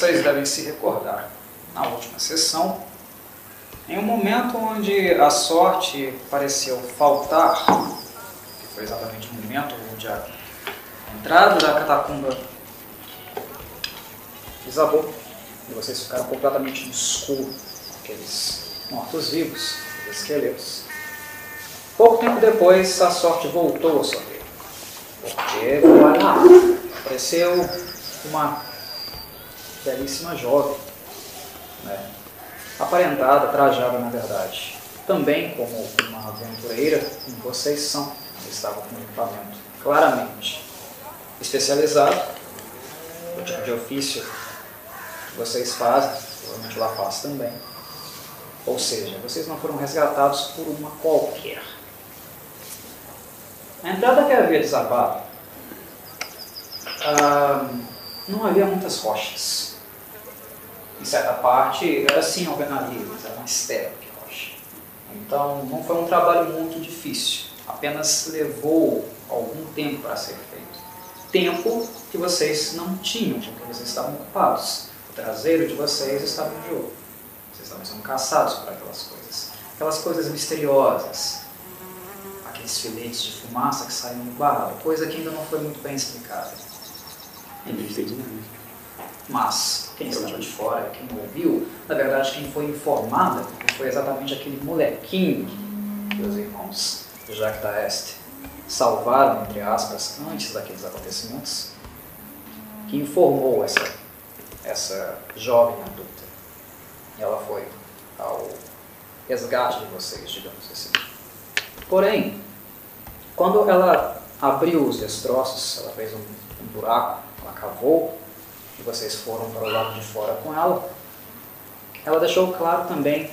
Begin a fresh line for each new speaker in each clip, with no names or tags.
vocês devem se recordar, na última sessão, em um momento onde a sorte pareceu faltar, que foi exatamente o momento onde a entrada da catacumba desabou e vocês ficaram completamente no escuro, aqueles mortos-vivos, esqueletos. Pouco tempo depois, a sorte voltou a vida, porque, apareceu uma belíssima jovem, né? aparentada, trajada na verdade, também como uma aventureira, vocês são, estava com equipamento claramente especializado, o tipo de ofício que vocês fazem, provavelmente lá faz também. Ou seja, vocês não foram resgatados por uma qualquer. A entrada que havia desabado, ah, não havia muitas rochas. Em certa parte, era sim alvenaria, mas era mais terra que rocha. Então, não foi um trabalho muito difícil. Apenas levou algum tempo para ser feito. Tempo que vocês não tinham, porque vocês estavam ocupados. O traseiro de vocês estava em jogo. Vocês estavam sendo caçados por aquelas coisas. Aquelas coisas misteriosas. Aqueles filetes de fumaça que saíam do barro. Coisa que ainda não foi muito bem explicada. Mas quem estava de fora, quem não ouviu, na verdade quem foi informada foi exatamente aquele molequinho que os irmãos Jacques d'Este salvaram, entre aspas, antes daqueles acontecimentos, que informou essa, essa jovem adulta. E ela foi ao resgate de vocês, digamos assim. Porém, quando ela abriu os destroços, ela fez um, um buraco, ela cavou, e vocês foram para o lado de fora com ela, ela deixou claro também,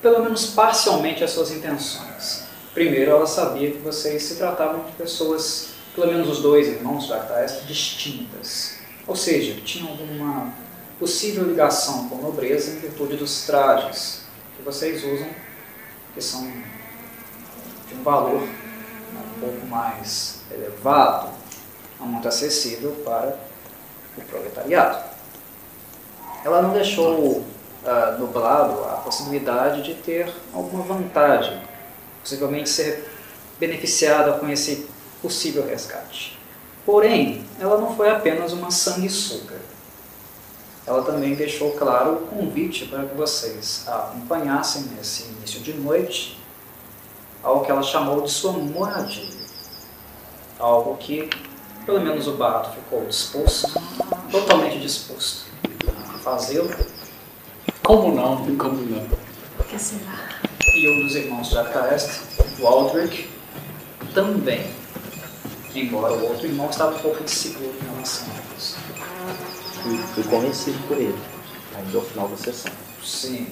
pelo menos parcialmente, as suas intenções. Primeiro, ela sabia que vocês se tratavam de pessoas, pelo menos os dois irmãos da Artaesta, distintas. Ou seja, que tinham alguma possível ligação com a nobreza em virtude dos trajes que vocês usam, que são de um valor um pouco mais elevado, não muito acessível para o proletariado. Ela não deixou uh, nublado a possibilidade de ter alguma vantagem possivelmente ser beneficiada com esse possível resgate. Porém, ela não foi apenas uma sanguessuga. Ela também deixou claro o convite para que vocês a acompanhassem nesse início de noite ao que ela chamou de sua moradia. Algo que, pelo menos o Bato ficou disposto, totalmente disposto a fazê-lo.
Como não? Como não?
Que será?
e um dos irmãos de Arcaeste, o Aldrich, também. Embora o outro irmão estava um pouco inseguro em relação a isso.
Fui, fui convencido por ele, ainda ao final da sessão.
Sim,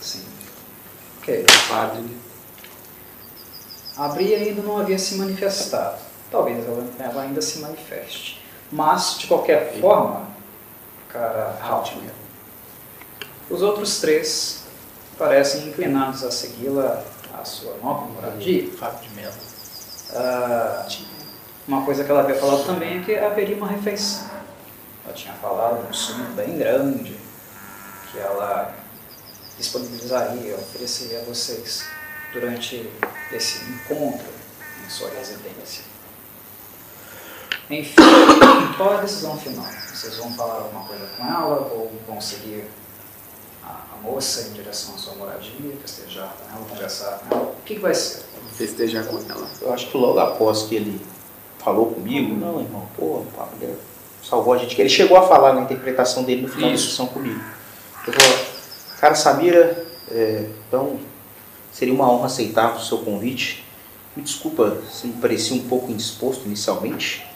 sim. Ok.
Padre.
A Bria ainda não havia se manifestado. Talvez ela, ela ainda se manifeste. Mas, de qualquer forma, cara, Haltman, os outros três parecem inclinados a segui-la à sua nova moradia.
Fábio de Mello.
Ah, uma coisa que ela havia falado também é que haveria uma refeição. Ela tinha falado um sumo bem grande que ela disponibilizaria, ofereceria a vocês durante esse encontro em sua residência. Enfim, qual é a decisão final? Vocês vão falar alguma coisa com ela ou vão seguir a, a moça em direção à sua moradia, festejar com ela, conversar com ela? O que, que vai ser?
Festejar com ela.
Eu acho que logo após que ele falou comigo, não, irmão, pô, o papo dele salvou a gente. Ele chegou a falar na interpretação dele no final
Isso.
da sessão comigo. Eu falei, cara, Samira, é, então seria uma honra aceitar o seu convite. Me desculpa se me parecia um pouco indisposto inicialmente,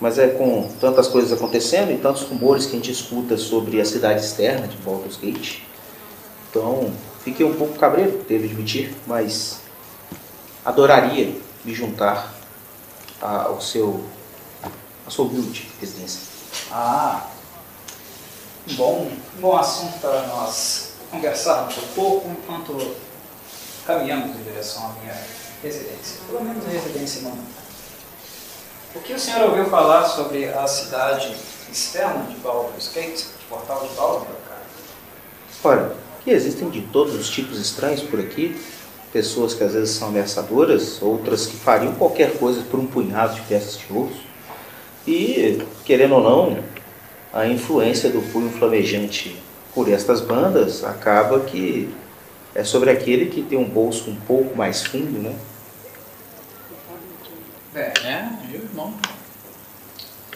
mas é com tantas coisas acontecendo e tantos rumores que a gente escuta sobre a cidade externa de Baldur's Gate. Então, fiquei um pouco cabreiro, devo admitir, mas adoraria me juntar a- ao seu, à sua humilde residência.
Ah, bom, bom assunto para nós conversarmos um pouco enquanto caminhamos em direção à minha residência. Pelo menos a residência momentânea. O que o senhor ouviu falar sobre a cidade externa de Baldur's Gate, de Portal de Baldur, cara?
Olha, que existem de todos os tipos estranhos por aqui. Pessoas que às vezes são ameaçadoras, outras que fariam qualquer coisa por um punhado de peças de ouro. E, querendo ou não, a influência do punho flamejante por estas bandas acaba que é sobre aquele que tem um bolso um pouco mais fundo, né?
É, é,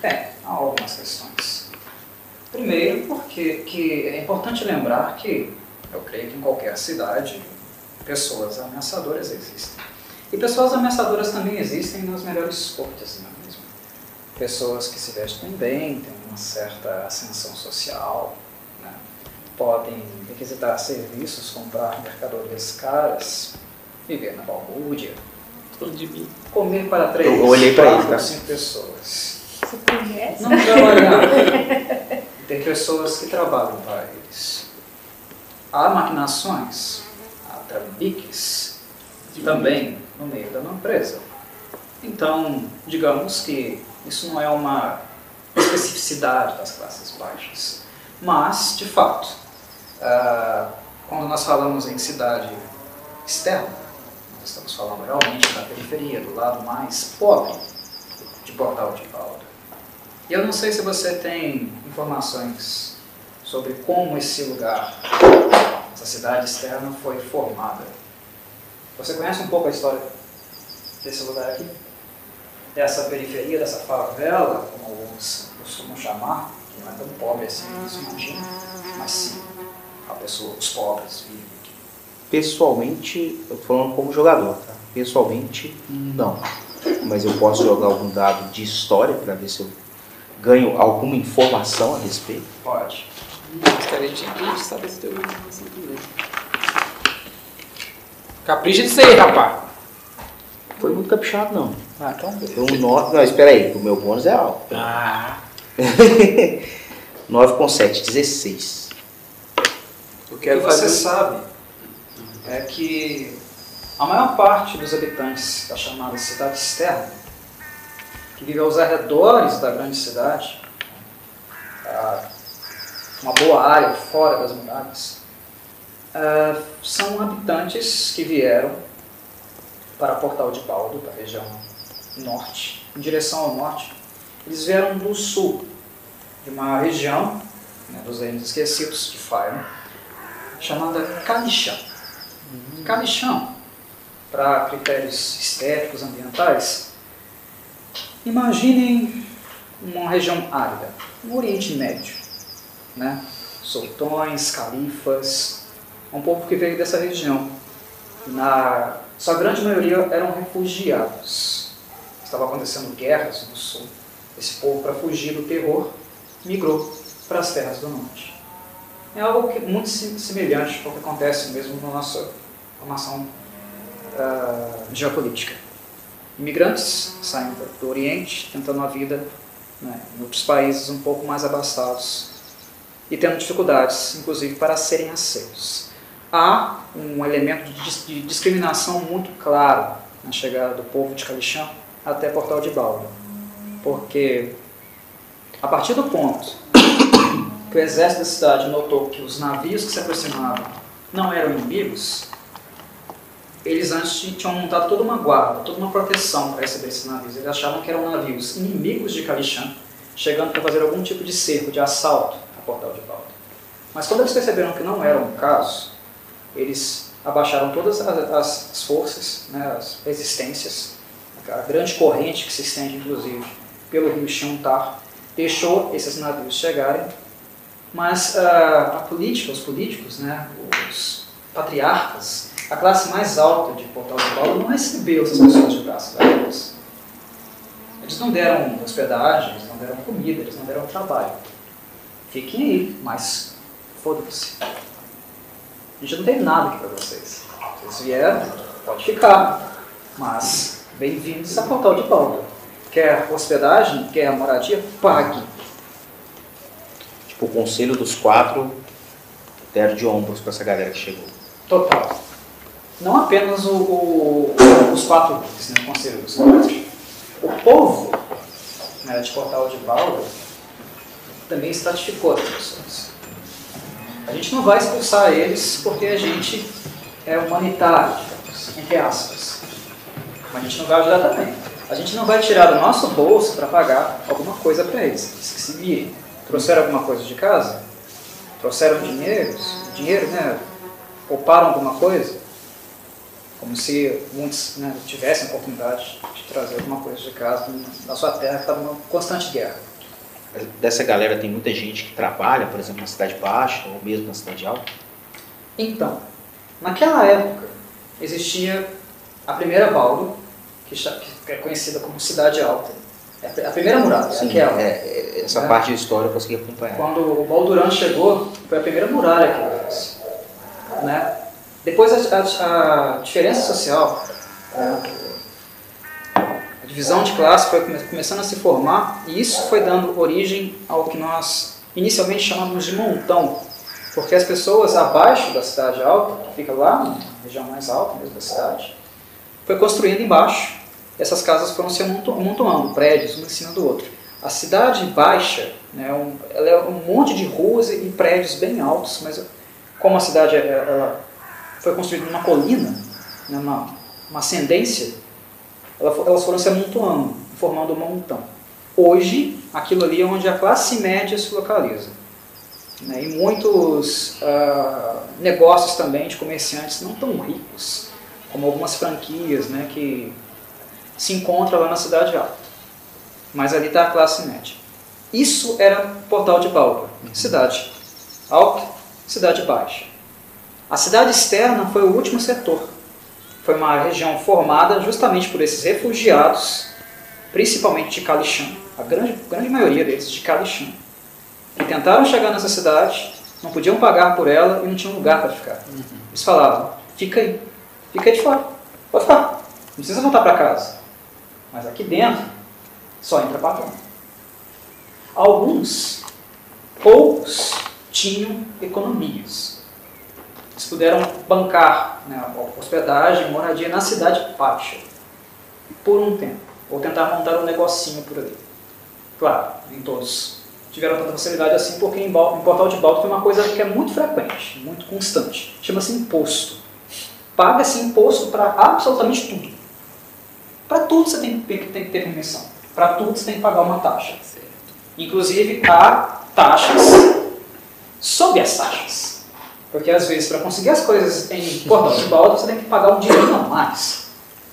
É, há algumas questões. Primeiro, porque que é importante lembrar que eu creio que em qualquer cidade pessoas ameaçadoras existem. E pessoas ameaçadoras também existem nas melhores cortes, não é mesmo? Pessoas que se vestem bem, têm uma certa ascensão social, né? podem requisitar serviços, comprar mercadorias caras, viver na balbúrdia,
de mim.
Comer para três,
Eu olhei
quatro,
ele, tá?
cinco pessoas.
Você conhece?
Não trabalhar. Tem pessoas que trabalham para eles. Há maquinações, há trambiques, também no meio da empresa. Então, digamos que isso não é uma especificidade das classes baixas. Mas, de fato, ah, quando nós falamos em cidade externa, estamos falando realmente da periferia, do lado mais pobre de Portal de Baldo. E eu não sei se você tem informações sobre como esse lugar, essa cidade externa, foi formada. Você conhece um pouco a história desse lugar aqui? Dessa periferia, dessa favela, como alguns costumam chamar, que não é tão pobre assim, se imagina, mas sim, a pessoa, os pobres vivem.
Pessoalmente, eu tô falando como jogador, tá? Pessoalmente, não. Mas eu posso jogar algum dado de história para ver se eu ganho alguma informação a respeito.
Pode.
Gostaria de saber se tem alguma informação também. Capricha disso aí, rapaz.
Foi muito caprichado, não.
Ah, então.
Foi um 9. Não, espera aí, o meu bônus é alto.
Ah,
9 com 7, 16.
eu quero
você
fazer.
sabe é que a maior parte dos habitantes da chamada cidade externa, que vive aos arredores da grande cidade, uma boa área fora das muralhas, ah, são habitantes que vieram para Portal de Baldo, para a região norte, em direção ao norte. Eles vieram do sul, de uma região né, dos reinos esquecidos de Fyron, chamada Kalixan. Kalixan, para critérios estéticos, ambientais, imaginem uma região árida, no Oriente Médio, né? sultões, califas, um povo que veio dessa região. Na sua grande maioria eram refugiados. Estava acontecendo guerras no sul. Esse povo, para fugir do terror, migrou para as terras do norte. É algo que, muito semelhante ao que acontece mesmo na nossa formação ah, geopolítica. Imigrantes saem do- Oriente, tentando a vida né, em outros países um pouco mais abastados e tendo dificuldades, inclusive, para serem aceitos. Há um elemento de, de discriminação muito claro na chegada do povo de Calixã até Portal de Baldo, porque a partir do ponto que o exército da cidade notou que os navios que se aproximavam não eram inimigos, eles antes ti- tinham montado toda uma guarda, toda uma proteção para receber esses navios. Eles achavam que eram navios inimigos de Kalixan, chegando para fazer algum tipo de cerco, de assalto a Portal de Baldo. Mas quando eles perceberam que não era o caso, eles abaixaram todas as, as- as forças, né, as resistências, a grande corrente que se estende, inclusive, pelo rio Xiontar, deixou esses navios chegarem, mas ah, a política, os políticos, né, os patriarcas, a classe mais alta de Portal de Paulo não recebeu essas pessoas de braços abertos. Eles não deram hospedagem, eles não deram comida, eles não deram trabalho. Fiquem aí, mas foda-se. A gente não tem nada aqui para vocês. Vocês vieram, pode ficar, mas bem-vindos a Portal de Paulo. Quer hospedagem, quer moradia, pague.
Tipo, o conselho dos quatro deram de ombros para essa galera que chegou.
Total. Não apenas o, o- os quatro líderes, né, conselheiros. O povo né, de Portal de Balda também estratificou as pessoas. A gente não vai expulsar eles porque a gente é humanitário, entre aspas. Mas a gente não vai ajudar também. A gente não vai tirar do nosso bolso para pagar alguma coisa para eles. Se virem. Trouxeram alguma coisa de casa? Trouxeram dinheiro? Dinheiro, né? Pouparam alguma coisa? Como se muitos né, tivessem a oportunidade de trazer alguma coisa de casa na sua terra que estava numa constante guerra.
Dessa galera tem muita gente que trabalha, por exemplo, na cidade baixa ou mesmo na cidade alta?
Então, naquela época existia a primeira Baldo, que é conhecida como Cidade Alta. É a primeira muralha,
Sim,
aquela.
é, é, essa
né?
parte da história eu consegui acompanhar.
Quando o Balduran chegou, foi a primeira muralha que ele fez. Né? Depois a, a- a diferença social, a divisão de classe foi come- começando a se formar e isso foi dando origem ao que nós inicialmente chamamos de montão, porque as pessoas abaixo da cidade alta, que fica lá na região mais alta mesmo da cidade, foi construindo embaixo. Essas casas foram se amonto- amontoando, prédios um em cima do outro. A cidade baixa, né, ela é um monte de ruas e prédios bem altos, mas como a cidade é- ela foi construída numa colina, né, numa, uma ascendência, elas foram se amontoando, formando um montão. Hoje, aquilo ali é onde a classe média se localiza. Né, e muitos ah, negócios também de comerciantes não tão ricos, como algumas franquias né, que se encontram lá na cidade alta. Mas ali está a classe média. Isso era Portal de Balba, cidade alta, cidade baixa. A cidade externa foi o último setor. Foi uma região formada justamente por esses refugiados, principalmente de Kalixan, a grande, grande maioria deles de Kalixan, que tentaram chegar nessa cidade, não podiam pagar por ela e não tinham lugar para ficar. Eles falavam: fica aí, fica aí de fora, pode ficar, não precisa voltar para casa. Mas aqui dentro só entra patrão. Alguns, poucos, tinham economias. Eles puderam bancar né, hospedagem, moradia na cidade baixa por um tempo, ou tentar montar um negocinho por ali. Claro, nem todos tiveram tanta facilidade assim, porque em, em Portal de Baldo tem uma coisa que é muito frequente, muito constante. Chama-se imposto. Paga-se imposto para absolutamente tudo. Para tudo você tem, tem, tem que ter permissão. Para tudo você tem que pagar uma taxa. Inclusive, há taxas sob as taxas. Porque às vezes, para conseguir as coisas em Portal de Baldo, você tem que pagar um dinheiro a mais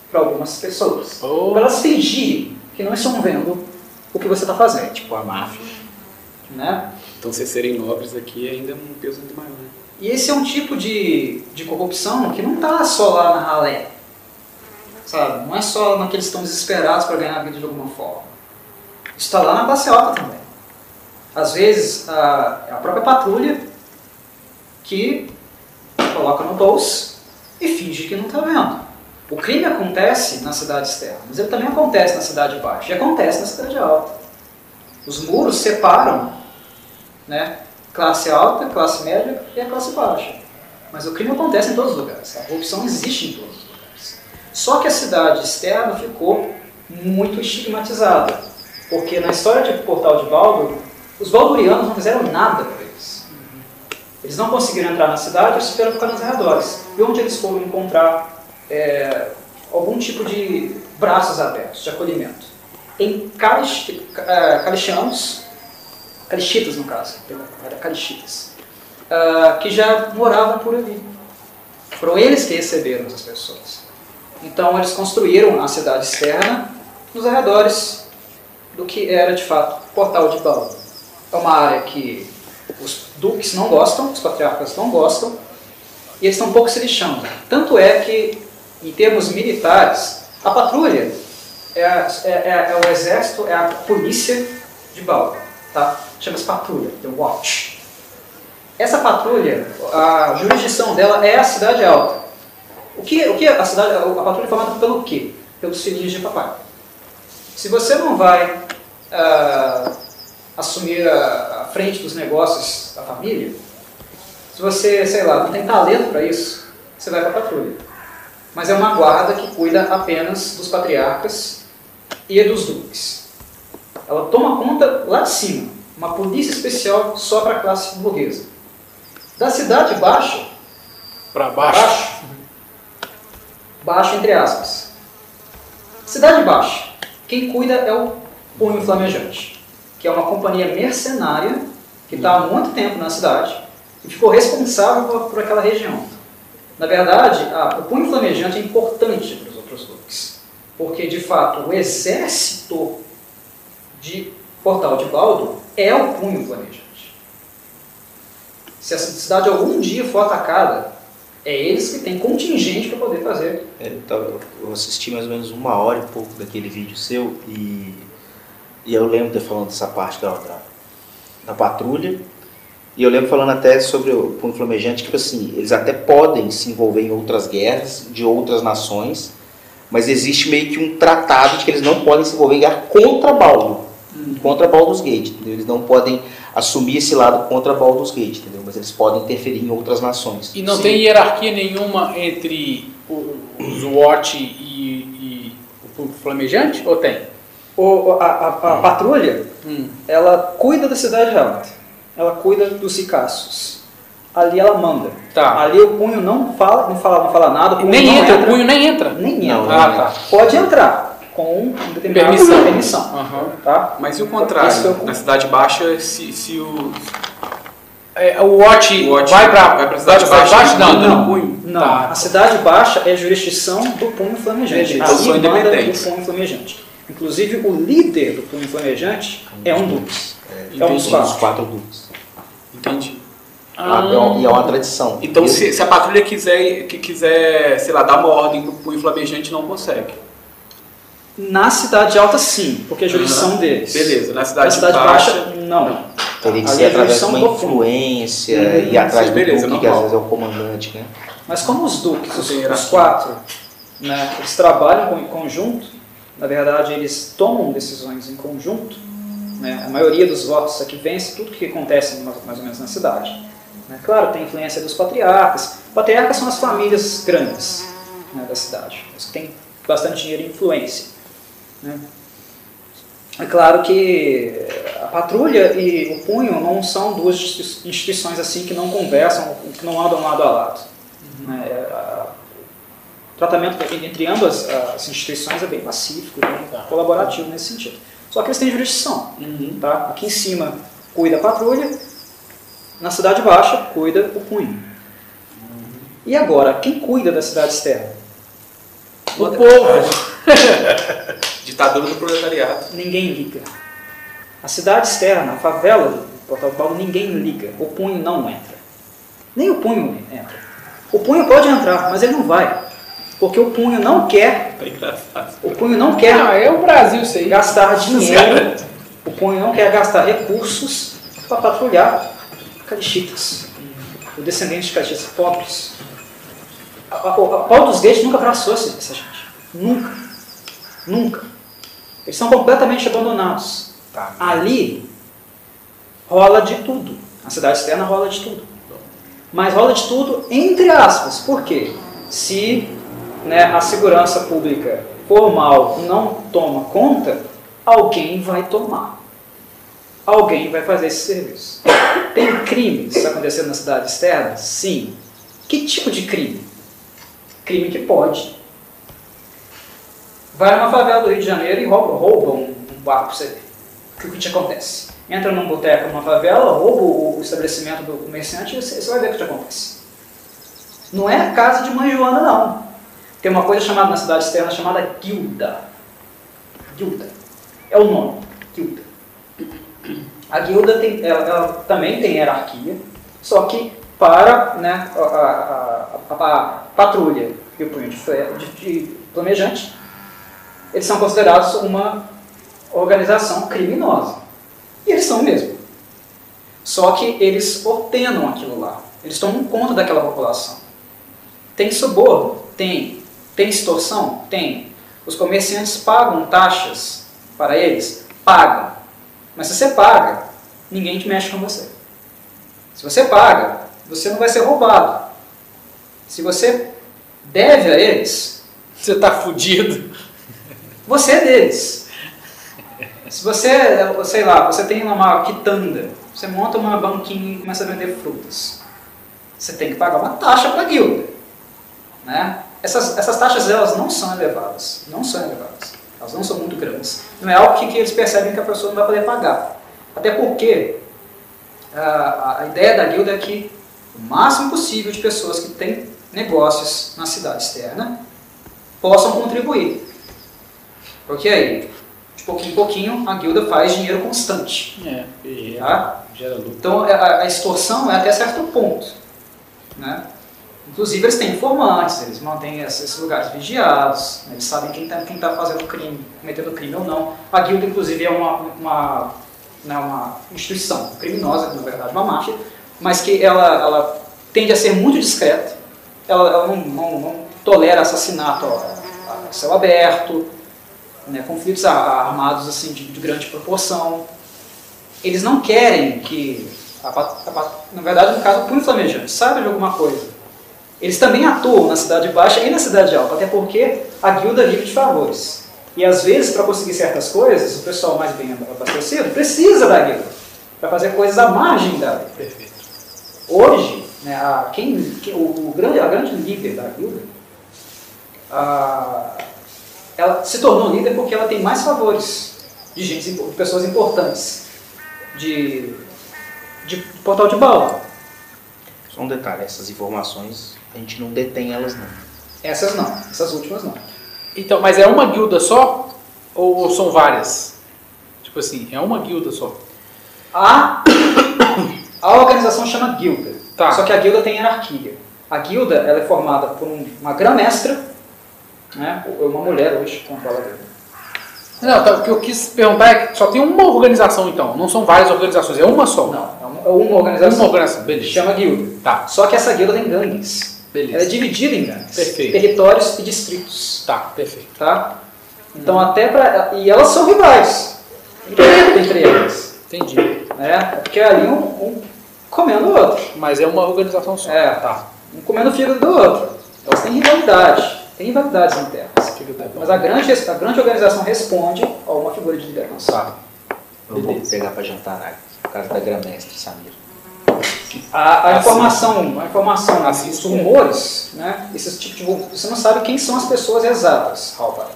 para algumas pessoas.
Oh.
Para elas fingirem que não estão vendo o que você está fazendo.
Tipo a máfia.
Né?
Então, vocês serem nobres aqui ainda é um peso muito maior. Né?
E esse é um tipo de, de corrupção que não está só lá na ralé. Sabe? Não é só naqueles que estão desesperados para ganhar a vida de alguma forma. Isso está lá na classe alta também. Às vezes, a, a própria patrulha que coloca no bolso e finge que não está vendo. O crime acontece na cidade externa, mas ele também acontece na cidade baixa e acontece na cidade alta. Os muros separam né, classe alta, classe média e a classe baixa. Mas o crime acontece em todos os lugares. A corrupção existe em todos os lugares. Só que a cidade externa ficou muito estigmatizada. Porque na história de Portal de Baldur, os baldurianos não fizeram nada para eles. Não conseguiram entrar na cidade, eles que ficar nos arredores. E onde eles foram encontrar é, algum tipo de braços abertos, de acolhimento? Em eh, Calixianos, Calixitas no caso, era Calixitas, ah, que já moravam por ali. Foram eles que receberam essas pessoas. Então eles construíram a cidade externa nos arredores do que era de fato Portal de Baldo. É uma área que os duques não gostam, os patriarcas não gostam, e eles estão um pouco se lixando. Tanto é que, em termos militares, a patrulha é, a- é- é- é o exército, é a polícia de Baldo. Tá? Chama-se patrulha, The Watch. Essa patrulha, a jurisdição dela é a cidade alta. O que, o que a cidade, a patrulha é formada pelo quê? Pelos filhinhos de papai. Se você não vai ah, assumir a frente dos negócios da família, se você, sei lá, não tem talento para isso, você vai para a patrulha. Mas é uma guarda que cuida apenas dos patriarcas e dos duques. ela toma conta lá de cima, uma polícia especial só para a classe burguesa. Da cidade baixa,
Pra baixo.
baixo, baixo entre aspas. Cidade baixa, quem cuida é o Punho Flamejante, que é uma companhia mercenária que está há muito tempo na cidade e ficou responsável por, por aquela região. Na verdade, a- o Punho Flamejante é importante para os outros duques, porque de fato o exército de Portal de Baldo é o Punho Flamejante. Se essa cidade algum dia for atacada, é eles que têm contingente para poder fazer.
É, tava- eu assisti mais ou menos uma hora e pouco daquele vídeo seu e, e eu lembro de falando dessa parte da, da, da patrulha e eu lembro falando até sobre o Punho Flamejante, tipo assim, eles até podem se envolver em outras guerras de outras nações, mas existe meio que um tratado de que eles não podem se envolver em guerra contra Baldo, contra Baldur's Gate, entendeu? Eles não podem assumir esse lado contra Baldur's Gate, entendeu? Mas eles podem interferir em outras nações.
E não
Sim.
tem hierarquia nenhuma entre o- os Watch e, e o Punho Flamejante? Ou tem?
O, a, a- a patrulha,
Hum.
ela cuida da cidade alta, ela cuida dos ricaços. Ali ela manda.
Tá.
Ali o punho não fala, não fala, não fala nada.
Nem
não
entra, o punho nem entra.
Nem
Não,
entra.
Ah, tá.
Pode entrar com determinado
Permissão.
permissão.
Aham.
Tá?
Mas e o contrário?
o-
Na cidade baixa, se, se o. É, o Watch,
O Watch
vai pra,
vai pra cidade baixa,
baixa? Não, não.
no punho.
Não,
Tá.
a cidade baixa é jurisdição do punho flamejante.
Entendi,
Ali
então são
manda o
independentes.
punho flamejante. Inclusive, o líder do punho flamejante é um duque. É um dos quatro.
os quatro duques.
Entendi.
Ah, é uma- E é uma tradição.
Então, se, se a patrulha quiser, que quiser, sei lá, dar uma ordem pro punho flamejante, não consegue.
Na cidade alta, sim, porque é jurisdição deles.
Beleza. Na
Na
cidade,
cidade
baixa,
baixa, não.
Teria que
Ali
ser
é
através de uma influência
Uhum.
e atrás
Sim,
do
beleza,
duque, que às vezes é o comandante, né?
Mas como os duques, os, os quatro, né, eles trabalham em conjunto, na verdade eles tomam decisões em conjunto, né, a maioria dos votos aqui vence tudo que acontece mais, ou menos na cidade. né. Claro, tem influência dos patriarcas. Patriarcas são as famílias grandes né, da cidade, os que têm bastante dinheiro e influência. né. É claro que a patrulha e o punho não são duas institui- instituições assim que não conversam, que não andam lado a lado. É, a- O tratamento entre ambas as instituições é bem pacífico, bem colaborativo nesse sentido. Só que eles têm jurisdição. Tá? Aqui em cima cuida a patrulha, na cidade baixa cuida o punho. E agora, quem cuida da cidade externa?
O povo.
ditadura do proletariado.
Ninguém liga. A cidade externa, a favela do Portal do Paulo, ninguém liga. O punho não entra. Nem o punho entra. O punho pode entrar, mas ele não vai. Porque o punho não quer,
É engraçado.
o punho não quer
Não, é o Brasil isso aí.
gastar dinheiro, o punho não quer gastar recursos para patrulhar calichitas, o descendente de calichitas pobres. A, a, a Paulo dos Gates nunca abraçou essa essa gente. Nunca. Nunca. Eles são completamente abandonados.
Tá.
Ali rola de tudo. Na cidade externa rola de tudo. Mas rola de tudo entre aspas. Por quê? Se né, a segurança pública formal não toma conta, alguém vai tomar. Alguém vai fazer esse serviço. Tem crimes acontecendo na cidade externa? Sim. Que tipo de crime? Crime que pode. Vai numa favela do Rio de Janeiro e rouba, rouba um, um bar pra você. O que, te acontece? Entra num boteco, numa favela, rouba o, estabelecimento do comerciante e você, você vai ver o que te acontece. Não é casa de mãe Joana, não. Tem uma coisa chamada na cidade externa chamada guilda. Guilda. É o nome. Guilda. A guilda tem, ela, ela também tem hierarquia, só que para né, a, a- a- a patrulha e o punho de, de, de planejante, eles são considerados uma organização criminosa. E eles são mesmo. Só que eles ordenam aquilo lá. Eles tomam conta daquela população. Tem suborno? Tem. Tem extorsão? Tem. Os comerciantes pagam taxas para eles? Pagam. Mas se você paga, ninguém te mexe com você. Se você paga, você não vai ser roubado. Se você deve a eles,
Você tá fudido.
você é deles. Se você, sei lá, você tem uma quitanda, você monta uma banquinha e começa a vender frutas. Você tem que pagar uma taxa para a guilda. Né? Essas, essas taxas elas não são elevadas. Não são elevadas. Elas não são muito grandes. Não é algo que, que eles percebem que a pessoa não vai poder pagar. Até porque a, a ideia da guilda é que o máximo possível de pessoas que têm negócios na cidade externa possam contribuir. Porque aí, de pouquinho em pouquinho, a guilda faz dinheiro constante.
É, gera,
Tá? Então a, a extorsão é até certo ponto. Né? Inclusive eles têm informantes, eles mantêm esses lugares vigiados, né? eles sabem quem está tá fazendo crime, cometendo crime ou não. A guilda, inclusive, é uma, uma, né, uma instituição criminosa, na verdade, uma máfia, mas que ela, ela tende a ser muito discreta, ela, ela não, não- não tolera assassinato a, céu aberto, né, conflitos armados assim, de, de grande proporção. Eles não querem que, a a na verdade, no caso, o punho flamejante saiba de alguma coisa. Eles também atuam na cidade baixa e na cidade alta, até porque a guilda vive de favores. E às vezes, para conseguir certas coisas, o pessoal mais bem abastecido precisa da guilda para fazer coisas à margem da lei.
Perfeito.
Hoje, né, a, quem, que- o, o grande, a grande líder da guilda, a- ela se tornou líder porque ela tem mais favores de, gente, de pessoas importantes de, de Portal de Bala.
Só um detalhe, essas informações a gente não detém elas não.
Essas não, essas últimas não.
Então, mas é uma guilda só? Ou são várias? Tipo assim, é uma guilda só.
A, a organização chama guilda,
Tá.
só que a guilda tem hierarquia. A guilda ela é formada por um- uma grã-mestra, né, uma mulher hoje controla a guilda.
Não, tá, o que eu quis perguntar é que só tem uma organização então, não são várias organizações, é uma só.
Não, é uma, é uma organização.
Uma organização, beleza.
Chama guilda.
Tá,
Só que essa guilda tem gangues.
Beleza.
Ela é dividida em.
Perfeito.
Territórios e distritos.
Tá, perfeito.
Tá? Então até pra. E elas são rivais. Entre elas.
Entendi.
Né? É porque ali um, um comendo o outro.
Mas é uma organização só.
É, tá. Um comendo o fígado do outro. Elas têm rivalidade. Tem rivalidades internas. Mas a grande, a grande organização responde a uma figura de liderança.
Tá.
Eu vou pegar pra jantar na por causa da grã-mestre, Samir.
A, a
Assim.
informação, a informação,
Assim,
os
sim.
rumores, né? Esses tipos de rum- você não sabe quem são as pessoas exatas, Halvard.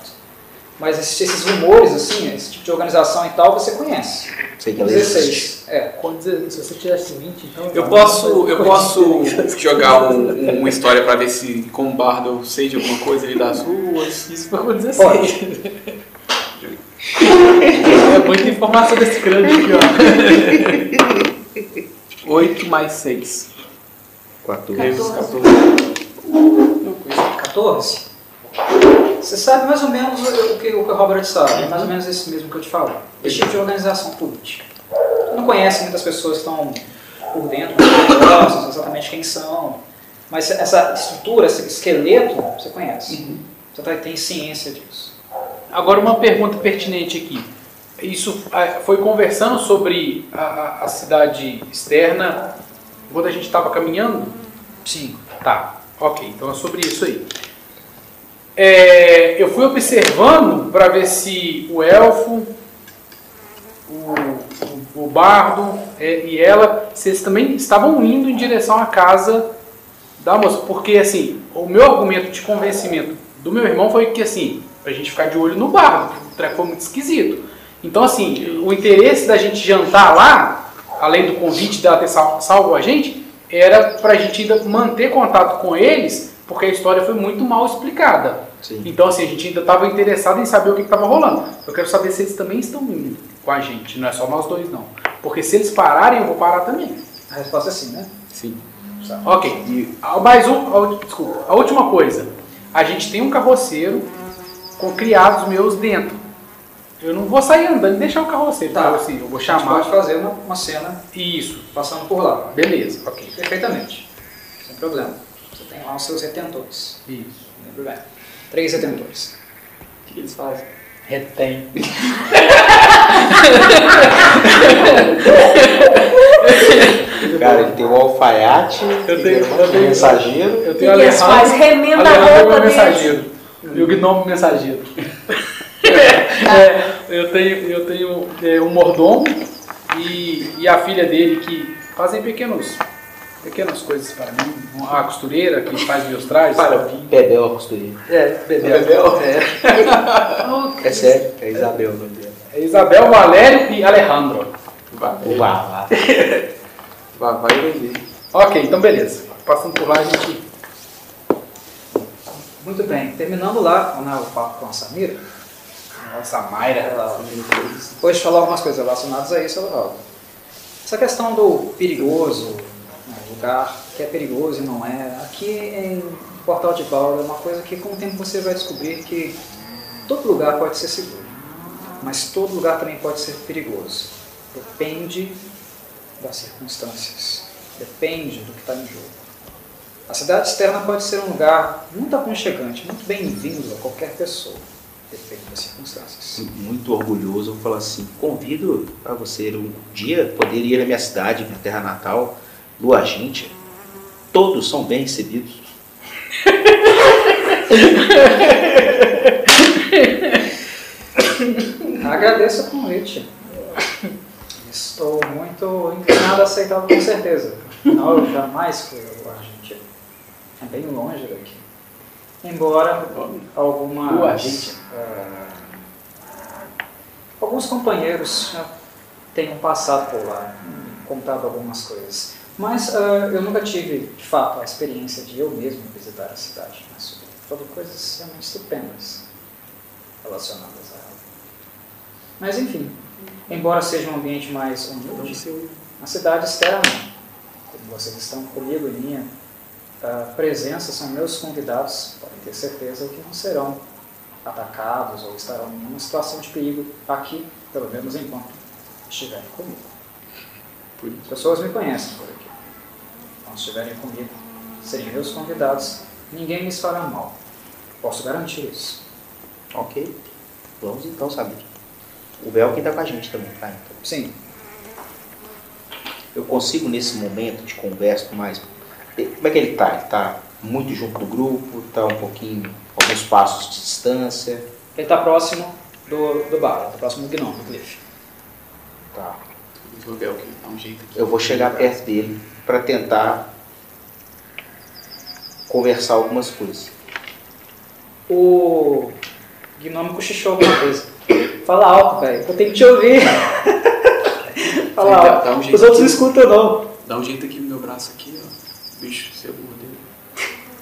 Mas esses, esses rumores, assim, esse tipo de organização e tal, você conhece.
Sei que ela existe.
16. É.
Com 16, se você tivesse 20, então.
Eu posso, eu posso jogar um- uma história pra ver se, como bardo, eu sei de alguma coisa ali das ruas.
Isso foi com 16.
Pode.
É muita informação desse grande aqui, ó.
8 mais 6.
14.
14? Você sabe mais ou menos o que o Robert sabe, mais ou menos esse mesmo que eu te falo. Esse tipo de organização política. Você não conhece muitas pessoas que estão por dentro negócios, exatamente quem são. Mas essa estrutura, esse esqueleto, você conhece. Você tá- tem ciência disso.
Agora uma pergunta pertinente aqui. Isso ah, foi conversando sobre a, a- cidade externa quando a gente estava caminhando?
Sim.
Tá, ok, então é sobre isso aí. É, eu fui observando para ver se o elfo, o, o, o bardo é, e ela, se eles também estavam indo em direção à casa da moça. Porque, assim, o meu argumento de convencimento do meu irmão foi que, assim, a gente ficar de olho no bardo, porque o treco foi muito esquisito. Então, assim, o interesse da gente jantar lá, além do convite dela ter sal- salvo a gente, era pra gente ainda manter contato com eles, porque a história foi muito mal explicada.
Sim.
Então, assim, a gente ainda estava interessado em saber o que estava rolando. Eu quero saber se eles também estão indo com a gente, não é só nós dois, não. Porque se eles pararem, eu vou parar também.
A resposta é sim, né?
Sim. Ok. E a- mais um, a ul- desculpa, a última coisa. A gente tem um carroceiro com criados meus dentro. Eu não vou sair andando e deixar o carroceiro.
Tá.
Então, assim, eu vou
A gente
chamar.
pode fazer uma, uma cena
Isso.
passando por lá.
Beleza. Ok.
Perfeitamente. Sem problema. Você tem lá os seus retentores.
Isso.
Não tem problema. Três retentores.
O que eles fazem?
Retém.
Cara, ele tem o alfaiate,
Eu tenho-
tem
eu tenho-
mensageiro.
Eu tenho
que eles fazem? Remenda a
é
roupa deles.
mensageiro. E o gnomo mensageiro. É, eu tenho, eu tenho é, um mordomo e, e a filha dele que fazem pequenos, pequenas coisas para mim. A costureira que faz meus trajes.
Bebel a costureira.
É, Bebel.
Bebel?
É.
É sério, é Isabel o nome dela.
É Isabel, Valério e Alejandro.
O Vavá.
vai, vai vender.
Ok, então beleza. Passando por lá a gente.
Muito bem, terminando lá né, o papo com a Samira,
Nossa, a Mayra.
ela depois de falar algumas coisas relacionadas a isso, ela fala, essa questão do perigoso, né, lugar que é perigoso e não é, aqui em Portal de Balda é uma coisa que com o tempo você vai descobrir que todo lugar pode ser seguro, mas todo lugar também pode ser perigoso. Depende das circunstâncias, depende do que está em jogo. A cidade externa pode ser um lugar muito aconchegante, muito bem-vindo a qualquer pessoa, depende das circunstâncias.
Muito orgulhoso, eu vou falar assim, convido para você um dia poder ir à minha cidade, minha terra natal, Lua Gente. Todos são bem recebidos.
Agradeço o convite. Estou muito inclinado a aceitá-lo com certeza. Afinal, eu jamais fui ao Argentina. É bem longe daqui. Embora algumas,
Argentina.
eh, alguns companheiros já tenham passado por lá, contado algumas coisas. Mas eh, eu nunca tive, de fato, a experiência de eu mesmo visitar a cidade. Mas sobretudo coisas realmente estupendas relacionadas a ela. Mas enfim, embora seja um ambiente mais humilde, a cidade externa, como vocês estão comigo e minha presença, são meus convidados, podem ter certeza que não serão atacados ou estarão em nenhuma situação de perigo aqui, pelo menos enquanto estiverem comigo. As pessoas me conhecem por aqui. Quando estiverem comigo, serem meus convidados, ninguém lhes fará mal. Posso garantir isso.
Ok? Vamos então saber. O Belkin está com a gente também, tá? Então,
Sim,
eu consigo nesse momento de conversa mais. Como é que ele tá? Ele tá muito junto do grupo, tá um pouquinho, alguns passos de distância.
Ele está próximo do, do bar, está próximo do Gnome, do Cliff.
Tá.
Um.
Eu vou chegar perto dele para tentar conversar algumas coisas.
O Gnome cochichou alguma coisa. Fala alto, velho. Eu tenho que te ouvir. Fala alto.
um
Os outros não
aqui.
escutam, não.
Dá um jeito aqui no meu braço aqui, ó. Bicho, seu mordeu.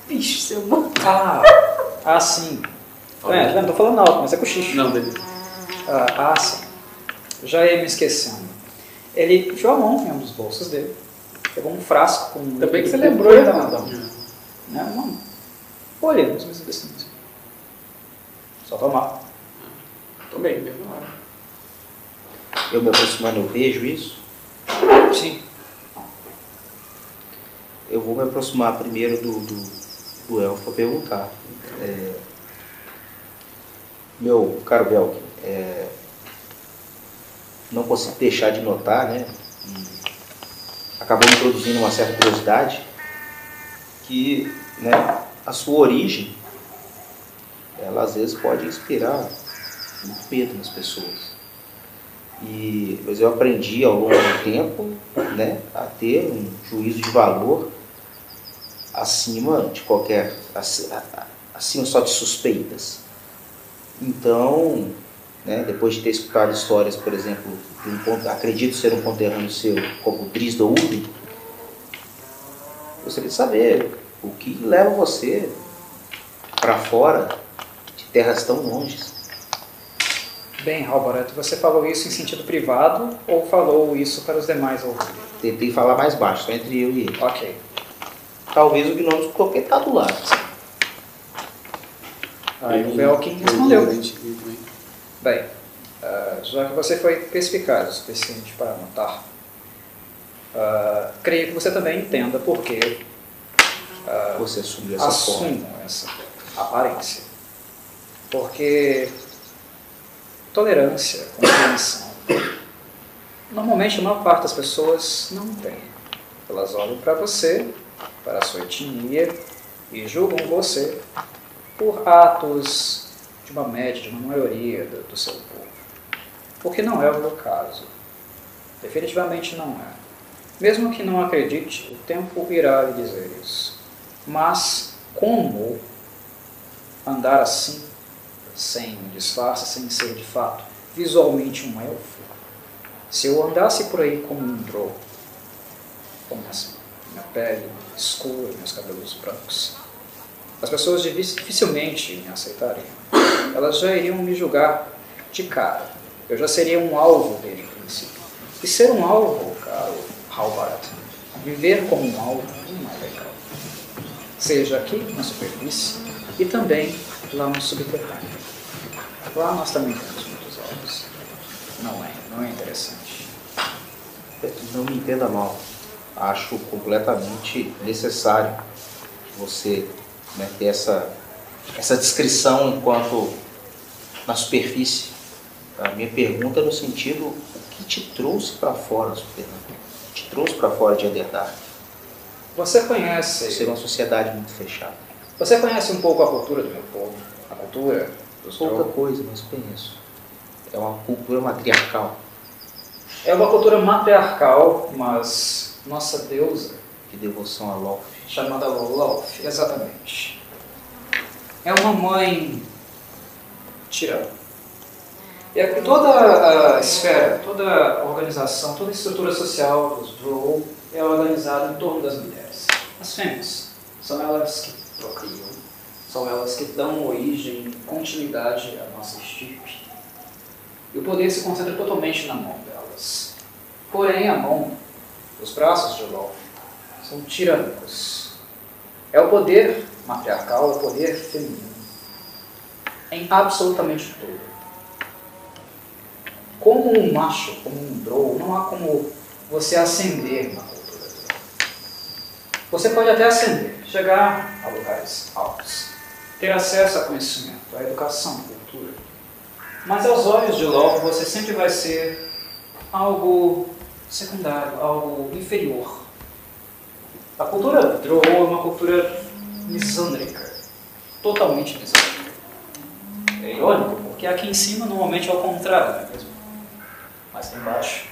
Ixi, seu mano. Ah, ah, sim. É, não tô falando alto, mas é cochicho.
Não, beleza.
Ah, ah, sim. Já ia me esquecendo. Ele enfiou a mão em um dos bolsos dele. Pegou um frasco com...
Ainda bem que você lembrou, hein, Danadão?
Né, folha, mais ou menos desse tamanho. Só tomar.
Tomei, mesmo na hora.
Eu me aproximando, eu vejo isso.
Sim.
Eu vou me aproximar primeiro do, do, do elfo para perguntar. É, meu caro Belkin, é, não consigo deixar de notar, né? acabou me produzindo uma certa curiosidade que né, a sua origem ela às vezes pode inspirar muito medo nas pessoas. E, mas eu aprendi ao longo do tempo né, a ter um juízo de valor acima de qualquer. acima só de suspeitas. Então, né, depois de ter escutado histórias, por exemplo, de um acredito ser um conterrâneo seu, como Dries do Ubi, gostaria de saber o que leva você para fora de terras tão longes.
Bem, Alboreto, você falou isso em sentido privado ou falou isso para os demais ouvirem?
Tentei falar mais baixo, só entre eu e ele.
Ok.
Talvez o gnomo porque está do lado.
Aí o Belkin
ele-
respondeu.
também.
Bem, ah, já que você foi perspicaz o suficiente para notar, ah, creio que você também entenda por que
Você assumiu essa forma.
essa aparência. Porque tolerância, compreensão, normalmente a maior parte das pessoas não tem. Elas olham para você, para sua etnia e julgam você por atos de uma média, de uma maioria do, do seu povo. O que não é o meu caso. Definitivamente não é. Mesmo que não acredite, o tempo irá lhe dizer isso. Mas como andar assim, sem disfarce, sem ser de fato visualmente um elfo? Se eu andasse por aí como um drow, com minhas- minha pele escura, meus cabelos brancos, as pessoas difi- dificilmente me aceitariam. Elas já iriam me julgar de cara. Eu já seria um alvo desde o princípio. E ser um alvo, caro Halvard, viver como um alvo não é legal. Seja aqui na superfície e também lá no subterrâneo. Lá nós também temos muitos alvos. Não é, não é interessante.
Não me entenda mal. Acho completamente necessário você né, ter essa, essa descrição enquanto na superfície. A minha pergunta é no sentido, o que te trouxe para fora, Superman? O que te trouxe para fora de Underdark?
Você conhece
Ser uma sociedade muito fechada.
Você conhece um pouco a cultura do meu povo? A cultura dos
Pouca coisa, mas conheço. É uma cultura matriarcal
É uma cultura matriarcal, mas nossa deusa,
de devoção a Loth.
chamada Lolth, exatamente. É uma mãe tirana. E é que toda a esfera, toda a organização, toda a estrutura social dos Drow é organizada em torno das mulheres. As fêmeas são elas que procriam, são elas que dão origem e continuidade à nossa estirpe. E o poder se concentra totalmente na mão delas. Porém, a mão, os braços de Loth são tirânicos. É o poder matriarcal, é o poder feminino. Em absolutamente tudo. Como um macho, como um drow, não há como você ascender na cultura drow. Você pode até ascender, chegar a lugares altos, ter acesso a conhecimento, a educação, a cultura. Mas aos olhos de Loth, você sempre vai ser algo secundário, algo inferior. A cultura Drow é uma cultura misândrica, totalmente misândrica. É irônico, porque aqui em cima normalmente é o contrário, não é mesmo? Mas lá embaixo,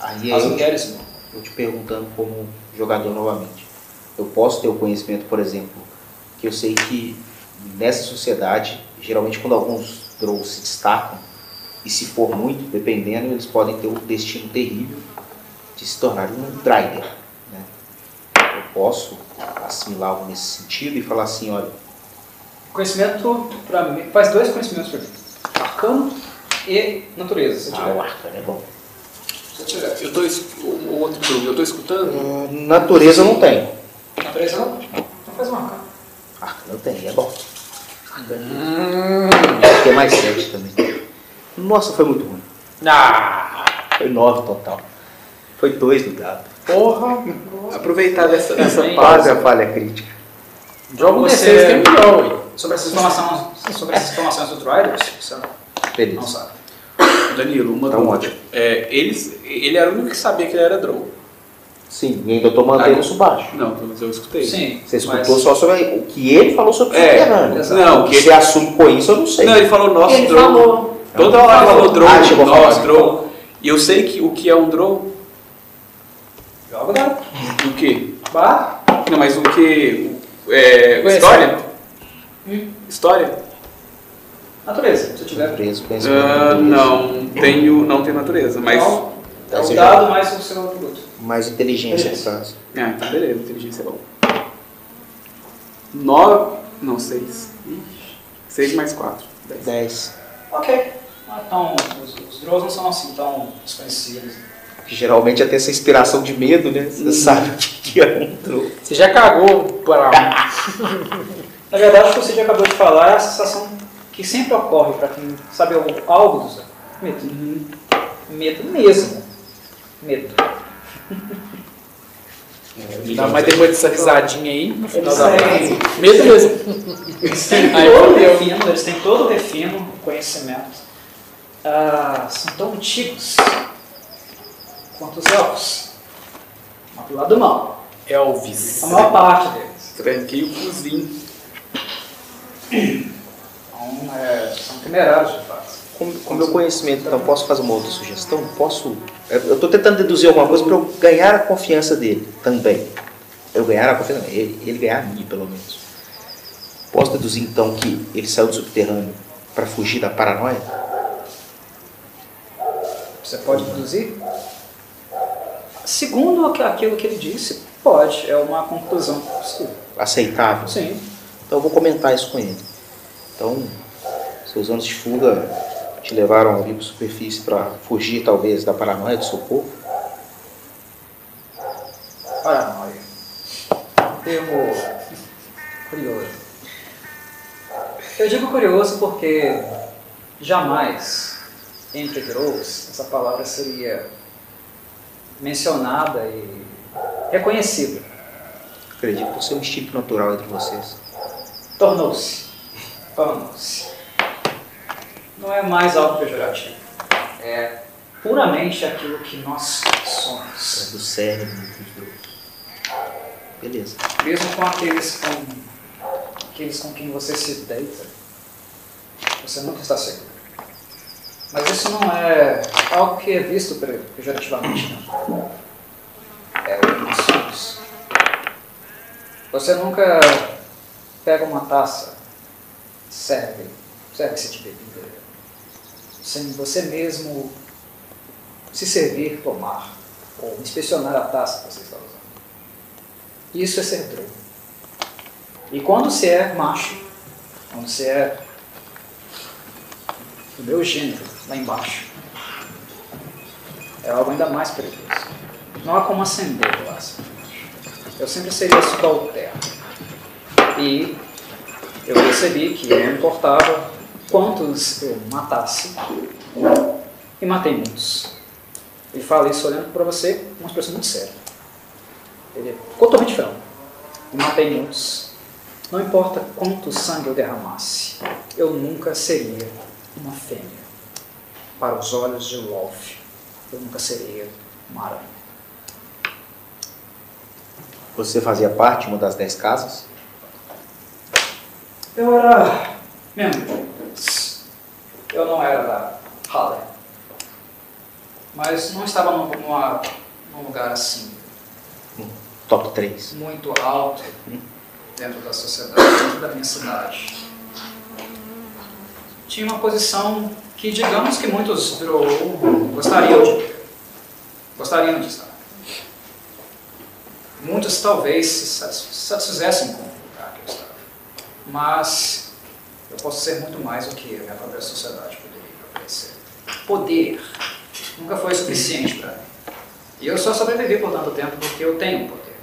Aí
as
é
mulheres não.
eu te perguntando como jogador novamente. Eu posso ter o conhecimento, por exemplo, que eu sei que nessa sociedade, geralmente quando alguns Drows se destacam, e se for muito, dependendo, eles podem ter o destino terrível de se tornar um Drider. Né? Eu posso assimilar algo nesse sentido e falar assim, olha,
Conhecimento, pra mim, faz dois conhecimentos para mim. Arcano e natureza, se
ah, o arcano é bom.
Eu tô, o outro eu tô escutando?
Ah, natureza não tenho.
Natureza não? Então faz um arcano.
Arcano tenho, é bom. Tem mais sete também. Nossa, foi muito ruim.
Ah,
Foi nove total. Foi dois no dado.
porra.
Aproveitar dessa, dessa
Bem,
Quase a falha crítica.
Joga um
Você-
D6 que é melhor, ué.
Sobre essas informações, sobre essas informações do Riders, você não, não sabe.
Danilo, uma
Tá
dúvida.
ótimo.
É, eles, ele era o único que sabia que ele era Drow.
Sim, e ainda tô mantendo isso baixo.
Não, pelo menos eu escutei.
Sim.
Você
mas-
escutou só sobre o que ele falou sobre o
É,
subterrâneo.
Não,
O que
ele,
assume com isso, eu não sei.
não, ele falou nosso
Ele
Drow.
falou.
Toda hora ele falou Drow,
Ah,
nós, Drow. E eu sei que o que é um Drow,
Joga dado.
o quê?
Barra.
Não, mas o que? É, história?
Hum.
História?
Natureza, se tiver.
Preso, conhecimento.
Ah, não, tenho, não tenho natureza, mas...
Então, é o dado mais o seu atributo.
Mais inteligência, no
Beleza.
caso.
Ah, então beleza, inteligência é bom. Nove... Não, seis. Ixi, Seis mais quatro. Dez.
Dez.
Ah, Então, os, os Drows não são assim tão desconhecidos.
Geralmente até essa inspiração de medo, né? Você sabe o que é um troll.
Você já cagou para.
Na verdade, o que você já acabou de falar é a sensação que sempre ocorre para quem sabe algo, algo dos medo. Medo mesmo. Medo.
Não, mas depois dessa risadinha aí, no final da frase. Medo mesmo.
Eles têm
Aí
todo o refino, eles têm todo o refino, o conhecimento. Ah, são tão antigos quanto os elfos. Mas do lado mal.
Elvis.
A maior parte deles.
Tranquei o cozinho.
temerários de fato.
Com, com meu conhecimento, então, posso fazer uma outra sugestão? Posso. Eu estou tentando deduzir alguma coisa para eu ganhar a confiança dele também. Eu ganhar a confiança, ele, ele ganhar a minha, pelo menos. Posso deduzir, então, que ele saiu do subterrâneo para fugir da paranoia?
Você pode deduzir? Segundo aqu- aquilo que ele disse, pode. É uma conclusão possível.
Aceitável?
Sim.
Então eu vou comentar isso com ele. Então, seus anos de fuga te levaram ali para a superfície para fugir, talvez, da paranoia do seu povo?
Paranoia. Um termo curioso. Eu digo curioso porque jamais entre Drows essa palavra seria mencionada e reconhecida.
Acredito por ser um instinto natural entre vocês.
Tornou-se. Tornou-se. Não é mais algo pejorativo. É puramente aquilo que nós somos.
É do cérebro dos dois. Beleza.
Mesmo com aqueles com, aqueles com quem você se deita, você nunca está seguro. Mas isso não é algo que é visto pe- pejorativamente, não. É o que nós somos. Você nunca pega uma taça, serve, serve-se de bebida, sem você mesmo se servir, tomar, ou inspecionar a taça que você está usando. Isso é ser drogo. E quando você é macho, quando você é do meu gênero, lá embaixo, é algo ainda mais perigoso. Não há como acender laço. Eu sempre seria subalterno. E eu percebi que não importava quantos eu matasse, e matei muitos. E falo isso olhando para você, uma expressão muito séria. Ele ficou totalmente franco. E matei muitos. Não importa quanto sangue eu derramasse, eu nunca seria uma fêmea. Para os olhos de Wolf, eu nunca seria uma aranha.
Você fazia parte de uma das dez casas?
Eu era membro. Eu não era da Halle. Mas não estava num, numa- num lugar assim,
Top 3.
muito alto dentro da sociedade, dentro da minha cidade. Tinha uma posição que, digamos que muitos gostariam de. Gostariam de estar. Muitos talvez se satis- satisfizessem com o lugar que eu estava. Mas eu posso ser muito mais do que a minha própria sociedade poderia oferecer. Poder nunca foi suficiente para mim. E eu só sobrevivi por tanto tempo porque eu tenho poder.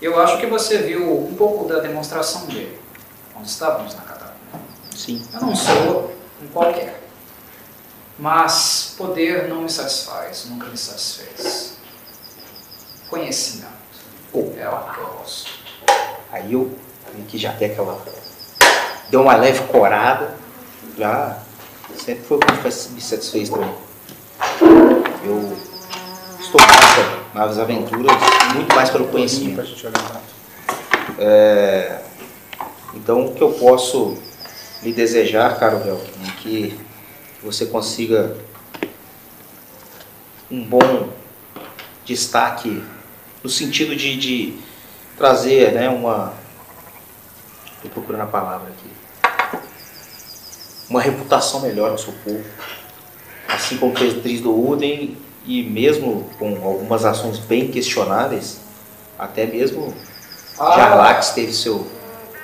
Eu acho que você viu um pouco da demonstração dele quando estávamos na catacumba.
Sim.
Eu não sou um qualquer. Mas poder não me satisfaz, nunca me satisfez. Conhecimento é algo que eu gosto.
Aí eu vi que já tem aquela. Deu uma leve corada. Já. Sempre foi o que me satisfez também. Eu estou nessa, nas aventuras muito mais pelo conhecimento. É, então, o que eu posso lhe desejar, caro Velkin, é que você consiga um bom destaque no sentido de, de trazer né, uma. Estou procurando a palavra aqui. Uma reputação melhor ao seu povo. Assim como fez Tris do Uden e mesmo com algumas ações bem questionáveis, até mesmo Jarlax teve seu.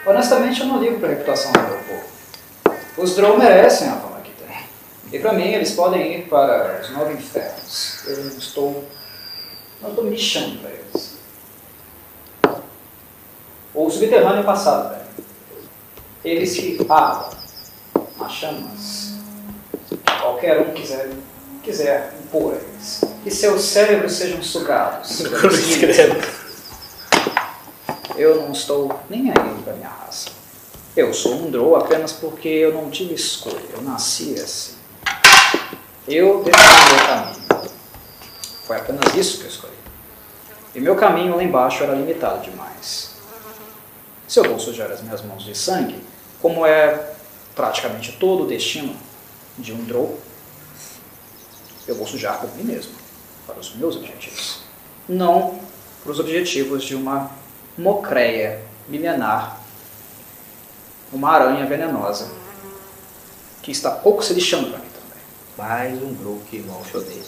honestamente eu não ligo para a reputação do meu povo. Os Drow merecem a têm. E para mim eles podem ir para os nove infernos. Eu não estou. não estou me lixando para eles. Ou o subterrâneo passado, velho. Eles que ardam nas chamas. Qualquer um quiser, quiser impor a eles. Que seus cérebros sejam sugados. Eu não estou nem aí para minha raça. Eu sou um Drow apenas porque eu não tive escolha. Eu nasci assim. Eu defini meu caminho. Foi apenas isso que eu escolhi. E meu caminho lá embaixo era limitado demais. Se eu vou sujar as minhas mãos de sangue, como é praticamente todo o destino de um Drow, eu vou sujar por mim mesmo, para os meus objetivos. Não para os objetivos de uma mocreia milenar, uma aranha venenosa, que está pouco se lixando para mim.
Mais um grupo que mal te odeia.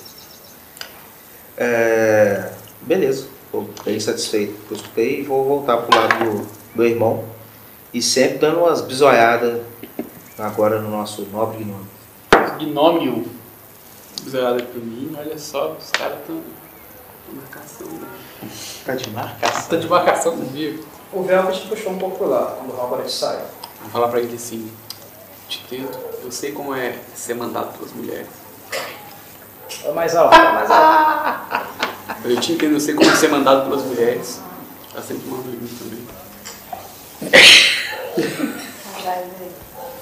É, beleza, estou bem satisfeito com o que eu escutei e vou voltar pro lado do, do irmão. E sempre dando umas bisoiadas agora no nosso nobre gnome.
Gnômio.
Zerada por mim, olha só, os caras estão marcação. Né?
Tá de marcação.
Tá de marcação comigo.
O Velvet puxou um pouco lado quando o Robert saiu.
Vou falar pra ele assim, tento, eu sei como é ser mandado pelas mulheres.
É mais alto, é mais alto.
Eu te entendo, eu sei como é ser mandado pelas mulheres. Ela sempre manda em mim também.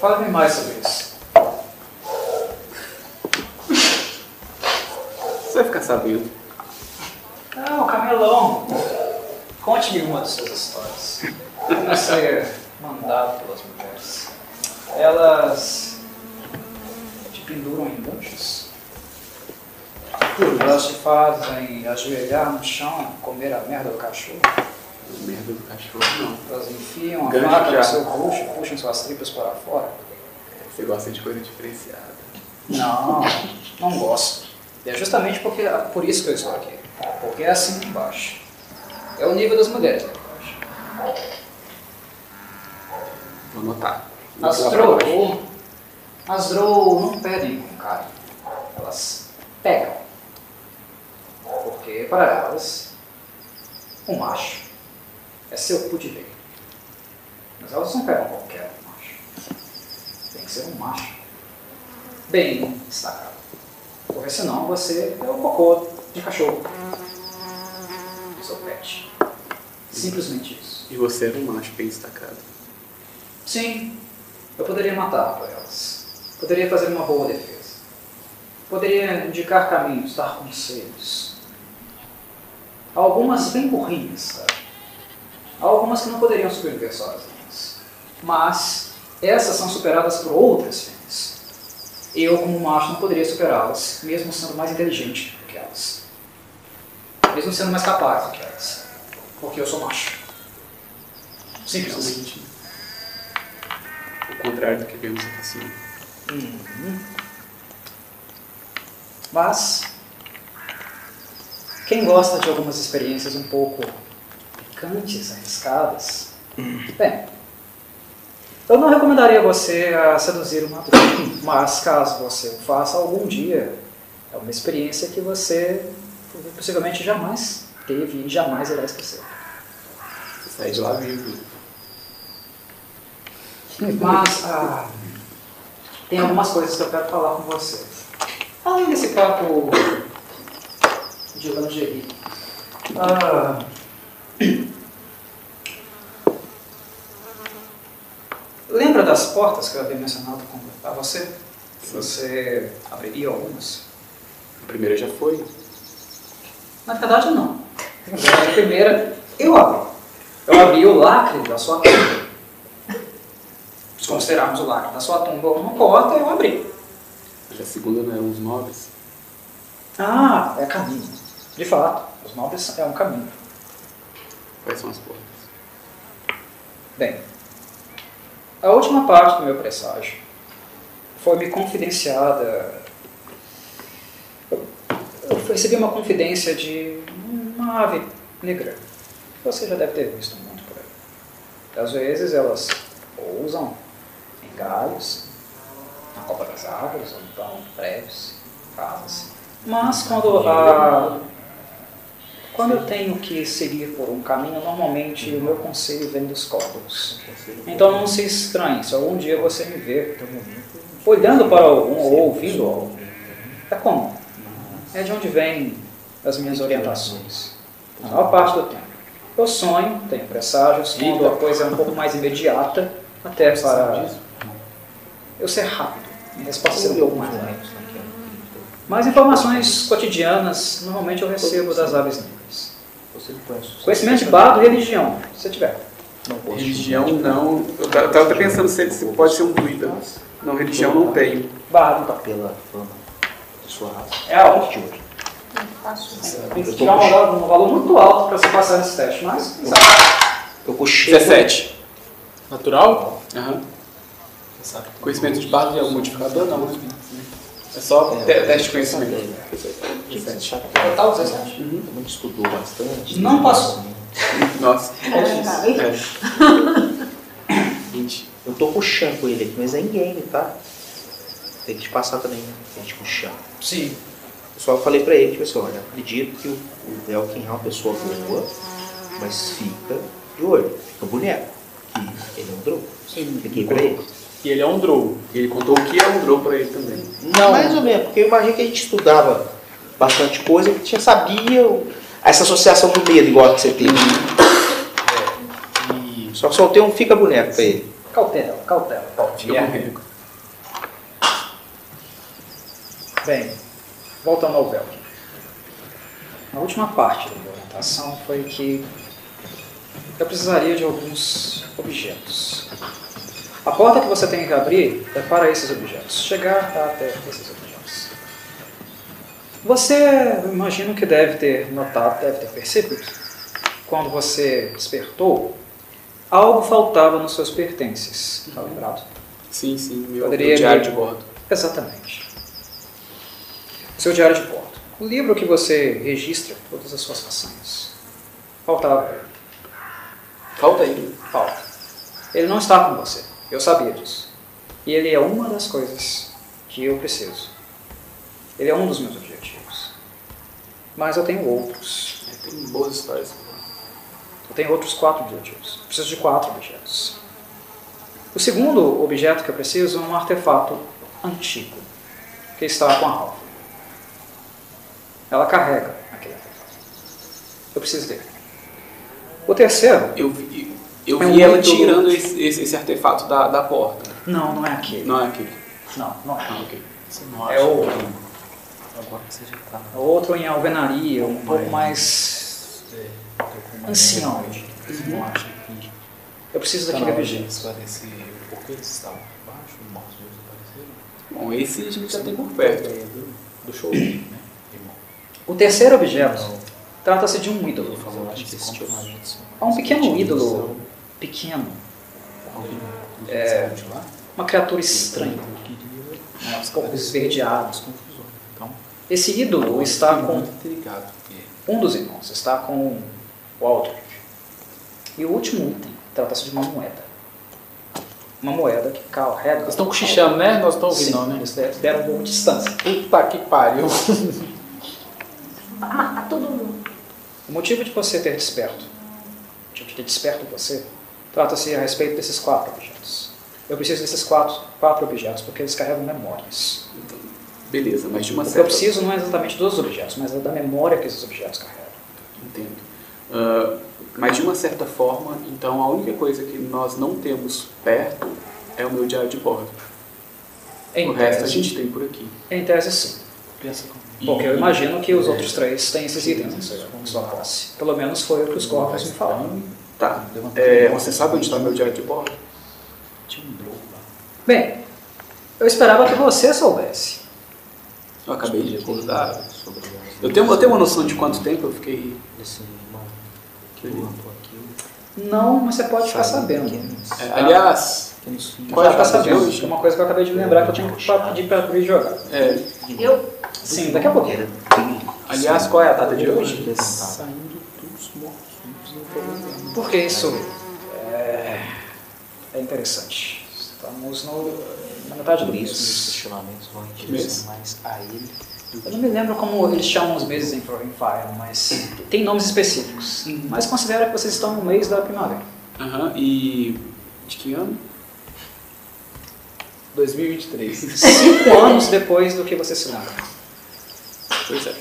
Fale-me mais sobre isso.
Você vai ficar sabendo.
Não, camelão. Conte-me uma de suas histórias. Como ser mandado pelas mulheres. Elas te penduram em ganchos. Elas te fazem ajoelhar no chão, comer a merda do cachorro.
Merda do cachorro, não.
Elas enfiam a faca no seu bucho, puxam suas tripas para fora.
Você gosta de coisa diferenciada.
Não, não gosto. E é justamente porque, por isso que eu estou aqui. Porque é assim embaixo. É o nível das mulheres lá embaixo.
Vou anotar.
As Drow, as Drow não pedem com carinho. Elas pegam. Porque para elas, um macho é seu pudileiro. Mas elas não pegam qualquer macho. Tem que ser um macho bem destacado. Porque senão você é o cocô de cachorro. Seu pet. Simplesmente isso.
E você era um macho bem destacado.
Sim, eu poderia matar por elas. Poderia fazer uma boa defesa. Poderia indicar caminhos, dar conselhos. Algumas bem burrinhas, sabe? Algumas que não poderiam sobreviver sozinhas. Mas essas são superadas por outras fêmeas. Eu, como macho, não poderia superá-las, mesmo sendo mais inteligente do que elas. Mesmo sendo mais capaz do que elas. Porque eu sou macho. Simples assim.
O contrário do que vemos aqui acima.
Mas quem gosta de algumas experiências um pouco picantes, arriscadas, bem, eu não recomendaria você a seduzir uma Druid, mas caso você o faça algum dia, é uma experiência que você possivelmente jamais teve e jamais irá esquecer.
Sai de lá vivo.
Mas ah, tem algumas coisas que eu quero falar com você. Além desse papo de lingerie. Ah, lembra das portas que eu havia mencionado a você? Que você abriria algumas?
A primeira já foi.
Na verdade, não. A primeira, eu abri. Eu abri o lacre da sua tumba. Considerarmos o lacre da sua tumba uma porta, eu abri.
Já a segunda não eram os nobres.
Ah, é caminho. De fato, os nobres é um caminho.
Quais são as portas?
Bem, a última parte do meu presságio foi-me confidenciada. Eu, recebi uma confidência de uma ave negra. Você já deve ter visto muito por aí. Às vezes elas pousam em galhos, na copa das árvores, ou então em prédios, casas. Mas quando a quando eu tenho que seguir por um caminho, normalmente o meu conselho vem dos corvos. Então não se estranhe se algum dia você me ver olhando para algum ou ouvindo algo. É comum. É de onde vêm as minhas orientações. A maior parte do tempo. Eu sonho, tenho presságios, quando a coisa é um pouco mais imediata, até para eu ser rápido. Minha resposta ser um pouco mais lenta. Mas informações cotidianas, normalmente eu recebo das aves negras.
Você não conhece o
Conhecimento de bardo e religião, se você tiver.
Não
Religião não. Eu ta- eu tava até pensando se ele se pode ser um druida. Não, religião não tenho.
Bardo, tá.
pela fama de sua raça.
É alto.
De hoje.
Tem que tirar um valor, um muito alto para você passar nesse teste, mas?
Eu puxei.
17.
Natural?
Aham. Conhecimento de bardo é um modificador? Não, né? É só te- teste de conhecimento.
Total 17.
Todo mundo estudou bastante.
Não passou.
Nossa.
É.
É. 20.
Eu tô puxando com ele aqui, mas é em game, tá? Tem que te passar também, né? Tem que te puxar.
Sim.
Eu só falei pra ele, tipo assim, olha, acredito que o, o Velkin é uma pessoa boa, mas fica de olho, fica boneco. Que ele é um drogo. Fiquei pra ele.
E ele é um drow.
E ele contou o que é um draw pra ele também.
Não, mais ou menos, porque eu imagino que a gente estudava bastante coisa, que tinha sabia essa associação do medo igual que você teve.
E
Só soltei um fica boneco pra ele.
Cautela, cautela.
Fica com rico.
Bem, voltando ao Velkin. A última parte da minha orientação foi que eu precisaria de alguns objetos. A porta que você tem que abrir é para esses objetos. Chegar até esses objetos. Você, imagino que deve ter notado, deve ter percebido, quando você despertou, algo faltava nos seus pertences. Está lembrado?
Sim, sim. Meu,
Poderia
meu diário de bordo.
Exatamente. Seu diário de bordo. O livro que você registra todas as suas façanhas. Faltava.
Falta ele.
Falta. Ele não está com você. Eu sabia disso. E ele é uma das coisas que eu preciso. Ele é um dos meus objetivos. Mas eu tenho outros.
É, Tem boas histórias.
Eu tenho outros quatro objetivos. Eu preciso de quatro objetos. O segundo objeto que eu preciso é um artefato antigo que está com a Ralph. Ela carrega aquele artefato. Eu preciso dele. O terceiro,
Eu vi, eu
É um
vi ela tirando esse, esse, esse artefato da, da porta.
não, não é aquele.
Não é aquele.
Não, não é.
Ah, ok.
Você não
É
acha
o-
que agora que você já tá
É outro em alvenaria, um pouco mais
é,
ancião.
Você não acha que
Eu preciso
tá
daquele objeto.
esclarecer eles estavam os mortos?
Bom, esse a gente já tem por perto.
É, do, do show, né?
O terceiro objeto trata-se de um ídolo.
Comportamento
É um pequeno ídolo pequeno,
é,
uma criatura estranha,
eu queria
né, um pouco esverdeado.
as confusões. Então,
Esse ídolo está com um dos irmãos, está com o Aldrich. E o último item trata-se de uma moeda. Uma moeda que carrega.
Vocês estão cochichando, né? Nós estamos ouvindo,
Sim,
né?
eles deram um pouco de distância.
Puta que pariu.
Matar todo mundo.
O motivo de você ter desperto, o motivo de ter desperto você, trata-se a respeito desses quatro objetos. Eu preciso desses quatro, quatro objetos porque eles carregam memórias.
Beleza, mas de uma
O que eu
certa...
preciso não é exatamente dos objetos, mas é da memória que esses objetos carregam.
Entendo. Ah, mas de uma certa forma, então a única coisa que nós não temos perto é o meu diário de bordo.
Em
o resto a
tese,
gente tem por aqui.
em tese sim.
pensa comigo.
Porque eu imagino que os outros três têm esses itens em sua- posse. Pelo menos foi o que os corpos me falaram.
Tá. É, você sabe onde está meu diário de bordo?
Tinha um lá.
Bem, eu esperava que você soubesse.
Eu acabei de acordar.
Sobre
Eu tenho, eu tenho uma noção de quanto tempo eu fiquei.
esse irmão.
Não, mas você pode ficar sabendo.
Pequenos,
É, aliás. Qual é
Pode ficar sabendo.
hoje?
É uma coisa que eu acabei de lembrar que eu tinha que pedir para Cris jogar.
é,
Eu?
Sim, daqui a pouquinho.
aliás, qual é a data de hoje?
Saindo
Porque isso é, é interessante. Estamos no, na metade do
isso, os
mês.
questionamentos vão em
mês?
direção mais a ele.
Eu não me lembro como eles chamam os meses em Fire, mas tem nomes específicos. Mas considera que vocês estão no mês da primavera.
Aham, e. de que ano?
2023.
Cinco anos depois do que você se lembra.
Pois é.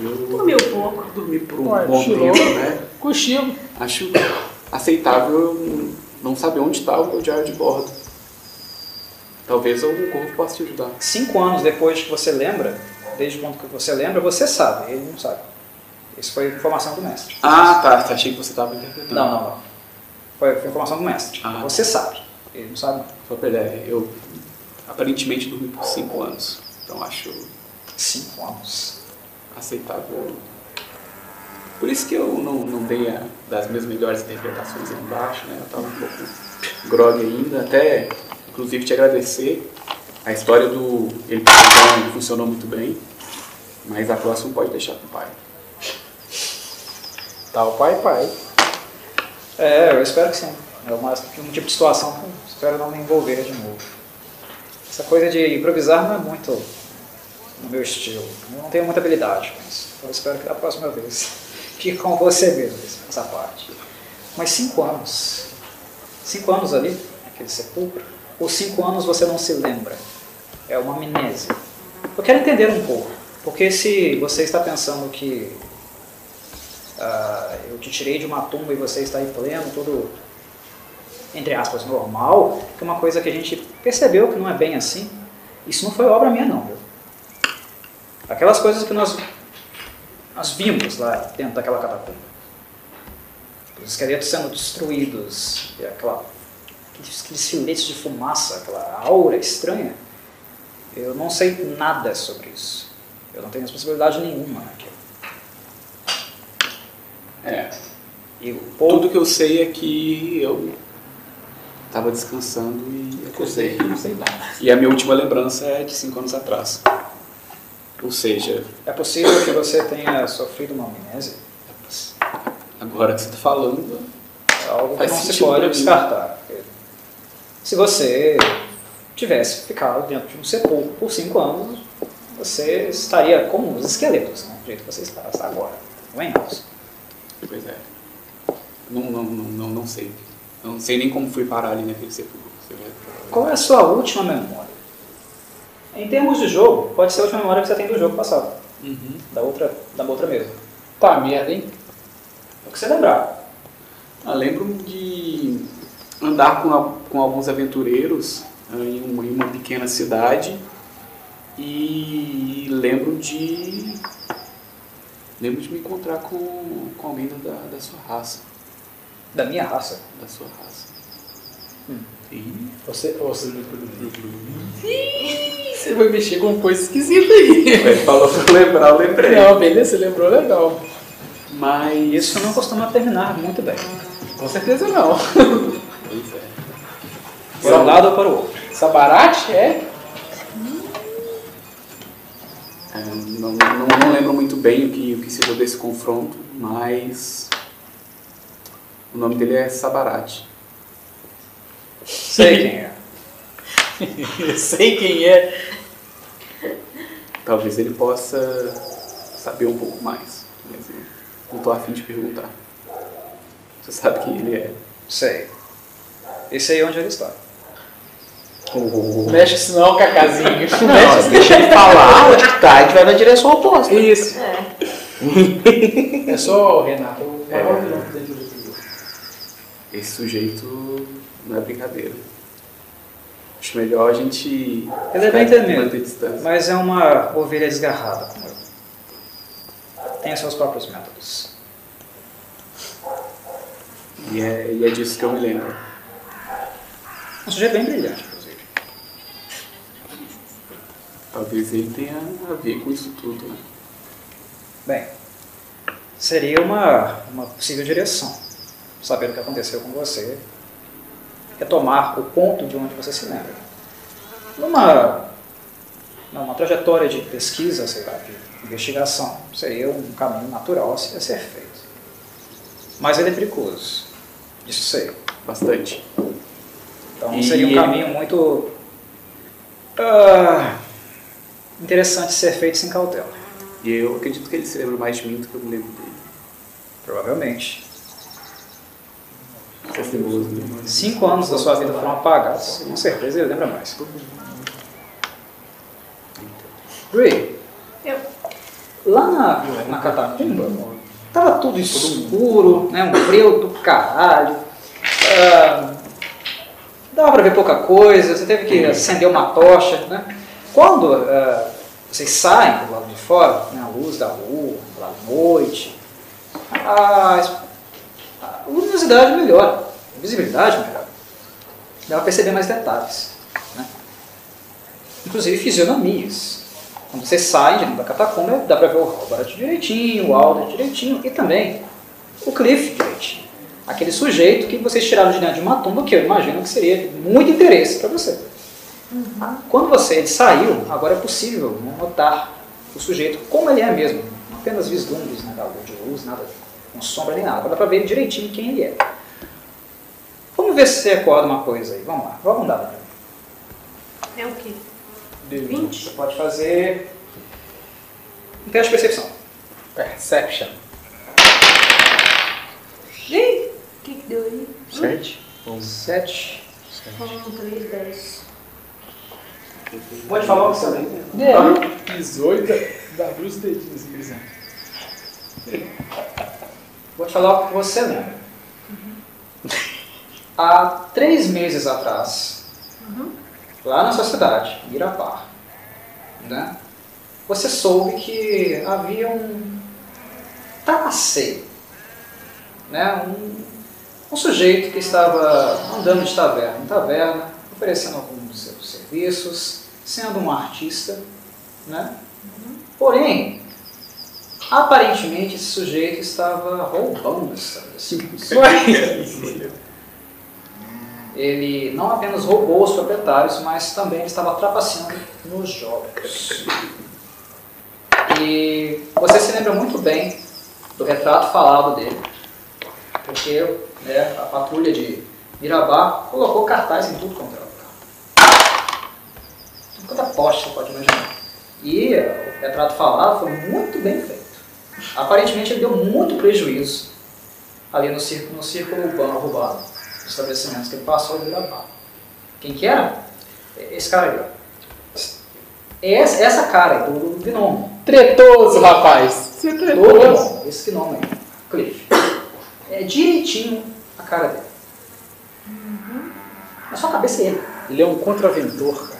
Dormiu pouco.
Dormi por um
Ué,
bom tempo, né?
Cochilo.
Acho aceitável eu não saber onde está o meu diário de bordo. Talvez algum corpo possa te ajudar.
Cinco anos depois que você lembra, desde quando que você lembra, você sabe, ele não sabe. Isso foi informação do mestre.
Ah, tá. Achei que você estava interpretando.
Não, não, não. Foi, foi informação do mestre.
Ah.
Você sabe. Ele não sabe.
pra ideia, eu aparentemente dormi por 5 anos. Então acho
Cinco anos.
Aceitável. Por isso que eu não, não dei a, das minhas melhores interpretações aí embaixo, né? Eu tava um pouco grog ainda, até inclusive te agradecer. A história do ele Paizão funcionou muito bem, mas a próxima pode deixar com o pai.
Tá o pai, pai.
É, eu espero que sim. É uma, um tipo de situação que eu espero não me envolver de novo. Essa coisa de improvisar não é muito no meu estilo. Eu não tenho muita habilidade com isso. Eu espero que da próxima vez fique com você mesmo essa parte. Mas cinco anos. Cinco anos ali, naquele sepulcro. Ou cinco anos você não se lembra. É uma amnésia. Eu quero entender um pouco. Porque se você está pensando que ah, eu te tirei de uma tumba e você está aí pleno, tudo, entre aspas, normal, que é uma coisa que a gente percebeu que não é bem assim. Isso não foi obra minha, não? Aquelas coisas que nós, nós vimos lá dentro daquela catacumba. Os esqueletos sendo destruídos, e aquela, aqueles, aqueles filetes de fumaça, aquela aura estranha. Eu não sei nada sobre isso. Eu não tenho responsabilidade nenhuma naquilo.
É,
E o pouco
tudo que eu sei é que eu tava descansando e acordei.
não sei nada.
E a minha última lembrança é de 5 anos atrás. Ou seja,
É possível que você tenha sofrido uma amnésia?
agora que você está falando,
É algo que não se pode descartar. Se você tivesse ficado dentro de um sepulcro por cinco anos, você estaria como os esqueletos, né? do jeito que você está está agora. Não é isso?
Pois é. Não, não, não, não, sei. Não sei nem como fui parar ali naquele sepulcro.
Qual é a sua última memória? Em termos de jogo, pode ser a última memória que você tem do jogo passado. Da outra, da outra mesa.
Tá, merda, hein?
É o que você lembrar.
Ah, lembro de andar com, a- com alguns aventureiros ah, em uma, em uma pequena cidade e lembro de lembro de me encontrar com, com alguém da, da sua raça,
Da minha raça.
da sua raça.
Hum.
Você, você, Ih, você vai mexer com coisa esquisita aí.
ele falou pra lembrar, eu lembrei.
Não, beleza, você lembrou legal.
Mas
Isso não costuma terminar muito bem.
Com certeza não.
Pois é.
Para um lado ou para o outro.
Sabarate é?
É, não, não, não lembro muito bem o que, o que se deu desse confronto, mas o nome dele é Sabarate.
Sei quem é.
Eu sei quem é.
Talvez ele possa saber um pouco mais, mas eu não estou afim de perguntar. Você sabe quem ele é.
Sei. E sei onde ele está.
Mexe isso não, Cacazinho.
Não,
Mexe
deixa ele falar onde que tá, a gente vai na direção oposta.
Isso.
É.
É só, Renato, o
É.
maior vilão que tem de jogo.
Esse sujeito não é brincadeira. Acho melhor a gente
Ele é bem temido. Mas é uma ovelha desgarrada, como eu. Tem seus próprios métodos.
E é, e é disso que eu me lembro.
Um sujeito bem brilhante, inclusive.
Talvez ele tenha a ver com isso tudo, né?
Bem, seria uma, uma possível direção. Saber o que aconteceu com você. Retomar o ponto de onde você se lembra. Numa, numa trajetória de pesquisa, sei lá, de investigação, seria um caminho natural a se- a ser feito. Mas ele é perigoso. Isso sei.
Bastante.
Então
E
seria um caminho muito ah, interessante de ser feito sem cautela.
E eu acredito que ele se lembra mais de mim do que eu me lembro dele.
Provavelmente.
Isso é simboloso, né?
Cinco anos da sua vida foram apagados. Com certeza ele lembra mais. Ray, lá na, na catacumba, tava tudo escuro, né, um frio do caralho. Ah, dava pra ver pouca coisa, você teve que acender uma tocha. Né? Quando ah, vocês saem do lado de fora, né, a luz da rua, da noite, a, luminosidade melhora, visibilidade melhora. Dá para perceber mais detalhes. Né? Inclusive fisionomias. Quando você sai de dentro da catacumba, dá para ver o Robert direitinho, o Alder direitinho e também o Cliff direitinho. Aquele sujeito que vocês tiraram de dentro de uma tumba que eu imagino que seria de muito interesse para você. Quando você ele saiu, agora é possível notar o sujeito como ele é mesmo. Não apenas vislumbres, né, de luz, nada com sombra nem nada. Dá para ver direitinho quem ele é. Vamos ver se você recorda uma coisa aí. Vamos lá. Vamos dar.
É o quê?
Você
20?
pode fazer um teste de percepção.
Perception.
Ih, o que, que deu aí?
Sete?
Sete.
Um, três, dez.
Pode falar o que você lembra.
18 da Bruce dedinhos, Guilherme.
Vou te falar o que você lembra. Há três meses atrás, lá na sua cidade, Irapá, né, você soube que havia um tapaceio, né, um, um sujeito que estava andando de taverna em taverna, oferecendo alguns dos seus serviços, sendo um artista, né? Porém, aparentemente esse sujeito estava roubando esse estabelecimento. Ele não apenas roubou os proprietários, mas também estava trapaceando nos jogos. E você se lembra muito bem do retrato falado dele, porque né, a patrulha de Mirabá colocou cartaz em tudo quanto era lugar. Tudo quanto poste, você pode imaginar. E o retrato falado foi muito bem feito. Aparentemente ele deu muito prejuízo ali no círculo, no círculo urbano roubado estabelecimentos que ele passou em Mirabá. Quem que era? Esse cara aí, ó. Essa, essa cara aí, do, do gnome.
Tretoso, rapaz. Você é
Do
tretoso.
gnome, esse gnome aí. Cliff. É direitinho a cara dele. Na sua cabeça é ele.
Ele é um contraventor, cara.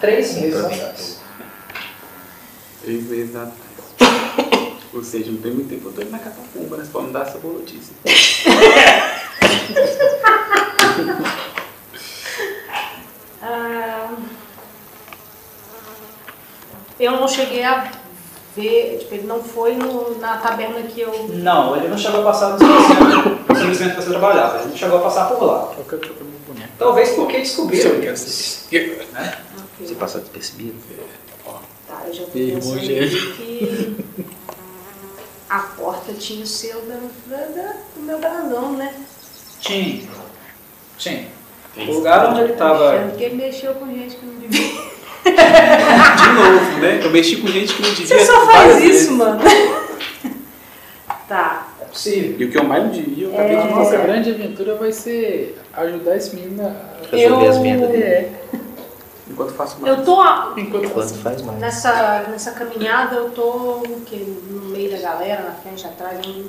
Três meses atrás.
Três meses atrás. Ou seja, não tem muito tempo, eu tô indo na catacumba, né? Você pode me dar essa boa
Ah, eu não cheguei a ver, tipo, ele não foi no- na taberna que eu.
Não, ele não chegou a passar no estabelecimento no estabelecimento que você trabalhava. Ele não chegou a passar por lá. Talvez porque descobriram.
Assistir.
Você passa despercebido?
Tá, eu já pensando
gêmeo.
que a porta tinha o selo da, da- da- do meu dragão, né?
Tinha. Tinha. O lugar onde ele estava.
Achando que ele mexeu com gente que não devia.
De novo, né? Eu mexi com gente que não devia.
Você só faz isso,
vezes.
mano. tá.
É possível.
E o que eu mais não devia, eu acabei de
A nossa grande aventura vai ser ajudar esse menino a...
Resolver
Eu-
as vendas dele.
É.
Enquanto faço mais.
Eu tô a-
Enquanto
Quanto faz mais?
nessa, nessa caminhada, eu tô o quê? no meio da galera, na frente, atrás. eu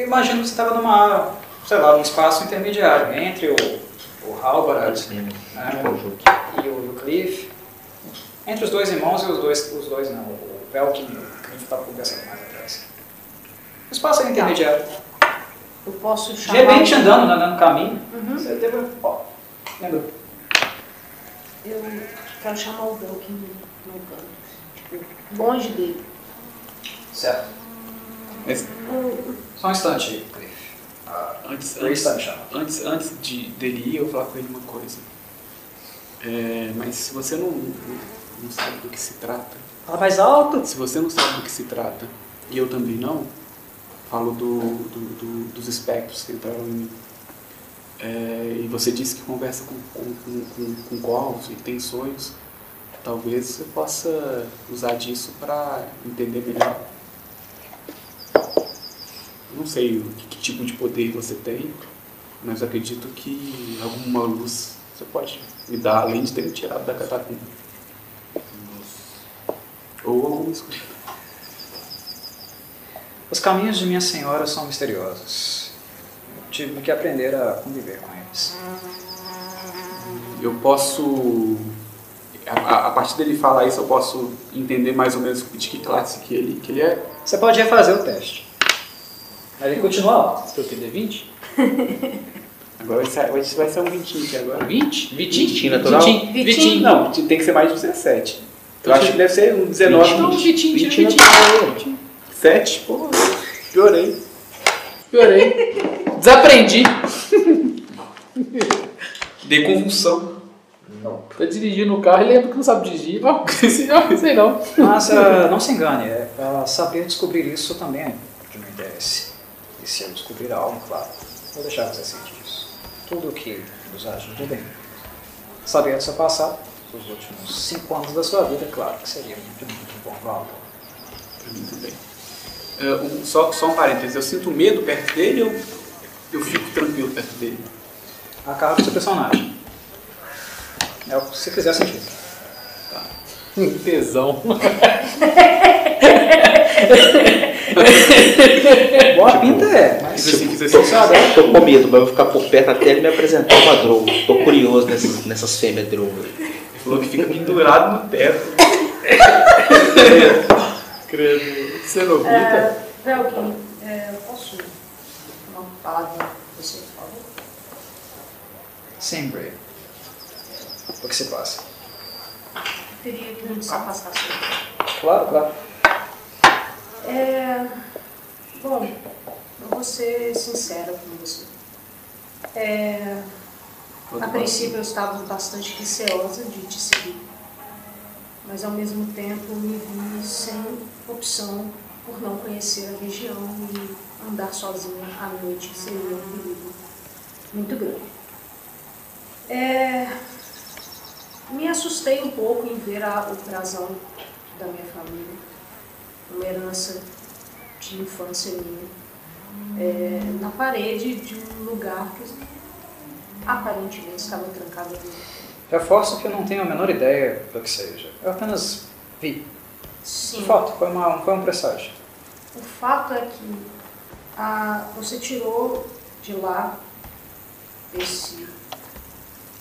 Eu imagino que você estava numa, sei lá, num espaço intermediário entre o, o Halbarad né,
conjunto.
e o, o Cliff. Entre os dois irmãos e os dois, os dois não, o Velkin e o Cliff estavam conversando mais atrás. Um espaço aí intermediário.
Eu posso
De
chamar.
repente, andando, andando no caminho,
Uhum.
você teve. Ó, lembra?
Eu quero chamar o Belkin no, canto. Tipo, longe dele.
Certo.
Mas
Só um instante,
antes, antes, antes, antes de, dele ir, eu vou falar com ele uma coisa. É, mas se você não, não sabe do que se trata,
Fala mais alto.
se você não sabe do que se trata, e eu também não, falo do, do- do- dos espectros que entraram em mim. É, e você disse que conversa com, com, com, com, corvos e tem sonhos. Talvez você possa usar disso para entender melhor. Não sei que, que tipo de poder você tem, mas acredito que alguma luz você pode me dar, além de ter me tirado da catacumba. Ou alguma escuta.
Os caminhos de minha senhora são misteriosos. Eu tive que aprender a conviver com eles.
Eu posso. A, a- a partir dele falar isso, eu posso entender mais ou menos de que classe que ele, que ele é.
Você pode refazer o teste. Mas ele continua alto.
Seu que D20?
Agora vai ser, vai um 20 aqui agora.
20? Vitinho?
Vitinho natural?
Vitinho.
Vitinho.
Vitinho.
Não, tem que ser mais de 17.
Então
Eu acho
você-
que deve ser um 19,
Então,
20.
Vitinho, tira
20
Vitinho. Vitinho.
7, pô, piorei.
Piorei. Desaprendi.
Dei convulsão.
Tá dirigindo o carro e lembra que não sabe dirigir. Não, sei não.
Mas ah, não se engane, é, ah, saber descobrir isso também é de meu interesse. E se eu descobrir algo, claro, vou deixar você sentir isso. Tudo que nos ajude bem. Saber do seu passado, os últimos cinco anos da sua vida, claro que seria de muito bom valor.
Muito bem. É, um- só, só um parênteses, eu sinto medo perto dele ou eu fico tranquilo perto dele?
A carga do seu personagem. É o que você quiser sentir.
Tesão.
Boa pinta é, mas
Quis assim, quis assim.
Tô com medo, mas eu vou ficar por perto até ele me apresentar uma droga. Tô curioso nessas, nessas fêmeas droga.
Ele falou que fica pendurado no teto.
Credo. Cenobita.
É, Velkin, é, eu posso uma palavra com você, por favor?
Bray. O que se passa?
Eu queria que se afastasse.
Claro, claro.
É, bom, eu vou ser sincera com você. É, a princípio eu estava bastante receosa de te seguir, mas ao mesmo tempo me vi sem opção por não conhecer a região e andar sozinha à noite seria um perigo muito grande. É, me assustei um pouco em ver a, o brasão da minha família, uma herança de infância minha, é, na parede de um lugar que aparentemente estava trancado ali.
Reforço que eu não tenho a menor ideia do que seja. Eu apenas vi.
Sim.
De fato, foi, uma, foi um presságio.
O fato é que a, você tirou de lá esse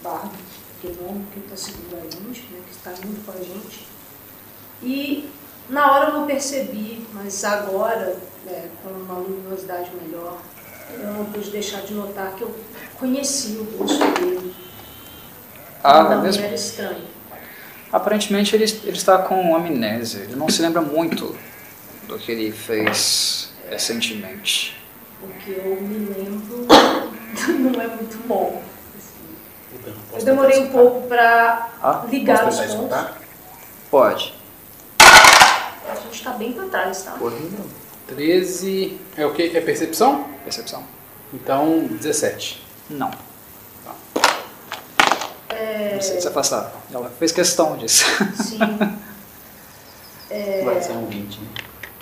bardo, aquele homem que está seguindo a gente, né, que está indo com a gente. E na hora eu não percebi, mas agora, né, com uma luminosidade melhor, eu não pude deixar de notar que eu conheci o rosto dele.
Ah, é
não
mesmo?
era estranho.
Aparentemente ele, ele está com amnésia. Ele não se lembra muito do que ele fez recentemente.
Porque eu me lembro não é muito bom. assim. Eu demorei um pouco para
Ah,
ligar os pontos.
escutar?
pode.
A gente está bem para trás, tá?
13. É o que? É percepção?
Percepção?
Então, 17.
Não. Não sei se afastar. Ela fez questão disso.
Sim.
Vai ser um 20, né?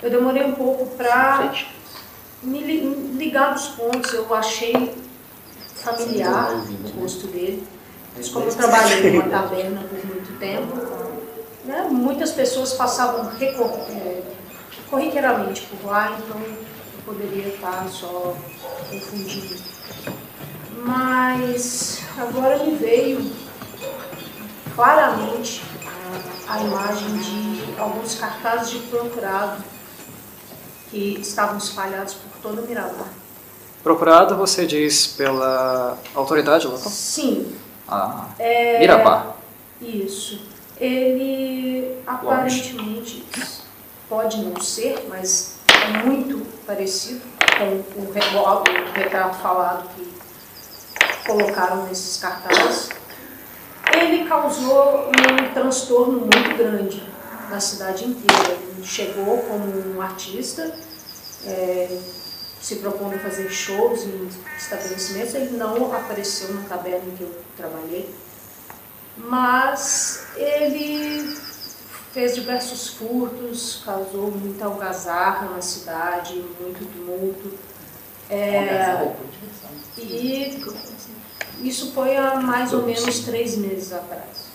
Eu demorei um pouco para me li- me ligar dos pontos. Eu achei familiar o rosto dele. Mas como eu trabalhei numa taberna por muito tempo, né, muitas pessoas passavam recor- é, corriqueiramente por lá, então eu poderia estar só confundindo. Mas agora me veio claramente a, a imagem de alguns cartazes de procurado que estavam espalhados por todo o Miramar.
Procurado, você diz, pela autoridade local?
Sim,
Ah,
é,
Mirabá.
Isso. Ele aparentemente pode não ser, mas é muito parecido com o, re- o retrato falado que colocaram nesses cartazes. Ele causou um transtorno muito grande na cidade inteira. Ele chegou como um artista, é, se propondo a fazer shows em estabelecimentos. Ele não apareceu na taberna em que eu trabalhei mas ele fez diversos furtos, causou muita algazarra na cidade, muito tumulto. É, e isso foi há mais ou menos três meses atrás.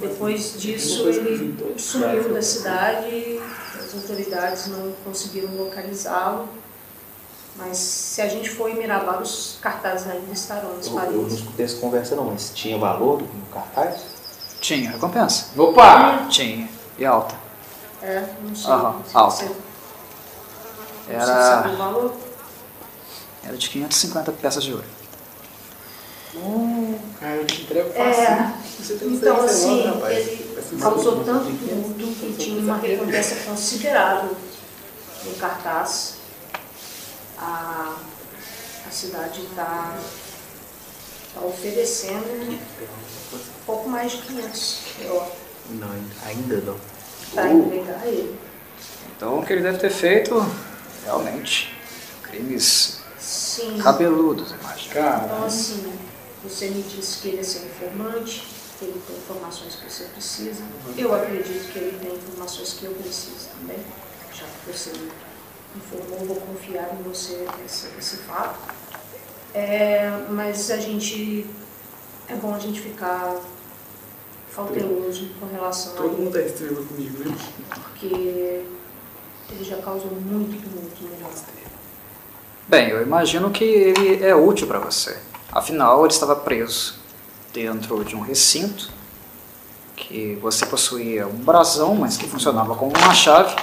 Depois disso, ele sumiu da cidade, as autoridades não conseguiram localizá-lo. Mas se a gente for em Mirabal, os cartazes ainda estarão
eu, eu não escutei essa conversa não, mas tinha valor no cartaz?
Tinha recompensa.
Opa!
Tinha. E alta.
É, não sei.
Aham,
não sei
Era,
sabe o valor?
era de 550 peças de ouro.
Hum, cara, eu te entrego fácil.
É,
Você tem
então assim,
rapaz.
ele causou tanto tumulto que tinha uma recompensa considerável no cartaz. A, a cidade está tá oferecendo pouco mais de 500
Não, ainda não.
para entregar ele.
Então o que ele deve ter feito, realmente, crimes
Sim.
cabeludos, imagino.
Então,
Cara,
assim, você me disse que ele é seu informante, que ele tem informações que você precisa. Eu acredito que ele tem informações que eu preciso também, já que você me informou, vou confiar em você esse, esse fato. É, mas a gente. É bom a gente ficar cauteloso com relação a
Todo mundo é estrela comigo, né?
porque ele já causou muito tumulto no lugar.
Bem, eu imagino que ele é útil para você. Afinal, ele estava preso dentro de um recinto que você possuía um brasão, mas que funcionava como uma chave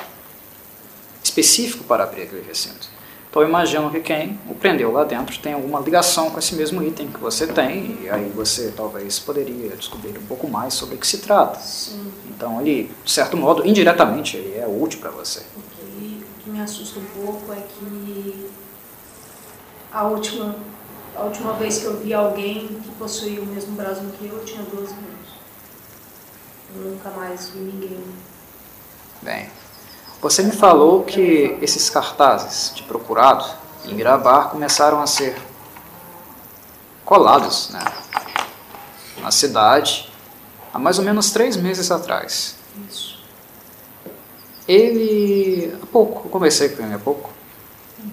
específico para abrir aquele recinto. Então eu imagino que quem o prendeu lá dentro tem alguma ligação com esse mesmo item que você tem, e aí você talvez poderia descobrir um pouco mais sobre o que se trata.
Sim,
Então ele, de certo modo, indiretamente, ele é útil para você.
O que, o que me assusta um pouco é que a última, a última vez que eu vi alguém que possuía o mesmo brasão que eu, eu tinha 12 anos. Eu nunca mais vi ninguém.
Bem, você me falou que esses cartazes de procurado em Mirabar começaram a ser colados né, na cidade há mais ou menos três meses atrás.
Isso.
Ele, há pouco, eu conversei com ele há pouco,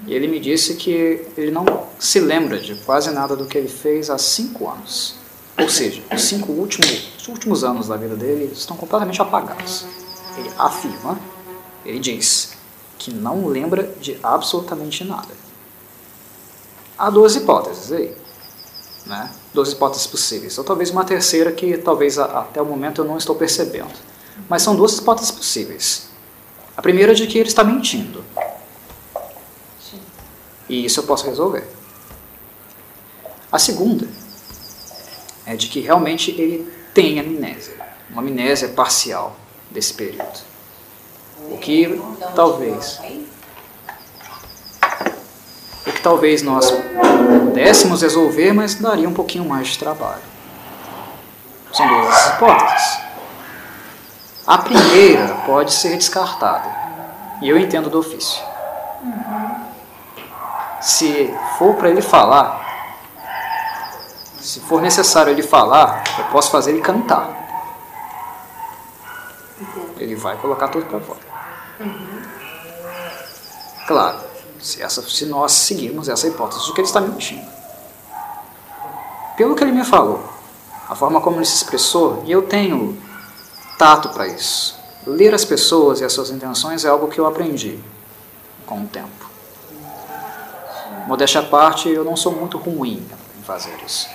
e ele me disse que ele não se lembra de quase nada do que ele fez há cinco anos. Ou seja, os cinco últimos, os últimos anos da vida dele estão completamente apagados. Ele afirma, ele diz, que não lembra de absolutamente nada. Há duas hipóteses aí, né? Duas hipóteses possíveis, ou talvez uma terceira que talvez até o momento eu não estou percebendo. Mas são duas hipóteses possíveis. A primeira é de que ele está mentindo.
Sim.
E isso eu posso resolver. A segunda é de que realmente ele tem amnésia, uma amnésia parcial desse período. O que talvez, o que talvez nós pudéssemos resolver, mas daria um pouquinho mais de trabalho. São duas hipóteses. A primeira pode ser descartada, e eu entendo do ofício. Se for para ele falar, se for necessário ele falar, eu posso fazer ele cantar. Ele vai colocar tudo para fora. Claro, se, essa, se nós seguirmos essa hipótese de que ele está mentindo. Pelo que ele me falou, a forma como ele se expressou, e eu tenho tato para isso. Ler as pessoas e as suas intenções é algo que eu aprendi com o tempo. Modéstia à parte, eu não sou muito ruim em fazer isso.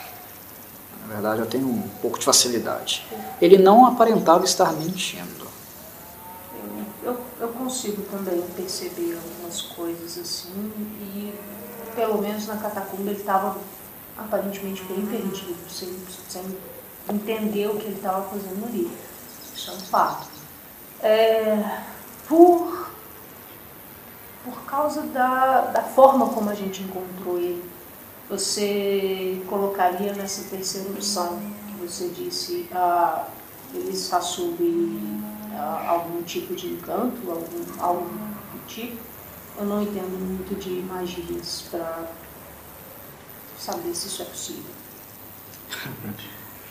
Na verdade, eu tenho um pouco de facilidade. Ele não aparentava estar mentindo.
Eu, consigo também perceber algumas coisas assim, e pelo menos na catacumba ele estava aparentemente bem perdido, sem, sem entender o que ele estava fazendo ali. Isso é um fato. É, por, por causa da, da forma como a gente encontrou ele, você colocaria nessa terceira opção que você disse, ah, ele está sob algum tipo de encanto, algum, algo do tipo? Eu não entendo muito de magias para saber se isso é possível.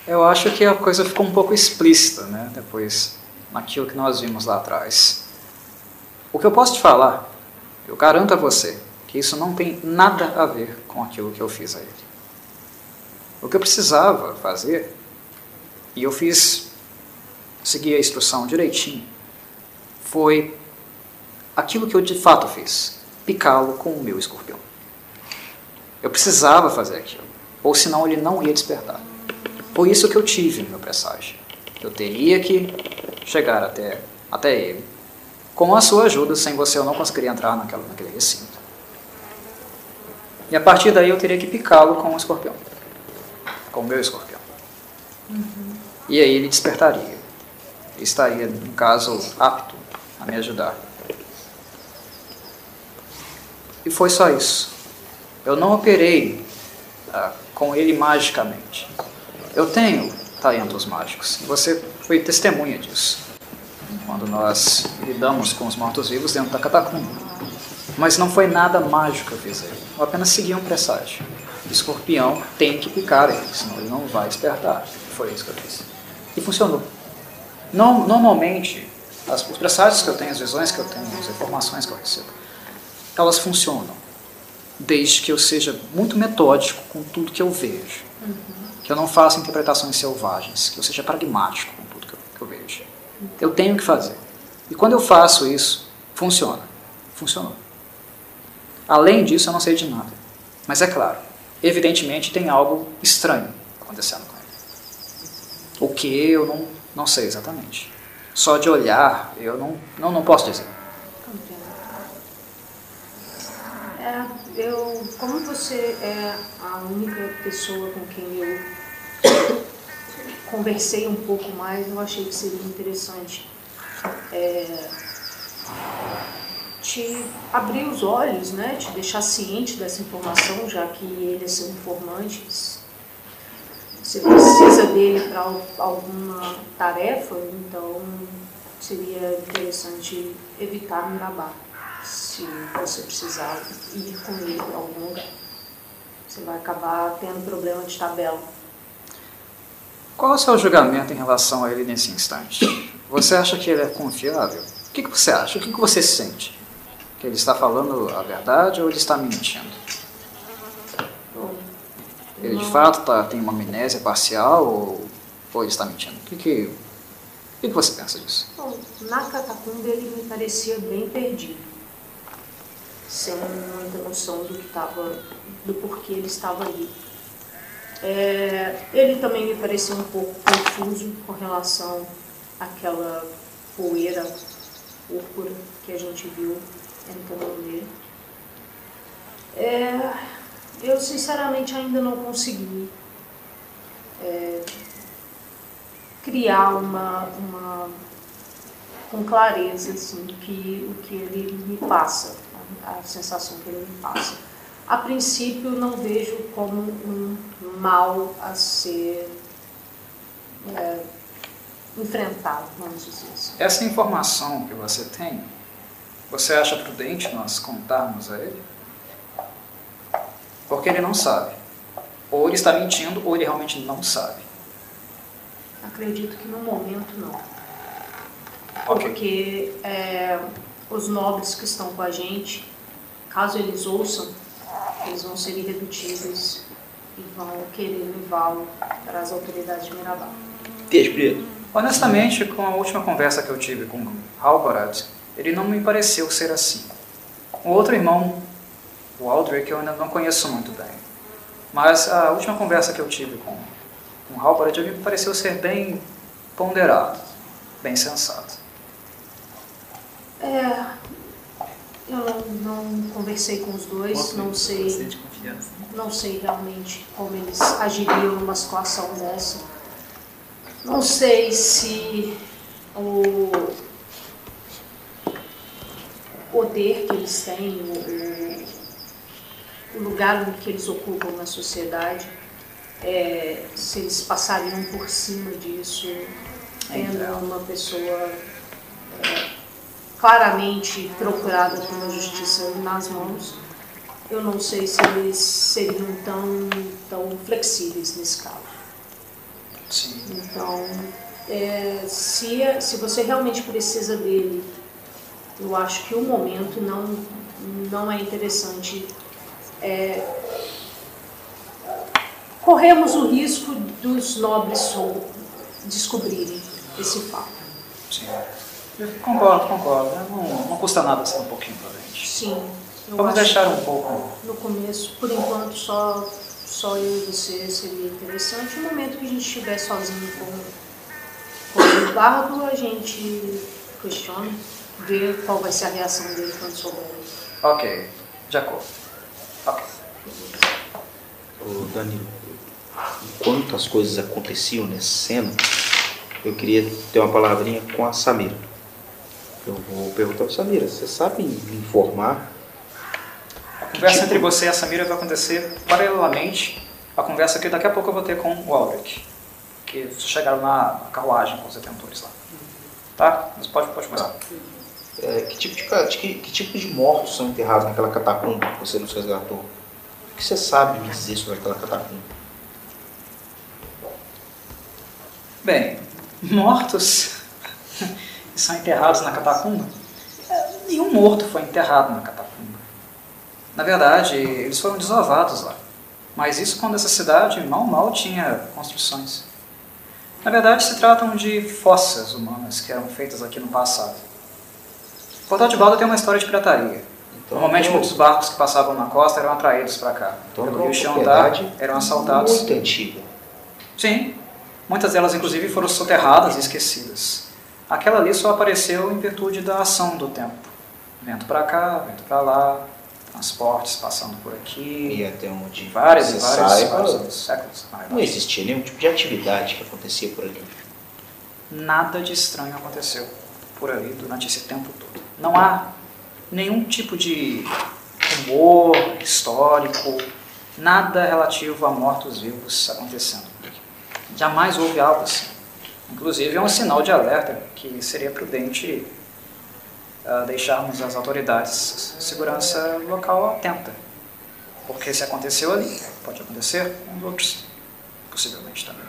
Eu acho que a coisa ficou um pouco explícita, né? Depois, naquilo que nós vimos lá atrás. O que eu posso te falar, eu garanto a você, que isso não tem nada a ver com aquilo que eu fiz a ele. O que eu precisava fazer, e eu fiz, segui a instrução direitinho, foi aquilo que eu de fato fiz, picá-lo com o meu escorpião. Eu precisava fazer aquilo, ou senão ele não ia despertar. Foi isso que eu tive no meu presságio. Eu teria que chegar até, até ele, Com a sua ajuda, sem você eu não conseguiria entrar naquela, naquele recinto. E a partir daí eu teria que picá-lo com o escorpião. Com o meu escorpião. E aí ele despertaria. Ele estaria, no caso, apto a me ajudar. E foi só isso. Eu não operei ah, com ele magicamente. Eu tenho talentos mágicos. Você foi testemunha disso. Quando nós lidamos com os mortos-vivos dentro da catacumba. Mas não foi nada mágico que eu fiz aí. Eu apenas segui um presságio. O escorpião tem que picar ele, senão ele não vai despertar. Foi isso que eu fiz. E funcionou. No- normalmente, as, os presságios que eu tenho, as visões que eu tenho, as informações que eu recebo, elas funcionam. Desde que eu seja muito metódico com tudo que eu vejo. Que eu não faça interpretações selvagens. Que eu seja pragmático com tudo que eu, que eu vejo. Eu tenho que fazer. E quando eu faço isso, funciona. Funcionou. Além disso, eu não sei de nada. Mas é claro, evidentemente tem algo estranho acontecendo com ele. O que eu não, não sei exatamente. Só de olhar, eu não, não, não posso dizer.
É, eu, como você é a única pessoa com quem eu conversei um pouco mais, eu achei que seria interessante é, te abrir os olhos, né? Te deixar ciente dessa informação, já que ele é seu informante. Você precisa dele para alguma tarefa, então seria interessante evitar Mirabá se você precisar ir com ele para algum lugar. Você vai acabar tendo problema de tabela.
Qual é o seu julgamento em relação a ele nesse instante? Você acha que ele é confiável? O que, você acha? O que você sente? Que ele está falando a verdade ou ele está mentindo? Ele de fato tá, tem uma amnésia parcial ou, ou ele está mentindo? O que, que, o que, que você pensa disso?
Bom, na catacumba ele me parecia bem perdido, sem muita noção do que estava, do porquê ele estava ali. É, ele também me parecia um pouco confuso com relação àquela poeira púrpura que a gente viu entrando nele. É, eu sinceramente ainda não consegui é, criar uma, uma com clareza assim, que, o que ele me passa, a sensação que ele me passa. A princípio, não vejo como um mal a ser é, enfrentado, vamos dizer assim.
Essa informação que você tem, você acha prudente nós contarmos a ele? Porque ele não sabe. Ou ele está mentindo, ou ele realmente não sabe.
Acredito que no momento não.
Ok.
Porque é, os nobres que estão com a gente, caso eles ouçam, eles vão ser irredutíveis e vão querer levá-lo para as autoridades de Mirabal.
Peixe preto.
Honestamente, com a última conversa que eu tive com Halbarad, ele não me pareceu ser assim. O outro irmão, o Aldrich, eu ainda não conheço muito bem. Mas a última conversa que eu tive com, com ele me pareceu ser bem ponderado, bem sensato.
É, eu não, conversei com os dois, não sei, não sei realmente como eles agiriam numa situação dessa. Não sei se o poder que eles têm, o, o lugar que eles ocupam na sociedade, é, se eles passariam por cima disso, tendo uma pessoa é, claramente procurada pela justiça nas mãos, eu não sei se eles seriam tão, tão flexíveis nesse caso.
Sim.
Então, é, se, se você realmente precisa dele, eu acho que o momento não, não é interessante. É, corremos o risco dos nobres sou- descobrirem esse fato.
Sim. Eu concordo, concordo. Não, não custa nada ser um pouquinho prudente.
Sim,
Vamos deixar um pouco.
no começo, por enquanto, só, só eu e você seria interessante. No momento que a gente estiver sozinho com, com o bardo, a gente questiona. ver qual vai ser a reação dele quando souber.
Ok, de acordo.
Ô, Danilo, enquanto as coisas aconteciam nessa cena, eu queria ter uma palavrinha com a Samira. Eu vou perguntar para Samira, você sabe me informar?
A conversa
tipo-
entre você e a Samira vai acontecer paralelamente à conversa que daqui a pouco eu vou ter com o Albrecht. Que chegaram na carruagem com os detentores lá. Tá? Mas pode, pode começar.
É, que, tipo de, que, que tipo de mortos são enterrados naquela catacumba que você nos resgatou? O que você sabe me dizer sobre aquela catacumba?
Bem, mortos que são enterrados na catacumba? É, Nenhum morto foi enterrado na catacumba. Na verdade, eles foram desovados lá. Mas isso quando essa cidade mal mal tinha construções. Na verdade, se tratam de fossas humanas que eram feitas aqui no passado. Portal de Balda tem uma história de pirataria.
Então,
Normalmente,
então-
muitos barcos que passavam na costa eram atraídos para cá.
Então,
Pelo rio
propriedade
eram assaltados.
Muito antiga.
Sim, muitas delas inclusive foram soterradas e esquecidas. Aquela ali só apareceu em virtude da ação do tempo. Vento para cá, vento para lá, transportes passando por aqui,
E até onde
vários e
você
vários,
saiba,
vários anos, séculos.
não existia nenhum tipo de atividade que acontecia por ali.
Nada de estranho aconteceu por ali durante esse tempo todo. Não há nenhum tipo de rumor histórico, nada relativo a mortos-vivos acontecendo. Jamais houve algo assim. Inclusive é um sinal de alerta que seria prudente ah, deixarmos as autoridades de segurança local atenta. Porque se aconteceu ali, pode acontecer com os outros, possivelmente também.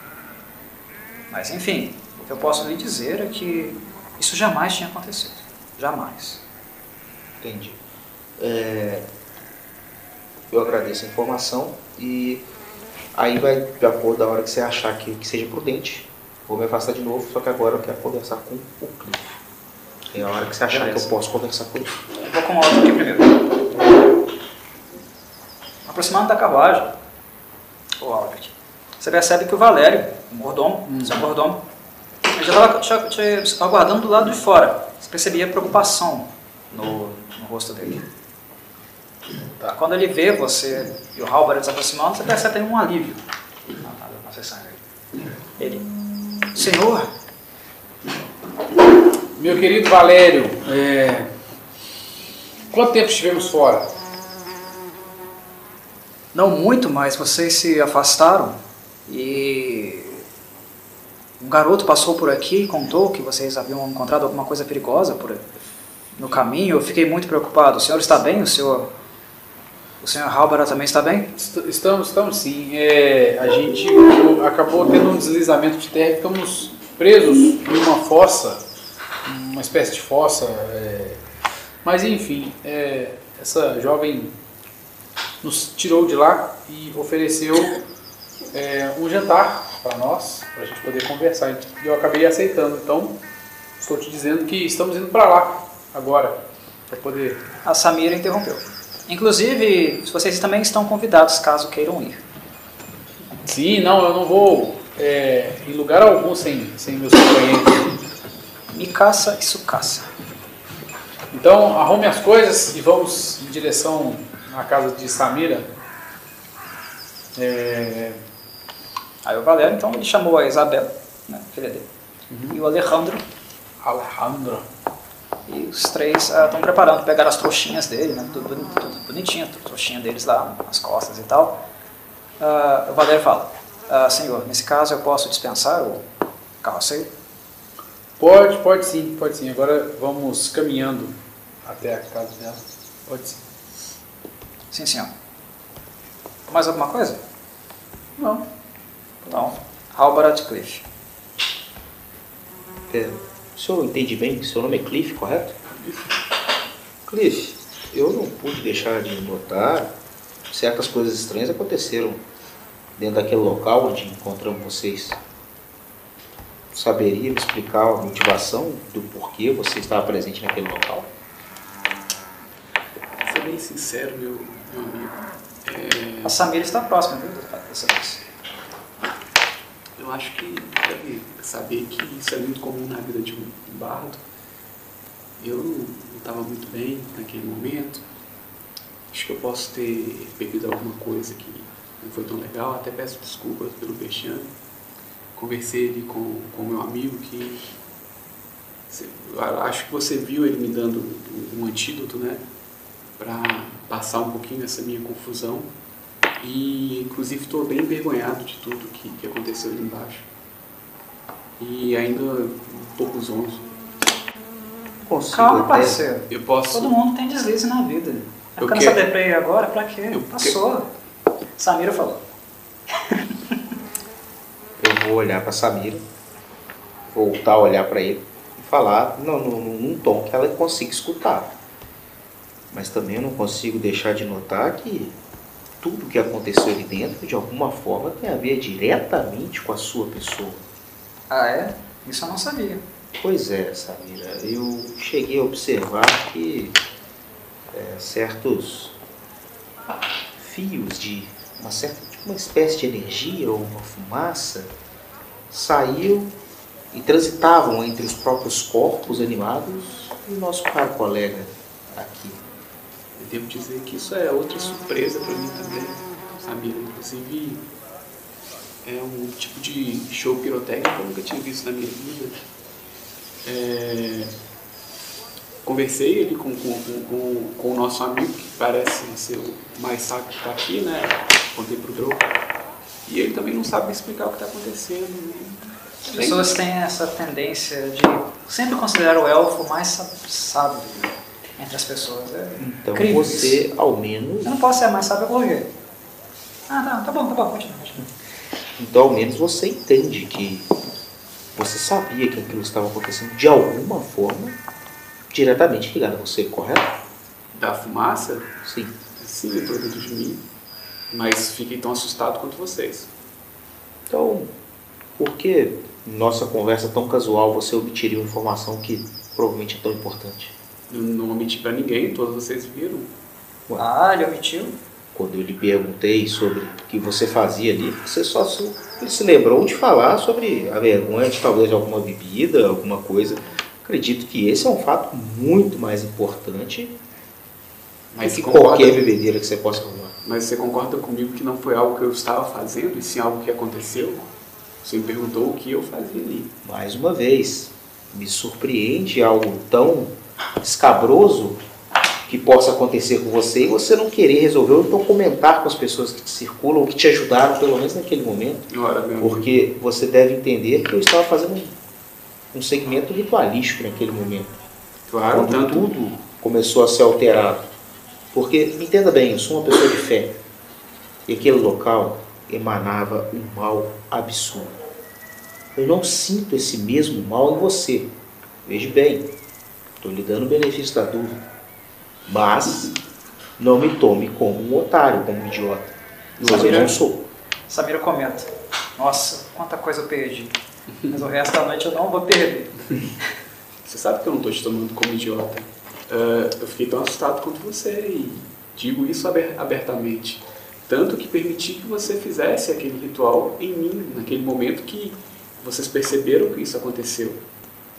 Mas enfim, o que eu posso lhe dizer é que isso jamais tinha acontecido. Jamais.
Entendi. É, eu agradeço a informação e aí vai de acordo da hora que você achar que, que seja prudente. Vou me afastar de novo, só que agora eu quero conversar com o Cliff. É a hora que você achar
Beleza.
que eu posso conversar com ele.
Eu vou com o outro aqui primeiro. Aproximando da carruagem, o Albert, você percebe que o Valério, o mordomo, seu mordomo, ele já estava te, te aguardando do lado de fora. Percebia preocupação no, no rosto dele. Quando ele vê você e o Halbert se aproximando, você percebe um alívio na, na, na sessão dele. Ele, Senhor,
Meu querido Valério, é, quanto tempo estivemos fora?
Não muito, mas vocês se afastaram e um garoto passou por aqui e contou que vocês haviam encontrado alguma coisa perigosa por no caminho. Eu fiquei muito preocupado. O senhor está bem? O senhor o senhor Halbara também está bem?
Est- Estamos, estamos sim. É, a gente acabou tendo um deslizamento de terra e ficamos presos em uma fossa, uma espécie de fossa. é. Mas enfim, é, essa jovem nos tirou de lá e ofereceu é, um jantar para nós, para a gente poder conversar. E eu acabei aceitando. Então, estou te dizendo que estamos indo para lá agora, para poder
A Samira interrompeu. Inclusive, vocês também estão convidados caso queiram ir.
Sim, não, eu não vou é, em lugar algum sem, sem meus companheiros.
Mikasa e Sukasa.
Então, arrume as coisas e vamos em direção à casa de Samira. É,
Aí o Valério, então, ele chamou a Isabel, né, filha dele, e o Alejandro
Alejandro.
E os três estão preparando, pegaram as trouxinhas dele, né? Tudo, tudo bonitinho, a trouxinha deles lá nas costas e tal. Ah, o Valério fala, ah, senhor, nesse caso eu posso dispensar o carroceiro?
Pode, pode sim, pode sim. Agora vamos caminhando até a casa dela. Pode sim.
Sim, senhor. Mais alguma coisa?
Não.
Então, Halbarat Cliff.
É, o senhor entende bem que seu nome é Cliff, correto? Cliff, eu não pude deixar de notar certas coisas estranhas aconteceram dentro daquele local onde encontramos vocês. Saberia me explicar a motivação do porquê você estava presente naquele local?
Pra ser bem sincero, meu, meu amigo, é,
A Samira está próxima, viu, dessa vez.
Eu acho que deve saber que isso é muito comum na vida de um bardo. eu não estava muito bem naquele momento. Acho que eu posso ter bebido alguma coisa que não foi tão legal. Até peço desculpas pelo vexame. Conversei ali com o meu amigo que acho que você viu ele me dando um antídoto, né? Para passar um pouquinho dessa minha confusão. E inclusive estou bem envergonhado de tudo que, que aconteceu ali embaixo. E ainda um pouco zonzo.
Consigo
Calma,
até-
parceiro.
Eu posso.
Todo mundo tem deslize na vida.
Eu
ficar
que-
nessa deprê aí agora? Pra quê?
Eu-
Passou. Samira falou.
Eu vou olhar para Samira, voltar a olhar para ele e falar não, num, num tom que ela consiga escutar. Mas também eu não consigo deixar de notar que tudo que aconteceu ali dentro, de alguma forma, tem a ver diretamente com a sua pessoa.
Ah, é? Isso eu não sabia.
Pois é, Samira, eu cheguei a observar que é, certos fios de uma certa, tipo uma espécie de energia ou uma fumaça saíam e transitavam entre os próprios corpos animados e o nosso caro colega aqui.
Devo dizer que isso é outra surpresa para mim também, Samira. Inclusive, é um tipo de show pirotécnico que eu nunca tinha visto na minha vida. É, Conversei ali com, com, com- com, o nosso amigo, que parece ser o mais sábio que está aqui, né? Contei pro Drogo. E ele também não sabe explicar o que está acontecendo. né?
As pessoas têm essa tendência de sempre considerar o elfo mais sá- sábio entre as pessoas. É
Então
incrível
você, ao menos,
Eu não posso ser mais sábio por quê? Ah, tá, tá bom, tá bom, continua. continua.
então ao menos você entende que você sabia que aquilo estava acontecendo de alguma forma diretamente ligado a você, correto?
Da fumaça,
Sim.
sim, entrou dentro de mim. Mas fiquei tão assustado quanto vocês.
Então, por que nossa conversa tão casual você obteria uma informação que provavelmente é tão importante?
Eu não vou mentir pra ninguém, todos vocês viram.
Ah, ele omitiu?
Quando eu lhe perguntei sobre o que você fazia ali, você só se, ele se lembrou de falar sobre a vergonha de talvez alguma bebida, alguma coisa. Acredito que esse é um fato muito mais importante
Mas
que qualquer
concorda,
bebedeira que você possa arrumar.
mas você concorda comigo que não foi algo que eu estava fazendo, e sim algo que aconteceu? Você me perguntou o que eu fazia ali.
Mais uma vez, me surpreende algo tão escabroso que possa acontecer com você e você não querer resolver ou então comentar com as pessoas que te circulam ou que te ajudaram, pelo menos naquele momento.
Ora,
Porque você deve entender que eu estava fazendo um, um segmento ritualístico naquele momento.
claro,
quando
tanto
tudo começou a ser alterado. Porque, me entenda bem, eu sou uma pessoa de fé. E aquele local emanava um mal absurdo. Eu não sinto esse mesmo mal em você. Veja bem, estou lhe dando o benefício da dúvida. Mas não me tome como um otário, como um idiota. Mas eu não sou.
Samira comenta. Nossa, quanta coisa eu perdi. Mas o resto da noite eu não vou perder.
você sabe que eu não estou te tomando como idiota. Ah, eu fiquei tão assustado quanto você e digo isso aber- abertamente. Tanto que permiti que você fizesse aquele ritual em mim, naquele momento que vocês perceberam que isso aconteceu.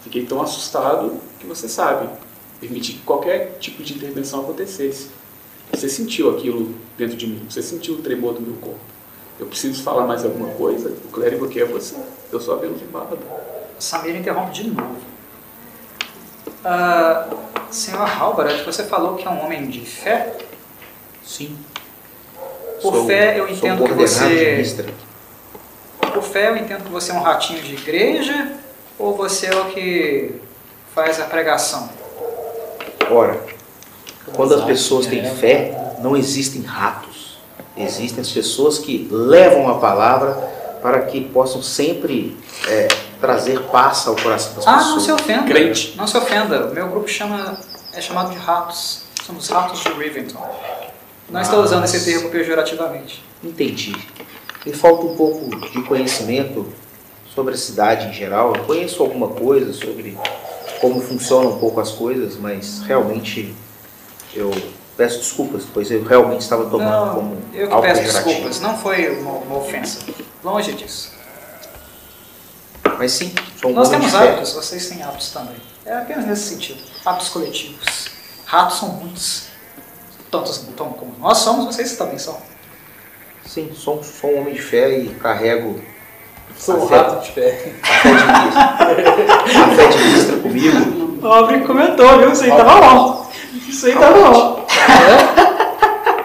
Fiquei tão assustado que você sabe. Permiti que qualquer tipo de intervenção acontecesse. Você sentiu aquilo dentro de mim, você sentiu o tremor do meu corpo. Eu preciso falar mais alguma coisa? O clérigo aqui é você. Eu sou apenas um bárbaro.
Samira interrompe de novo. Ah, senhor Halbarat, você falou que é um homem de fé?
Sim.
Por fé, eu
sou
entendo que você-. Por fé, eu entendo que você é um ratinho de igreja ou você é o que faz a pregação?
Ora, quando as pessoas
é.
têm fé, não existem ratos. Existem as pessoas que levam a palavra para que possam sempre é, trazer paz ao coração das
Ah,
pessoas.
não se ofenda.
Crente.
Não se ofenda. O meu grupo chama, é chamado de ratos. Somos ratos de Riventon. Não estou
Mas-
usando esse termo pejorativamente.
Entendi. Me falta um pouco de conhecimento sobre a cidade em geral. Eu conheço alguma coisa sobre como funcionam um pouco as coisas, mas realmente eu peço desculpas, pois eu realmente estava tomando
Não,
como
eu que
algo
peço desculpas. Não foi uma, uma ofensa. Longe disso.
Mas sim, sou um
Nós temos
fé.
hábitos, vocês têm hábitos também. É apenas nesse sentido. Hábitos coletivos. Ratos são muitos. Tantos tão como nós somos, vocês também são.
Sim, sou, sou um homem de fé e carrego
Sou um
a fé,
rato de pé.
a fé de Cristo. A fé de Cristo comigo.
Pobre comentou, viu? Isso aí tava bom. Isso aí tava bom.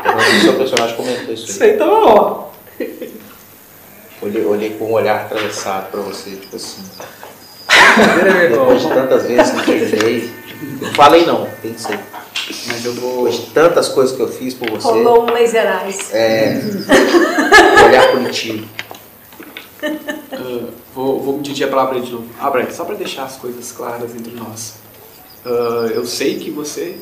Eu não sei se o personagem comentou isso
Isso
aí.
aí tava bom.
Olhei, olhei com um olhar atravessado pra você, tipo assim. Depois de tantas vezes que eu terminei. Não falei não, pensei.
Mas eu vou.
Depois de tantas coisas que eu fiz por você.
Rolou um laser eyes.
É. olhar punitivo.
Ah, vou, vou pedir a palavra de novo. Ah, Brian, só para deixar as coisas claras entre nós. Ah, eu sei que você,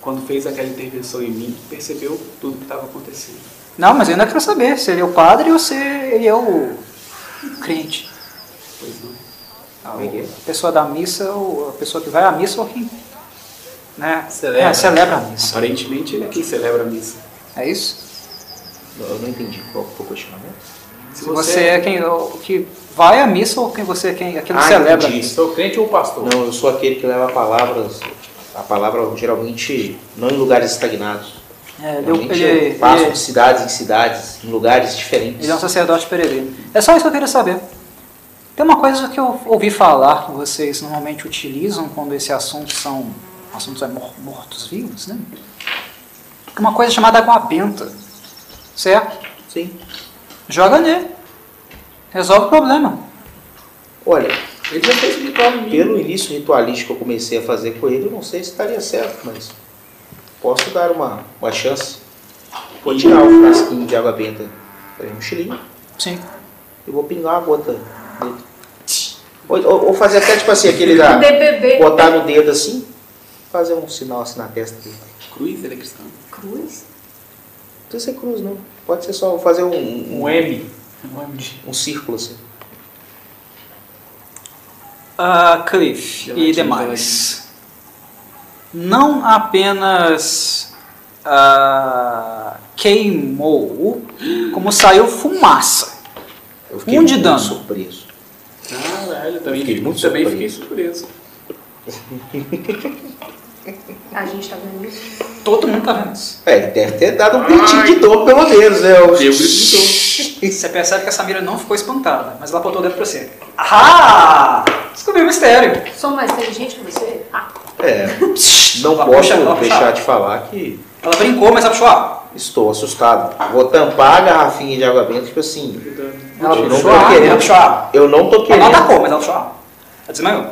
quando fez aquela intervenção em mim, percebeu tudo que estava acontecendo.
Não, mas eu ainda quero saber se ele é o padre ou se ele é o crente.
Pois não.
A
Como é é?
pessoa da missa, ou a pessoa que vai à missa ou quem né?
Celebra.
É, celebra a missa.
Aparentemente ele é quem celebra a missa.
É isso?
Eu não entendi qual foi o questionamento.
Se você é quem o que vai à missa ou quem você é quem aquele que
Ah,
celebra
entendi.
Sou crente ou pastor?
Não, eu sou aquele que leva palavras, a palavra geralmente não em lugares estagnados.
É, ele,
Geralmente
ele,
eu passo
ele-
de cidades em cidades, em lugares diferentes.
ele é um sacerdote peregrino. É só isso que eu queria saber. Tem uma coisa que eu ouvi falar que vocês normalmente utilizam quando esse assunto são assuntos é, mor- mortos-vivos, né? É Uma coisa chamada água benta. Certo?
Sim.
Joga nele. Resolve o problema.
Olha,
Ele já fez um ritual em mim.
pelo início ritualístico que eu comecei a fazer com ele, eu não sei se estaria certo, mas posso dar uma, uma chance. Vou tirar o frasquinho de água benta da minha mochilinha
Sim.
e vou pingar a gota nele. Ou, ou- ou fazer até tipo assim, aquele da.
DBB.
botar no dedo assim, fazer um sinal assim na testa dele.
Cruz, ele é cristão.
Cruz?
Não precisa ser cruz, não. Pode ser só fazer um, um,
Um M. Um
um círculo assim.
Ah, Cliff e demais. Não apenas ah, queimou, como saiu fumaça.
Eu fiquei
Um de
muito
dano.
surpreso.
Caralho, eu também,
Fiquei muito
também
surpreso.
fiquei surpreso.
A gente tá vendo isso?
Todo mundo tá vendo isso.
É, ele deve ter dado um gritinho de dor, pelo menos, né? O-
Deu grito de dor.
Você percebe que a Samira não ficou espantada, mas ela apontou o dedo pra você. Ah! Descobriu o mistério.
Sou mais inteligente que você? Ah,
É, não
Ela
posso
puxa- ela puxa-
deixar de falar que
Ela brincou, mas ela puxou a
estou assustado. Vou tampar a garrafinha de água benta, tipo assim.
Ela
Eu não tô querendo.
ela puxou
Eu não tô
Ela não
querendo.
atacou, mas ela puxou Ela desmaiou.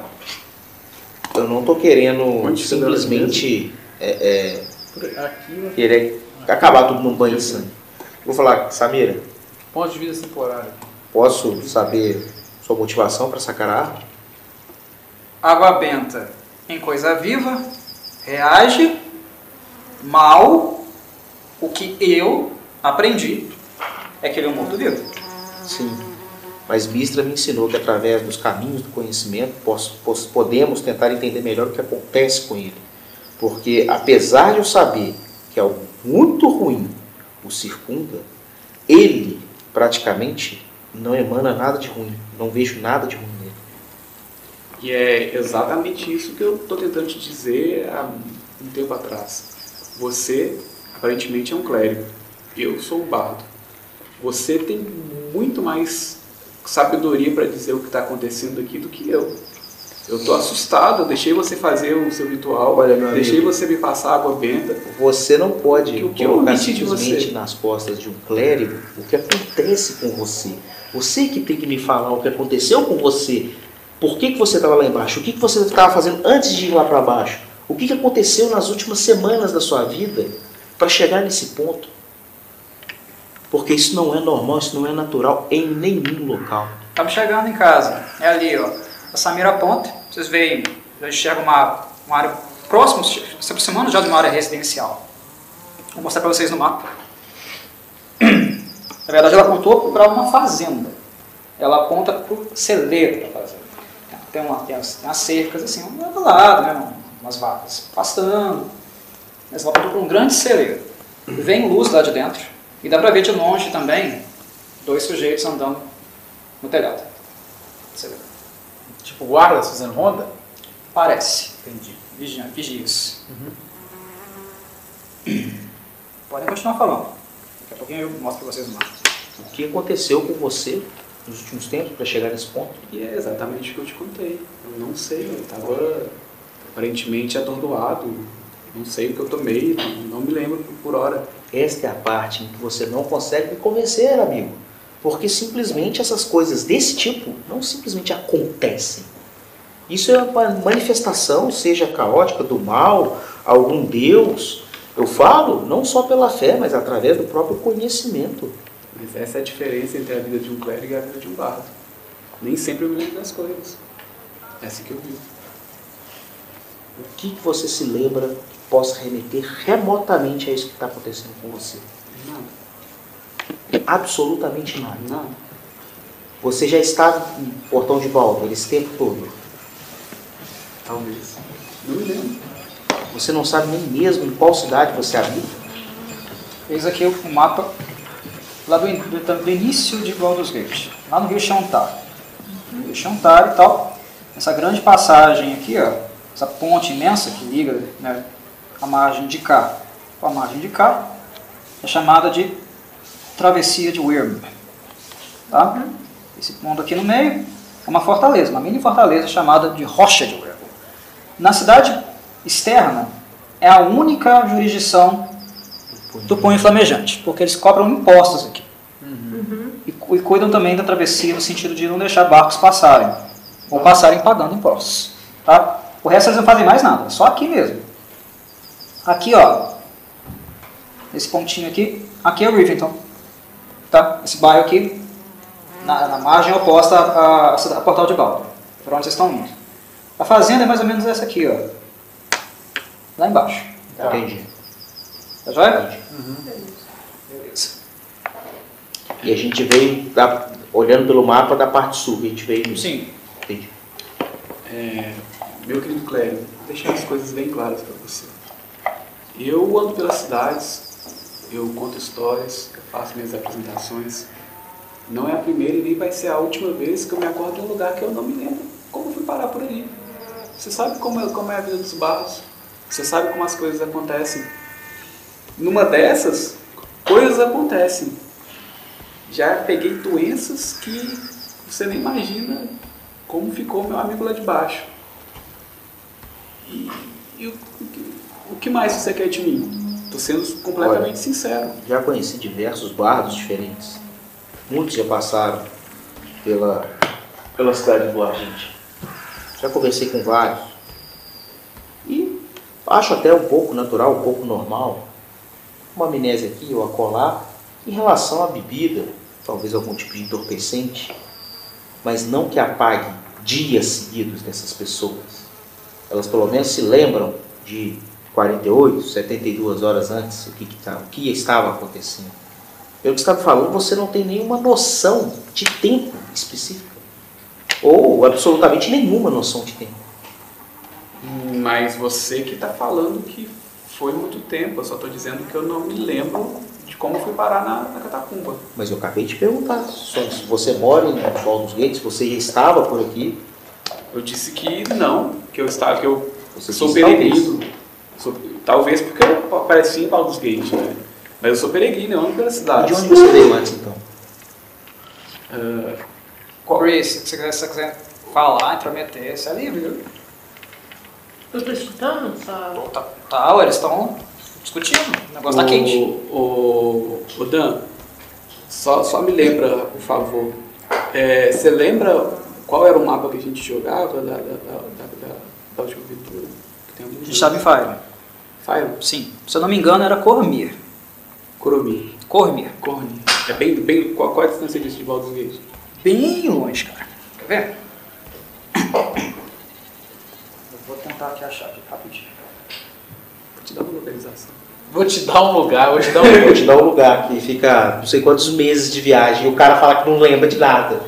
Eu não tô querendo
Onde
simplesmente é,
Por aqui,
é, querer acabar tudo num banho de sangue. Vou falar, Samira,
ponto de vida temporário.
posso saber sua motivação para sacar a arma?
Água benta em coisa viva reage mal. O que eu aprendi é que ele é um morto-vivo.
Sim. Mas Mistra me ensinou que através dos caminhos do conhecimento podemos tentar entender melhor o que acontece com ele. Porque apesar de eu saber que algo muito ruim o circunda, ele praticamente não emana nada de ruim. Não vejo nada de ruim nele.
E é exatamente isso que eu estou tentando te dizer há um tempo atrás. Você, aparentemente, é um clérigo. Eu sou um bardo. Você tem muito mais sabedoria para dizer o que está acontecendo aqui do que eu. Eu estou assustado, eu deixei você fazer o seu ritual,
Olha,
deixei
amigo.
você me passar água benta.
Você não pode
O que eu
colocar
de
simplesmente
você?
nas costas de um clérigo o que acontece com você. Você que tem que me falar o que aconteceu com você. Por que, que você estava lá embaixo? O que, que você estava fazendo antes de ir lá para baixo? O que, que aconteceu nas últimas semanas da sua vida para chegar nesse ponto? Porque isso não é normal, isso não é natural em nenhum local.
Estamos chegando em casa. É ali, ó. A Samira aponta. Vocês veem, já enxergam uma, uma área próxima, se aproximando já de uma área residencial. Vou mostrar para vocês no mapa. Na verdade, ela apontou para uma fazenda. Ela aponta para o celeiro da fazenda. Tem, uma, tem, as, tem as cercas assim, um do lado, né? umas vacas pastando. Mas ela apontou para um grande celeiro. Vem luz lá de dentro. E dá para ver de longe também dois sujeitos andando no telhado. Você vê.
Tipo, guardas fazendo ronda?
Parece.
Entendi.
Vigia- Vigias. Podem continuar falando. Daqui a pouquinho eu mostro pra vocês o mapa.
O que aconteceu com você nos últimos tempos para chegar nesse ponto?
E é exatamente o que eu te contei. Eu não sei, eu estava aparentemente atordoado. Não sei o que eu tomei, não me lembro por hora.
Esta é a parte em que você não consegue me convencer, amigo. Porque simplesmente essas coisas desse tipo não simplesmente acontecem. Isso é uma manifestação, seja caótica, do mal, algum Deus. Eu falo não só pela fé, mas através do próprio conhecimento.
Mas essa é a diferença entre a vida de um clérigo e a vida de um bardo. Nem sempre eu me lembro das coisas. Essa que eu vi.
O que, que você se lembra possa remeter remotamente a isso que está acontecendo com você?
Nada,
Absolutamente nada.
nada.
Você já estava em Portão de Baldo esse tempo todo.
Talvez. Não me lembro.
Você não sabe nem mesmo em qual cidade você habita.
Eis aqui o mapa lá do, do, do início de Baldur's Gate, lá no Rio Chantar. Rio Chantar e tal. Essa grande passagem aqui, ó, essa ponte imensa que liga né, a margem de cá com a margem de cá, é chamada de Travessia de Wyrm. Tá? Esse ponto aqui no meio é uma fortaleza, uma mini fortaleza chamada de Rocha de Wyrm. Na cidade externa é a única jurisdição do punho flamejante, porque eles cobram impostos aqui. E, cu- e cuidam também da travessia no sentido de não deixar barcos passarem, ou passarem pagando impostos. Tá? O resto eles não fazem mais nada, só aqui mesmo. Aqui, ó, esse pontinho aqui, aqui é o Rivington. Tá? Esse bairro aqui, na, na margem oposta à, à, cida- à Portal de Baldo, por onde vocês estão indo. A fazenda é mais ou menos essa aqui, ó. Lá embaixo.
Entendi.
Tá joia?
Entendi.
Beleza.
E a gente veio, da- olhando pelo mapa da parte sul, a gente veio.
Sim.
Entendi.
É, meu querido Clério, vou deixar as coisas bem claras para você. Eu ando pelas cidades, eu conto histórias, eu faço minhas apresentações. Não é a primeira e nem vai ser a última vez que eu me acordo em um lugar que eu não me lembro como fui parar por ali. Você sabe como é, como é a vida dos barros, você sabe como as coisas acontecem. Numa dessas, coisas acontecem. Já peguei doenças que você nem imagina como ficou meu amigo lá de baixo. E, e o, o o que mais você quer de mim? Estou sendo completamente
Olha.
sincero.
Já conheci diversos bardos diferentes. Muitos já passaram pela, pela cidade do Argente. Já conversei com vários. E acho até um pouco natural, um pouco normal. Uma amnésia aqui ou acolá em relação à bebida, talvez algum tipo de entorpecente, mas não que apague dias seguidos dessas pessoas. Elas pelo menos se lembram de 48, 72 horas antes o que, que tá- o que estava acontecendo. Pelo que estava falando, você não tem nenhuma noção de tempo específica. Ou absolutamente nenhuma noção de tempo.
Mas você que está falando que foi muito tempo. Eu só estou dizendo que eu não me lembro de como fui parar na, na catacumba.
Mas eu acabei de perguntar. Se você mora em Baldur's Gate, se você já estava por aqui,
Eu disse que não, que eu estava, que eu
você
sou peregrino. Sou- talvez porque eu apareci em Baldur's Gate, né? Mas eu sou peregrino, eu ando pela
E
cidade.
de onde você veio antes, então?
Ah,
Corey, se você quiser, se quiser falar, intrometer, você é livre, viu?
Eu tô escutando.
Pô, Tá, tá, eles estão discutindo. O negócio tá quente.
O, o Dan, só, só me lembra, por favor. É, você lembra qual era o mapa que a gente jogava da, da, da, da, da, última aventura? Que tem algum
A Fire. Sim. Se eu não me engano, era Cormir.
Coromi.
Cormir.
Corne. É bem, bem, qual, qual é a distância disso de Baldur's Gate?
Bem longe, cara. Quer ver? Eu vou tentar aqui achar aqui rapidinho.
Vou te dar uma localização.
Vou te dar um lugar, vou te dar um
Vou
lugar.
te dar um lugar que fica não sei quantos meses de viagem e o cara fala que não lembra de nada.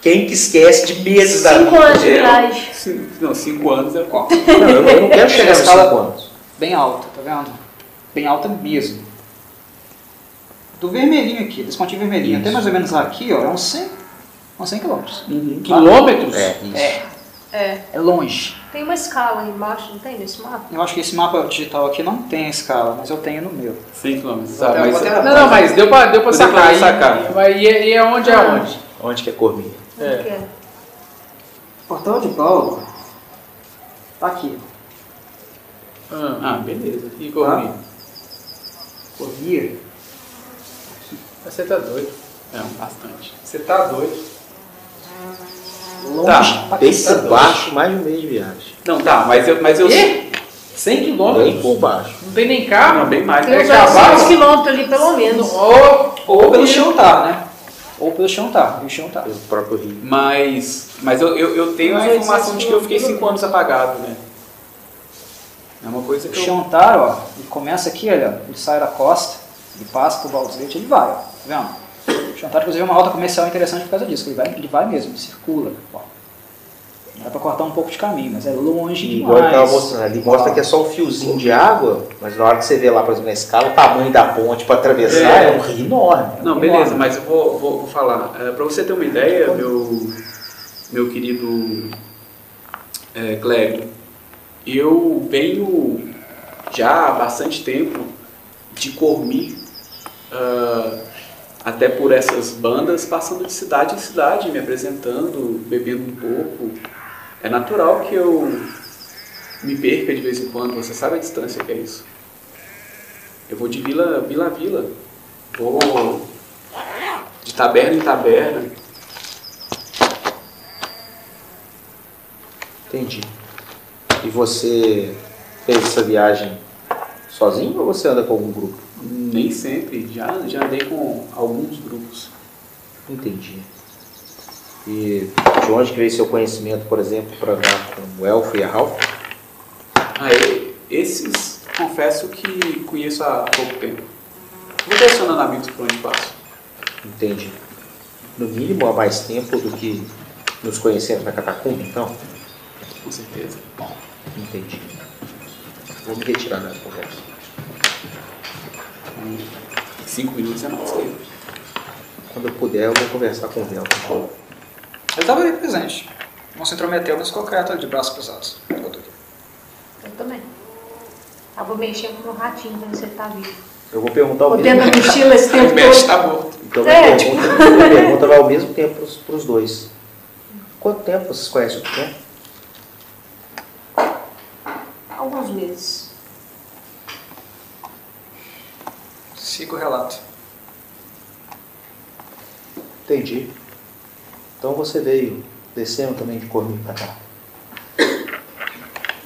Quem que esquece de meses da
Cinco
vida?
anos de viagem.
Cinco, não, cinco anos é qual?
Não, eu não quero chegar nos 5 anos.
Bem alta, tá vendo? Bem alta mesmo. Do vermelhinho aqui, desse pontinho vermelhinho, até mais ou menos aqui, ó, é uns 100, Uns 100 quilômetros.
Quilômetros?
É, isso.
É,
É.
é longe.
Tem uma escala aí embaixo, não tem nesse mapa?
Eu acho que esse mapa digital aqui não tem a escala, mas eu tenho no meu.
100 km.
Vou até- vou até-
Não, não, mas deu pra, deu pra
Deu
sacar.
pra
E-
sacar.
Mas e, é- e é onde é onde?
Onde que é Cormir?
Onde
É.
que é?
Portal de Paulo. Tá aqui.
Ah,
Ah, beleza.
e corri.
Cormir.
Você tá doido.
É, bastante.
Você tá doido.
Longe
Tá,
pra
Bem
cacete.
por baixo, mais de um mês de viagem.
Não, tá, mas eu. Mas eu
E? 100
Bem
quilômetros?
por baixo.
Não tem nem carro?
Não, bem mais.
Tem
É
uns
cavalo?
800 quilômetros ali, pelo menos.
Ou,
Ou pelo chão tá, né? Ou pelo chão tá. E o chão tá.
Pelo próprio rio.
Mas, mas eu, eu, eu tenho a
Mas
informação de que eu fiquei
isso-
5 anos apagado, né? É uma coisa
O
que eu...
Chantar, ó, ele começa aqui, olha, ele sai da costa, ele passa pro Baldurete, ele vai, ó, tá vendo? O Chantar, inclusive, é uma rota comercial interessante por causa disso, que ele vai, ele vai mesmo, ele circula, ó. Dá pra cortar um pouco de caminho, mas é longe
E igual ele
demais.
mostrando ali, mostra que é só um fiozinho de água, mas na hora que você vê lá, por exemplo, na escala, o tamanho da ponte para atravessar
É.
é, um rio enorme.
Não, beleza, mas eu vou, vou, vou falar. É, para você ter uma ideia, meu, meu querido é, Clébio, eu venho já há bastante tempo de Cormir, ah, até por essas bandas, passando de cidade em cidade, me apresentando, bebendo um pouco. É natural que eu me perca de vez em quando, você sabe a distância que é isso. Eu vou de vila, vila a vila. Vou de taberna em taberna.
Entendi. E você fez essa viagem sozinho ou você anda com algum grupo?
Nem sempre, já, já andei com alguns grupos.
Entendi. E de onde que veio seu conhecimento, por exemplo, para andar com o Elfo e a Ralph?
Ah, esses confesso que conheço há pouco tempo. Vou direcionando amigos por onde passo.
Entendi. No mínimo há mais tempo do que nos conhecemos na catacumba, então?
Com certeza.
Entendi. Vou me retirar da conversa.
Cinco minutos é nosso tempo.
Quando eu puder, eu vou conversar com o Velton.
Ele estava ali presente. Não se intrometeu, mas ficou quieto ali de braços cruzados.
Eu também. Eu vou mexer com o meu ratinho pra ver se ele tá vivo.
Eu vou perguntar ao
Tô
mesmo
tendo mochila esse
O
tempo
mestre
todo.
tá morto.
Então minha,
É,
pergunta, minha pergunta vai ao mesmo tempo para os dois. Quanto tempo vocês conhecem o Pequeno?
Alguns meses.
Siga o relato.
Entendi. Então você veio descendo também de Cormir para cá.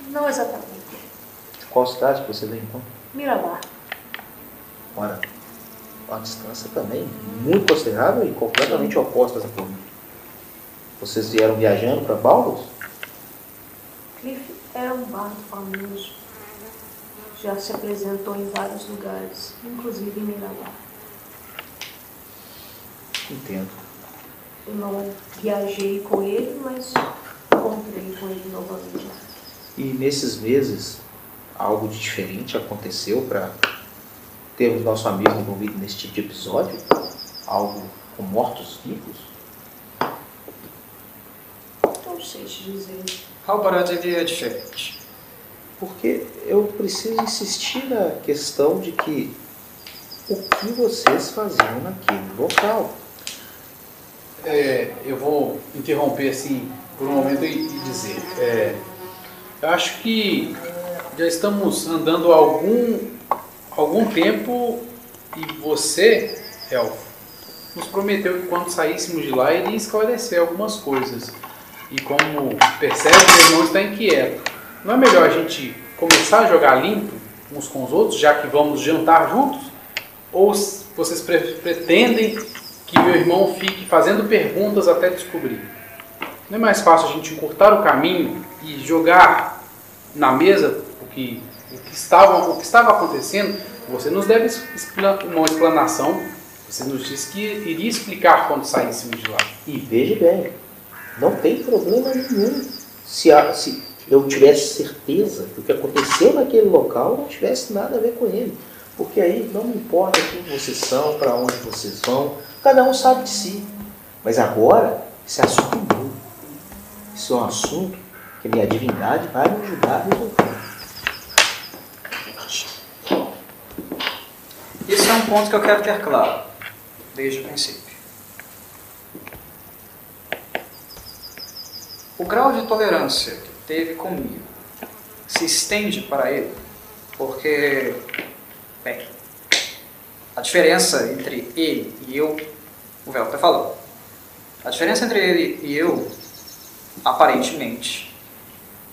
Não exatamente.
De qual cidade que você veio então?
Mirabar.
Ora, uma distância também muito considerável e completamente opostas a Cormir. Vocês vieram viajando para Baldur's?
Cliff é um bardo famoso. Já se apresentou em vários lugares, inclusive em Mirabar.
Entendo.
Eu não viajei com ele, mas encontrei com ele novamente.
E nesses meses, algo de diferente aconteceu para termos nosso amigo envolvido nesse tipo de episódio? Algo com mortos-vivos?
Não sei te dizer.
Halbarad ele é diferente.
Porque eu preciso insistir na questão de que o que vocês faziam naquele local?
É, eu vou interromper assim por um momento e, e dizer. é, eu acho que já estamos andando algum, algum tempo e você, Elfo, nos prometeu que quando saíssemos de lá iria esclarecer algumas coisas. E como percebe, meu irmão está inquieto. Não é melhor a gente começar a jogar limpo uns com os outros, já que vamos jantar juntos? Ou vocês pre- pretendem que meu irmão fique fazendo perguntas até descobrir? Não é mais fácil a gente encurtar o caminho e jogar na mesa o que, o que, estava, o que estava acontecendo? Você nos deve uma explanação. Você nos disse que iria explicar quando saíssemos de lá.
E veja bem, não tem problema nenhum se, a- se eu tivesse certeza que o que aconteceu naquele local não tivesse nada a ver com ele. Porque aí não importa quem vocês são, para onde vocês vão, cada um sabe de si. Mas agora, Esse assunto é meu. Isso é um assunto que minha divindade vai me ajudar a resolver.
Isso é um ponto que eu quero ter claro, desde o princípio. O grau de tolerância que teve comigo se estende para ele, porque, bem, a diferença entre ele e eu, o Velta falou, a diferença entre ele e eu, aparentemente,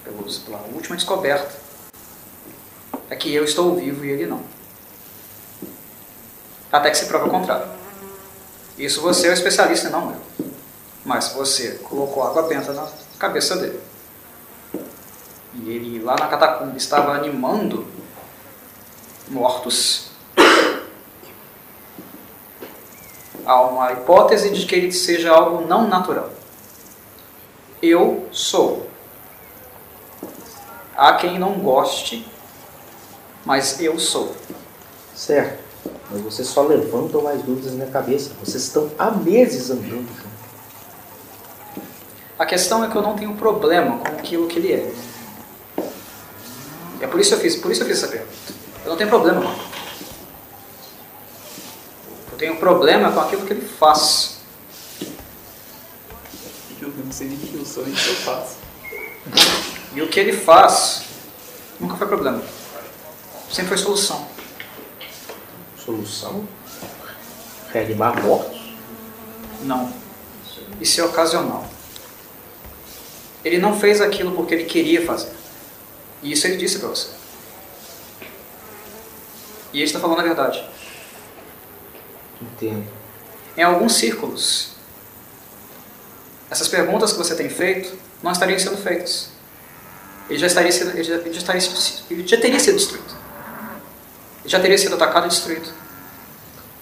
pela última descoberta, é que eu estou vivo e ele não. Até que se prova o contrário. Isso você é o especialista, não eu. Mas você colocou água benta na cabeça dele. E ele lá na catacumba estava animando mortos. Há uma hipótese de que ele seja algo não natural. Eu sou. Há quem não goste, mas eu sou.
Certo. Mas vocês só levantam mais dúvidas na minha cabeça. Vocês estão há meses andando.
A questão é que eu não tenho problema com aquilo que ele é. É por isso que eu fiz, por isso eu fiz essa pergunta. Eu não tenho problema com aquilo. Eu tenho problema com aquilo que ele faz.
Eu não sei nem que eu sou, nem que eu faço.
E o que ele faz nunca foi problema. Sempre foi solução.
Solução? Reanimar mortos?
Não. Isso é ocasional. Ele não fez aquilo porque ele queria fazer. E isso ele disse para você. E ele está falando a verdade.
Entendo.
Em alguns círculos, essas perguntas que você tem feito não estariam sendo feitas. Ele já, estaria sido, ele já, ele já, estaria, ele já teria sido destruído. Ele já teria sido atacado e destruído.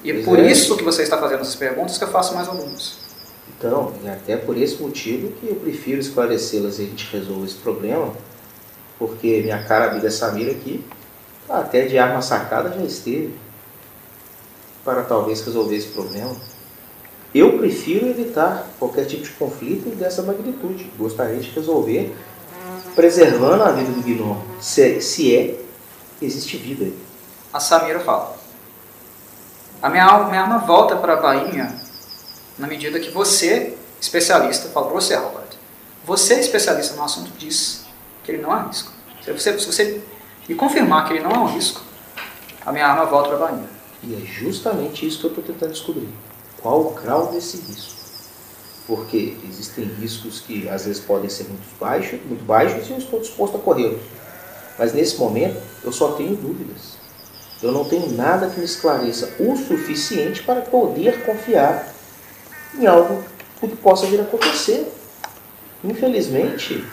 E é por
é.
isso que você está fazendo essas perguntas que eu faço mais algumas.
Então, é até por esse motivo que eu prefiro esclarecê-las e a gente resolve esse problema, porque minha cara amiga Samira aqui, até de arma sacada já esteve, para talvez resolver esse problema. Eu prefiro evitar qualquer tipo de conflito dessa magnitude. Gostaria de resolver preservando a vida do gnomo, se, se é existe vida.
A Samira fala. A minha minha alma volta para a bainha na medida que você, especialista, fala para você, Robert, você, especialista no assunto, diz que ele não é um risco. Se você, se você me confirmar que ele não é um risco, a minha arma volta para a bainha.
E é justamente isso que eu estou tentando descobrir. Qual o grau desse risco? Porque existem riscos que às vezes podem ser muito baixos, muito baixos e eu estou disposto a corrê-los. Mas nesse momento eu só tenho dúvidas. Eu não tenho nada que me esclareça o suficiente para poder confiar em algo que possa vir a acontecer. Infelizmente,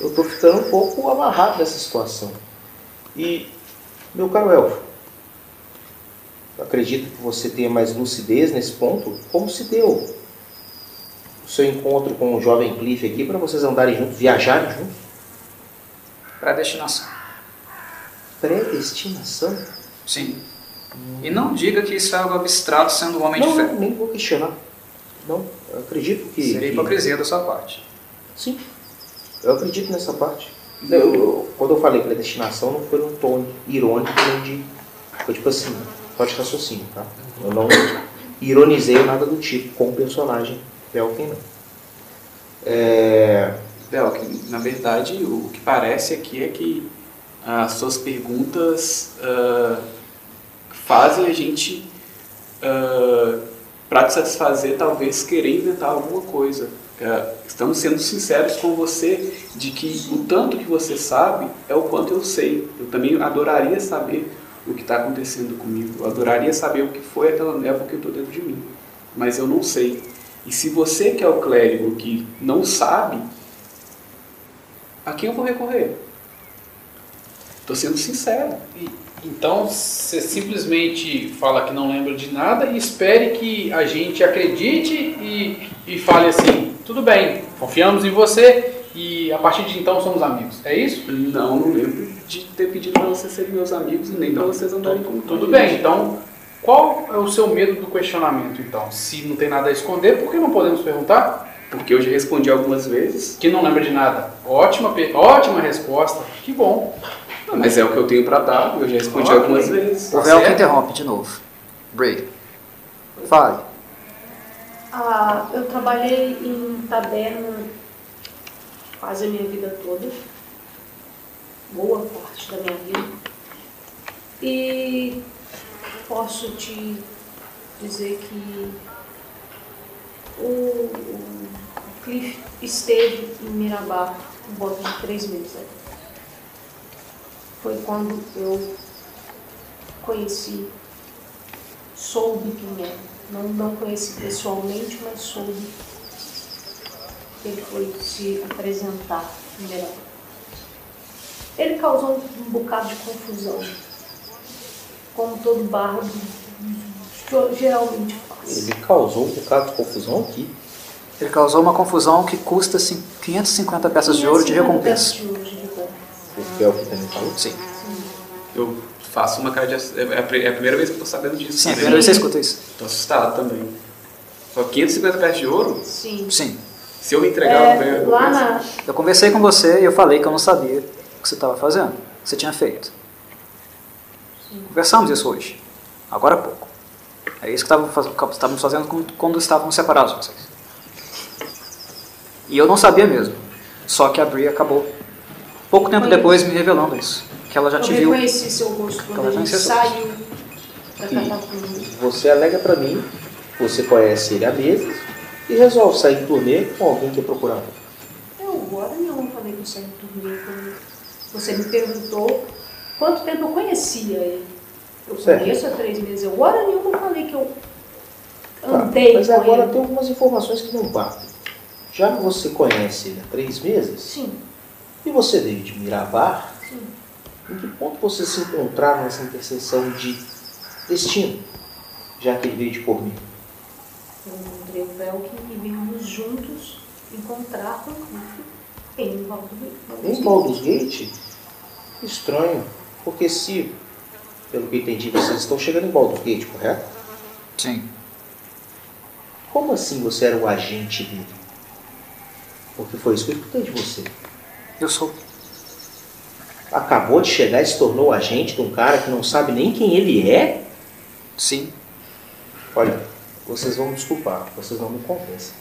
eu estou ficando um pouco amarrado nessa situação. E, meu caro Elfo, acredito que você tenha mais lucidez nesse ponto. Como se deu o seu encontro com o jovem Cliff aqui para vocês andarem juntos, viajarem juntos?
Predestinação.
Predestinação?
Sim. E não diga que isso é algo abstrato sendo um homem de
Não,
fé.
não, nem vou questionar. Não, eu acredito que.
Seria
que-
hipocrisia da sua parte.
Sim, eu acredito nessa parte. Eu- eu- quando eu falei predestinação, não foi num tom irônico, nem de. Foi tipo assim, só de raciocínio, tá? Eu não ironizei nada do tipo com o personagem Belkin, não. É,
Belkin, na verdade, o que parece aqui é que as suas perguntas ah, fazem a gente, para te satisfazer, talvez querer inventar alguma coisa. Ah, estamos sendo sinceros com você de que o tanto que você sabe é o quanto eu sei. Eu também adoraria saber o que está acontecendo comigo. Eu adoraria saber o que foi aquela névoa que eu estou dentro de mim. Mas eu não sei. E se você que é o clérigo que não sabe, a quem eu vou recorrer? Estou sendo sincero.
E- Então você simplesmente fala que não lembra de nada e espere que a gente acredite e, e fale assim: tudo bem, confiamos em você e a partir de então somos amigos. É isso?
Não, não lembro de ter pedido para vocês serem meus amigos e nem para vocês andarem comigo.
Tudo bem, então qual é o seu medo do questionamento então? Se não tem nada a esconder, por que não podemos perguntar?
Porque eu já respondi algumas vezes.
Que não lembra de nada. Ótima, ótima resposta. Que bom.
Não, mas é o que eu tenho pra dar, eu já respondi algumas vezes.
O
Tá
véu que
certo.
interrompe de novo. Bray. Fale.
Ah, eu trabalhei em taberna quase a minha vida toda. Boa parte da minha vida. E posso te dizer que o, o Cliff esteve em Mirabar por volta de três meses. Foi quando eu conheci, soube quem era. Não, não conheci pessoalmente, mas soube que ele foi se apresentar em Mirabar. Ele causou um bocado de confusão, como todo bardo geralmente faz.
Ele causou um bocado de confusão aqui.
Ele causou uma confusão que custa cin- 550 peças de ouro de
550
recompensa.
peças de ouro de recompensa.
O Fel que também falou.
Sim.
Eu faço uma cara de. ass- É a pri- é a primeira vez que eu tô sabendo disso.
Sim, é a
também.
primeira vez que você escuta isso.
Tô assustado também. Só 550 peças de ouro?
Sim.
Sim.
Se eu me entregar, eu
É,
ganho.
lá na,
Eu conversei com você e eu falei que eu não sabia o que você estava fazendo. O que você tinha feito. Conversamos isso hoje. Agora há pouco. É isso que estávamos fazendo quando- quando estávamos separados vocês. E eu não sabia mesmo. Só que a Bri acabou pouco tempo
Foi.
depois me revelando isso. Que ela já
eu
te viu.
reconheci seu rosto quando
Ela
ele saiu da catacumba.
você alega pra mim, você conhece ele há meses e resolve sair em turnê com alguém que é procurador.
Eu agora não falei que eu saí do turnê. quando Você me perguntou quanto tempo eu conhecia ele. Eu
Certo.
conheço há três meses. Eu hora nenhuma falei que eu
Tá,
andei
mas
com
agora
ele.
tem algumas informações que não batem. Já que você conhece ele há três meses,
Sim,
e você veio de Mirabar,
sim.
em que ponto vocês se encontraram nessa interseção de destino? Já que ele veio de por mim.
Eu encontrei o Velkin e vimos juntos encontrar com o em Baldur's
Em Baldur's Gate? Estranho, porque se, pelo que eu entendi, vocês estão chegando em Baldur's Gate, correto?
Sim.
Como assim você era o agente dele? Porque foi isso que eu escutei de você.
Eu sou.
Acabou de chegar e se tornou agente de um cara que não sabe nem quem ele é?
Sim.
Olha, vocês vão me desculpar, vocês não me convencem.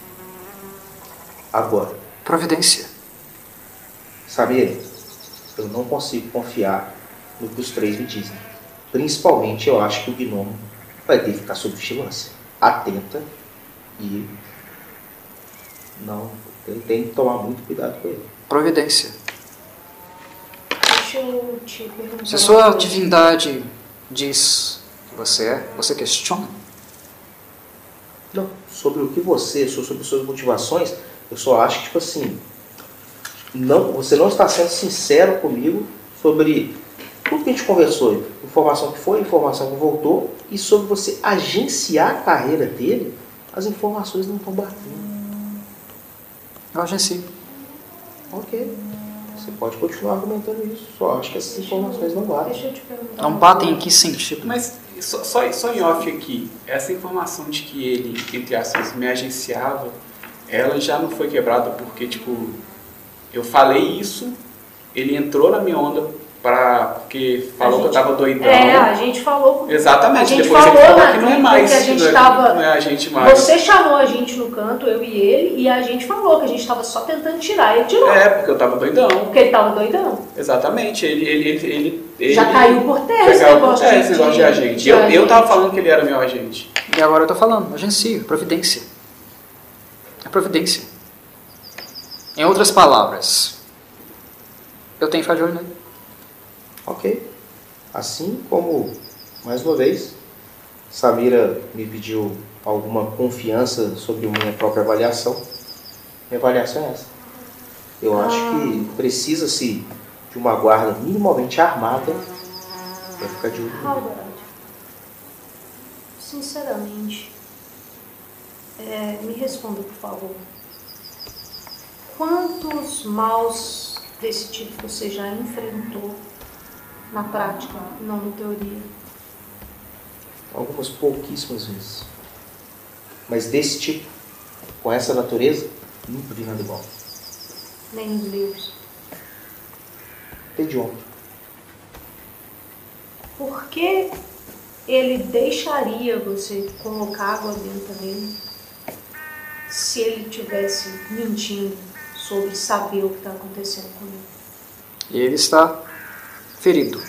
Agora,
Providência.
sabe, eu não consigo confiar no que os três me dizem. Principalmente eu acho que o gnomo vai ter que ficar sob vigilância. Atenta e não tem que tomar muito cuidado com ele.
Providência.
Deixa eu te perguntar.
Se
uma
sua divindade diz que você é, você questiona?
Não, sobre o que você, so- sobre suas motivações, eu só acho que, tipo assim, não, você não está sendo sincero comigo sobre tudo que a gente conversou. Informação que foi, informação que voltou, e sobre você agenciar a carreira dele, as informações não estão batendo.
Eu agencio.
Ok. Você pode continuar argumentando isso, só acho que essas informações não batem.
Deixa eu te perguntar.
Não batem em que sentido?
Mas só, só, só em off aqui, essa informação de que ele, entre aspas, me agenciava, ela já não foi quebrada porque, tipo, eu falei isso, ele entrou na minha onda pra, porque falou que eu
gente-
tava doidão.
É, a gente falou.
Exatamente,
A gente
depois
falou
falou
na
que não é mais.
a gente
não é-
tava-
Não é a gente mais.
Você chamou a gente no canto, eu e ele, e a gente falou que a gente estava só tentando tirar. Ele tirou.
É, porque eu tava doidão.
Porque ele tava doidão.
Exatamente. Ele, ele, ele, ele, ele
Já caiu por terra esse negócio
é,
de-
esse negócio de,
de-
agente.
de
eu, eu tava falando que ele era meu agente.
E agora eu tô falando, agencio, providência. É providência. Em outras palavras, eu tenho que ficar de olho nele.
Ok. Assim como, mais uma vez, Samira me pediu alguma confiança sobre minha própria avaliação. Minha avaliação é essa. Eu acho que precisa-se de uma guarda minimamente armada para ficar de olho.
sinceramente, é, me responda, por favor. Quantos maus desse tipo você já enfrentou na prática, não na teoria?
Algumas pouquíssimas vezes. Mas desse tipo, com essa natureza, Nunca vi nada igual.
Nem nos livros.
Até de ontem.
Por que ele deixaria você colocar água benta nele se ele tivesse mentindo sobre saber o que está acontecendo com ele?
E ele está ferido.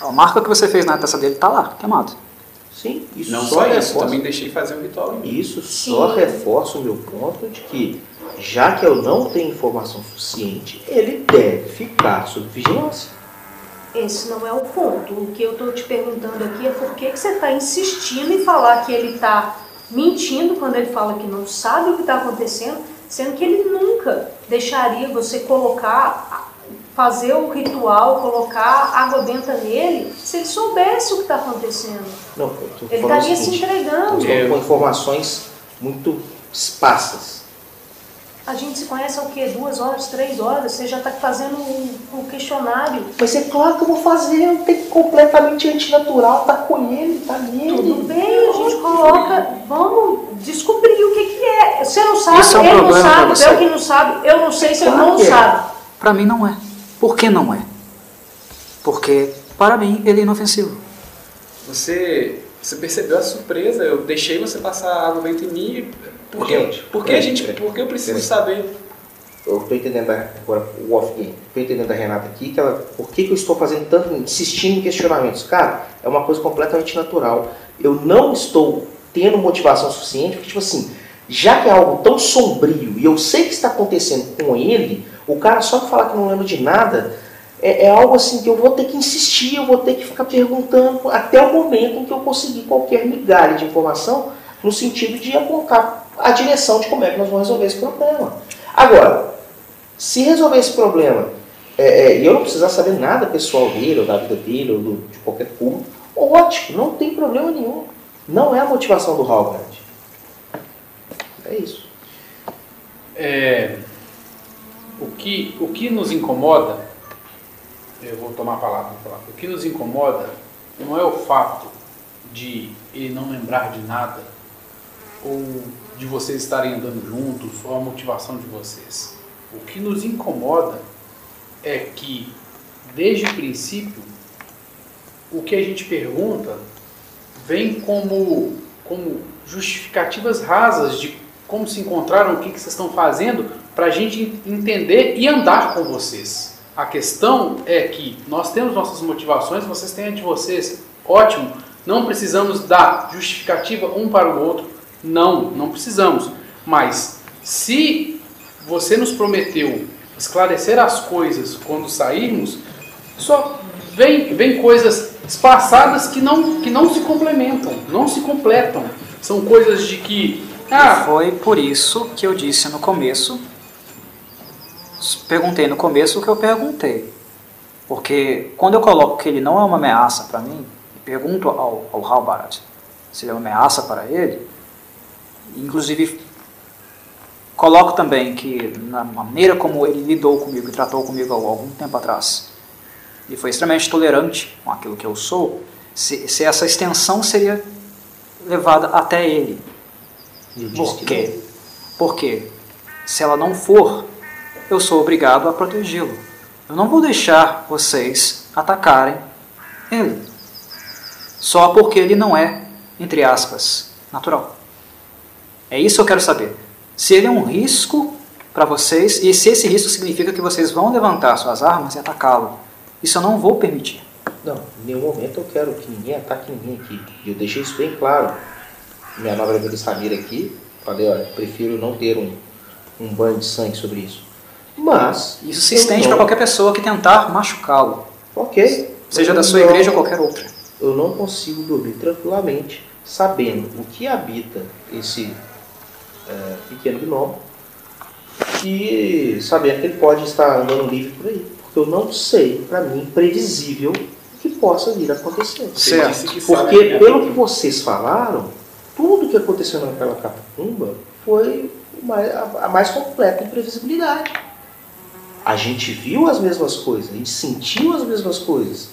A marca que você fez na testa dele está lá, queimado.
Sim, isso
Não
só
só isso,
reforça.
também deixei fazer um ritual em mim.
Isso só reforça o meu ponto de que, já que eu não tenho informação suficiente, ele deve ficar sob vigilância.
Esse não é o ponto. O que eu estou te perguntando aqui é por que, que você está insistindo em falar que ele está mentindo quando ele fala que não sabe o que está acontecendo, sendo que ele nunca deixaria você colocar, fazer o ritual, colocar água benta nele, se ele soubesse o que está acontecendo.
Não,
Ele estaria se entregando.
eu com informações muito esparsas.
A gente se conhece há o quê? Duas horas, três horas? Você já está fazendo um, um questionário.
Mas é claro que eu vou fazer, eu tenho completamente antinatural, tá com ele, tá nele.
Tudo bem, a gente coloca, vamos descobrir o que, que é. Você não sabe,
é um
ele não sabe, eu que não sabe, eu não sei se ele
Claro
não
é.
sabe.
Para mim não é. Por que não é? Porque para mim ele é inofensivo.
Você, você percebeu a surpresa? Eu deixei você passar água benta em mim. Por quê? Por que,
peraí,
gente?
peraí.
Por que eu preciso saber?
Eu tô entendendo agora o off-game. Tô entendendo da Renata aqui que ela. Por que, que eu estou fazendo tanto, insistindo em questionamentos? Cara, é uma coisa completamente natural. Eu não estou tendo motivação suficiente, porque, tipo assim, já que é algo tão sombrio e eu sei que está acontecendo com ele, o cara só falar que não lembra de nada é, é algo assim que eu vou ter que insistir, eu vou ter que ficar perguntando até o momento em que eu conseguir qualquer migalha de informação no sentido de apontar a direção de como é que nós vamos resolver esse problema. Agora, se resolver esse problema é, é, e eu não precisar saber nada pessoal dele, ou da vida dele, ou do- de qualquer público, ótimo, não tem problema nenhum. Não é a motivação do Halbert. É isso.
É, o, que, o que nos incomoda, eu vou tomar a palavra, falar. o que nos incomoda não é o fato de ele não lembrar de nada, ou de vocês estarem andando juntos, ou a motivação de vocês. O que nos incomoda é que, desde o princípio, o que a gente pergunta vem como, como justificativas rasas de como se encontraram, o que, que vocês estão fazendo, para a gente entender e andar com vocês. A questão é que nós temos nossas motivações, vocês têm a de vocês. Ótimo, não precisamos dar justificativa um para o outro. Não, não precisamos. Mas se você nos prometeu esclarecer as coisas quando sairmos, só vem, vem coisas espaçadas que não, que não se complementam, não se completam. São coisas de que. Ah,
Foi por isso que eu disse no começo, perguntei no começo o que eu perguntei. Porque quando eu coloco que ele não é uma ameaça para mim, e pergunto ao, ao Halbarat se ele é uma ameaça para ele, inclusive coloco também que na maneira como ele lidou comigo e tratou comigo há algum tempo atrás, e foi extremamente tolerante com aquilo que eu sou, se, se essa extensão seria levada até ele. Por quê? Porque se ela não for, eu sou obrigado a protegê-lo. Eu não vou deixar vocês atacarem ele. Só porque ele não é, entre aspas, natural. É isso que eu quero saber. Se ele é um risco para vocês, e se esse risco significa que vocês vão levantar suas armas e atacá-lo. Isso eu não vou permitir.
Não, em nenhum momento eu quero que ninguém ataque ninguém aqui. E eu deixei isso bem claro. Minha nova amiga Samira aqui, falei, olha, prefiro não ter um, um banho de sangue sobre isso. Mas.
Isso se estende
não-
para qualquer pessoa que tentar machucá-lo,
Ok.
seja
Eu
da sua
não-
igreja ou qualquer outra.
Eu não consigo dormir tranquilamente sabendo o que habita esse é, pequeno gnomo e sabendo que ele pode estar andando livre por aí. Porque eu não sei, para mim, previsível o que possa vir a acontecer.
Certo.
Porque,
a
pelo que vocês falaram, tudo que aconteceu naquela catacumba foi a mais completa imprevisibilidade. A gente viu as mesmas coisas, a gente sentiu as mesmas coisas.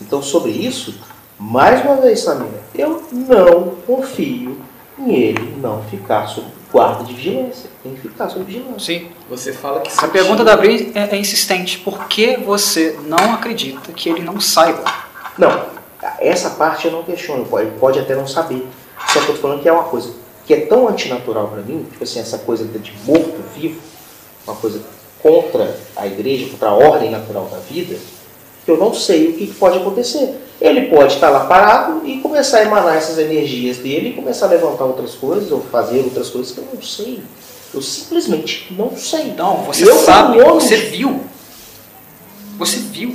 Então, sobre isso, mais uma vez, Samira, eu não confio em ele não ficar sob guarda de vigilância. Tem que ficar sob vigilância.
Sim.
Você fala que
A pergunta da Bri é, é insistente. Por que você não acredita que ele não saiba?
Não, essa parte eu não questiono. Pode, pode até não saber. Só que eu tô falando que é uma coisa que é tão antinatural para mim, tipo assim, essa coisa de morto-vivo, uma coisa contra a igreja, contra a ordem natural da vida, que eu não sei o que pode acontecer. Ele pode estar lá parado e começar a emanar essas energias dele e começar a levantar outras coisas ou fazer outras coisas que eu não sei. Eu simplesmente não sei.
Não, você
Eu,
sabe, você viu. Você viu.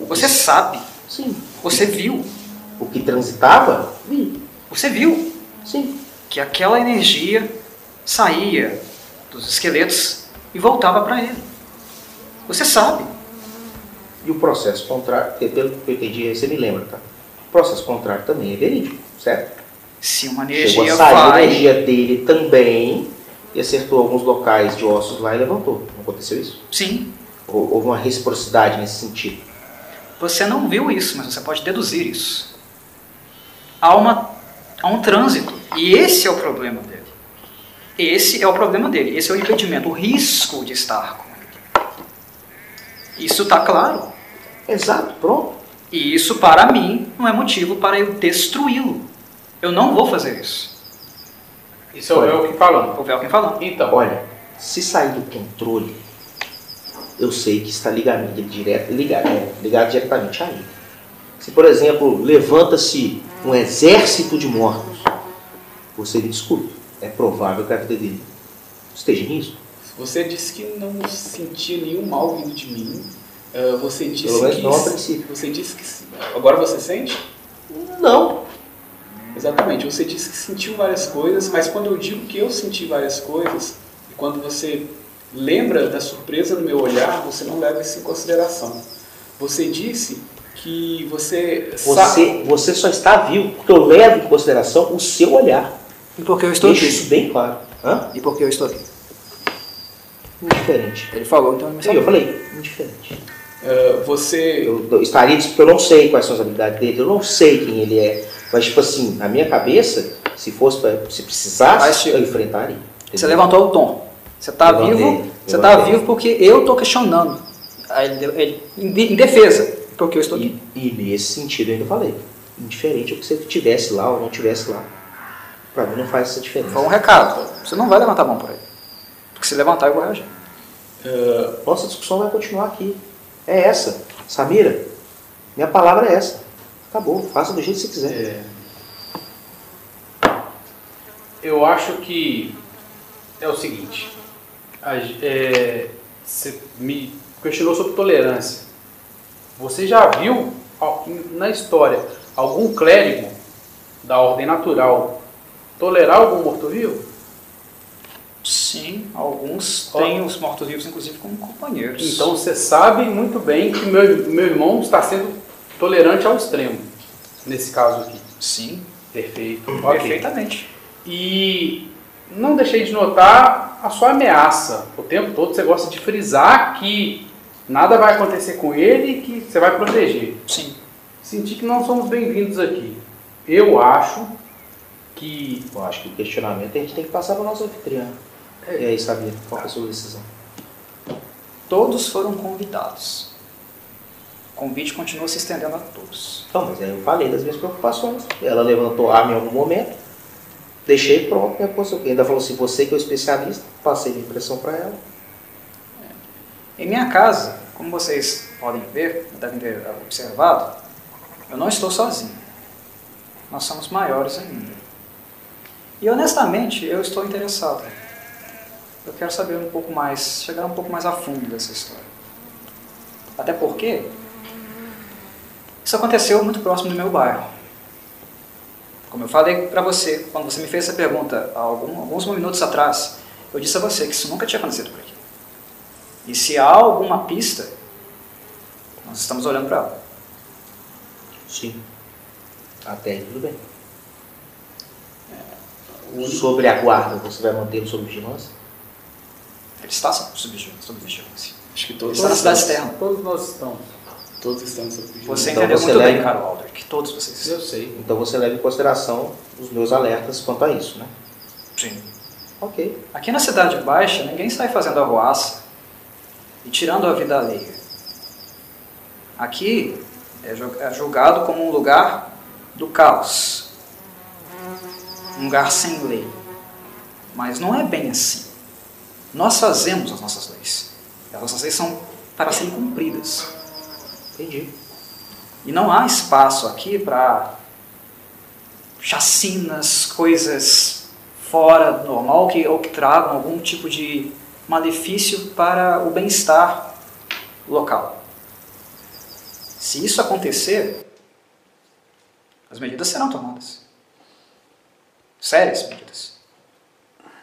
Você sabe.
Sim.
Você viu.
O que transitava, vi.
Você viu
Sim.
que aquela energia saía dos esqueletos e voltava para ele. Você sabe.
E o processo contrário, porque pelo que eu entendi, você me lembra, tá? O processo contrário também é verídico, certo?
Se uma
Chegou
energia
a sair a
vai.
energia dele também e acertou alguns locais de ossos lá e levantou. Não aconteceu isso?
Sim.
Hou- Houve uma reciprocidade nesse sentido.
Você não viu isso, mas você pode deduzir isso. Há, uma, há um trânsito. E esse é o problema. Esse é o problema dele. Esse é o impedimento, o risco de estar com ele. Isso está claro.
Exato, pronto.
E isso, para mim, não é motivo para eu destruí-lo. Eu não vou fazer isso.
Isso é o Elkin falando.
Ver alguém falando.
Então,
Olha, se sair do controle, eu sei que está ligado, direto, ligado, é, ligado diretamente a ele. Se, por exemplo, levanta-se um exército de mortos, você me desculpe, é provável que a vida dele esteja nisso.
Você disse que não sentia nenhum mal vindo de mim. Ah, você disse
Pelo menos
que.
não a princípio.
Você disse que. Agora você sente?
Não,
Exatamente. Você disse que sentiu várias coisas, mas quando eu digo que eu senti várias coisas, e quando você lembra da surpresa no meu olhar, você não leva isso em consideração. Você disse que você.
você, você só está vivo porque eu levo em consideração o seu olhar.
E por que eu estou
Deixo
aqui?
isso bem claro. Hã?
E por que eu estou aqui?
Indiferente.
Ele falou, então ele me
Sim, eu falei, indiferente.
ah, você.
Eu, eu estaria disso porque eu não sei quais são as habilidades dele, eu não sei quem ele é. Mas, tipo assim, na minha cabeça, se fosse pra, se precisasse,
Mas, tio,
eu enfrentaria.
Você
entendeu?
levantou o tom. Você está
Levantei,
vivo, você está
levantei.
vivo porque eu estou questionando. Aí ele, ele- em, de- em defesa, porque eu estou aqui.
E, e nesse sentido eu ainda falei. Indiferente o que você tivesse lá ou não tivesse lá. Pra mim não faz essa diferença.
Foi um recado. Você não vai levantar a mão por aí. Porque se levantar, eu vou reagir.
ah,
Nossa discussão vai continuar aqui. É essa. Samira, minha palavra é essa. Acabou, faça do jeito que você quiser.
é, eu acho que é o seguinte. é, você me questionou sobre tolerância. Você já viu na história algum clérigo da ordem natural tolerar algum morto-vivo?
Sim, alguns
Ó.
têm os mortos-vivos, inclusive, como companheiros.
Então você sabe muito bem que meu, meu irmão está sendo tolerante ao extremo, nesse caso aqui.
sim,
Perfeito. Ok.
perfeitamente.
E não deixei de notar a sua ameaça. O tempo todo você gosta de frisar que nada vai acontecer com ele e que você vai proteger.
Sim.
Senti que não somos bem-vindos aqui. Eu acho que
Eu acho que o questionamento a gente tem que passar para o nosso anfitrião. E aí, Samira, qual é a sua decisão?
Todos foram convidados. O convite continua se estendendo a todos.
Então, mas aí eu falei das minhas preocupações. Ela levantou a arma em algum momento, deixei pronto, minha posição. Ainda falou assim, você que é o especialista, passei minha impressão para ela.
Em minha casa, como vocês podem ver, devem ter observado, eu não estou sozinho. Nós somos maiores ainda. E honestamente, eu estou interessado. Eu quero saber um pouco mais, chegar um pouco mais a fundo dessa história. Até porque isso aconteceu muito próximo do meu bairro. Como eu falei para você, quando você me fez essa pergunta há alguns minutos atrás, eu disse a você que isso nunca tinha acontecido por aqui. E se há alguma pista, nós estamos olhando para ela.
Sim. Até aí tudo bem. Sobre a guarda, você vai mantê-lo sob vigilância?
Ele está sob vigilância.
Acho que
Ele
todos
está na cidade externa.
todos nós estamos.
Todos estamos sob vigilância.
Você
Então
entendeu
você
muito
leva-
bem, caro Aldrich. Todos vocês.
Eu sei.
Então você leva em consideração os meus alertas quanto a isso, né?
Sim.
Ok.
Aqui na Cidade Baixa, ninguém sai fazendo arruaça e tirando a vida alheia. Aqui é é julgado como um lugar do caos, um lugar sem lei. Mas não é bem assim. Nós fazemos as nossas leis. As nossas leis são para serem cumpridas.
Entendi.
E não há espaço aqui para chacinas, coisas fora do normal que, ou que tragam algum tipo de malefício para o bem-estar local. Se isso acontecer, as medidas serão tomadas. Sérias medidas.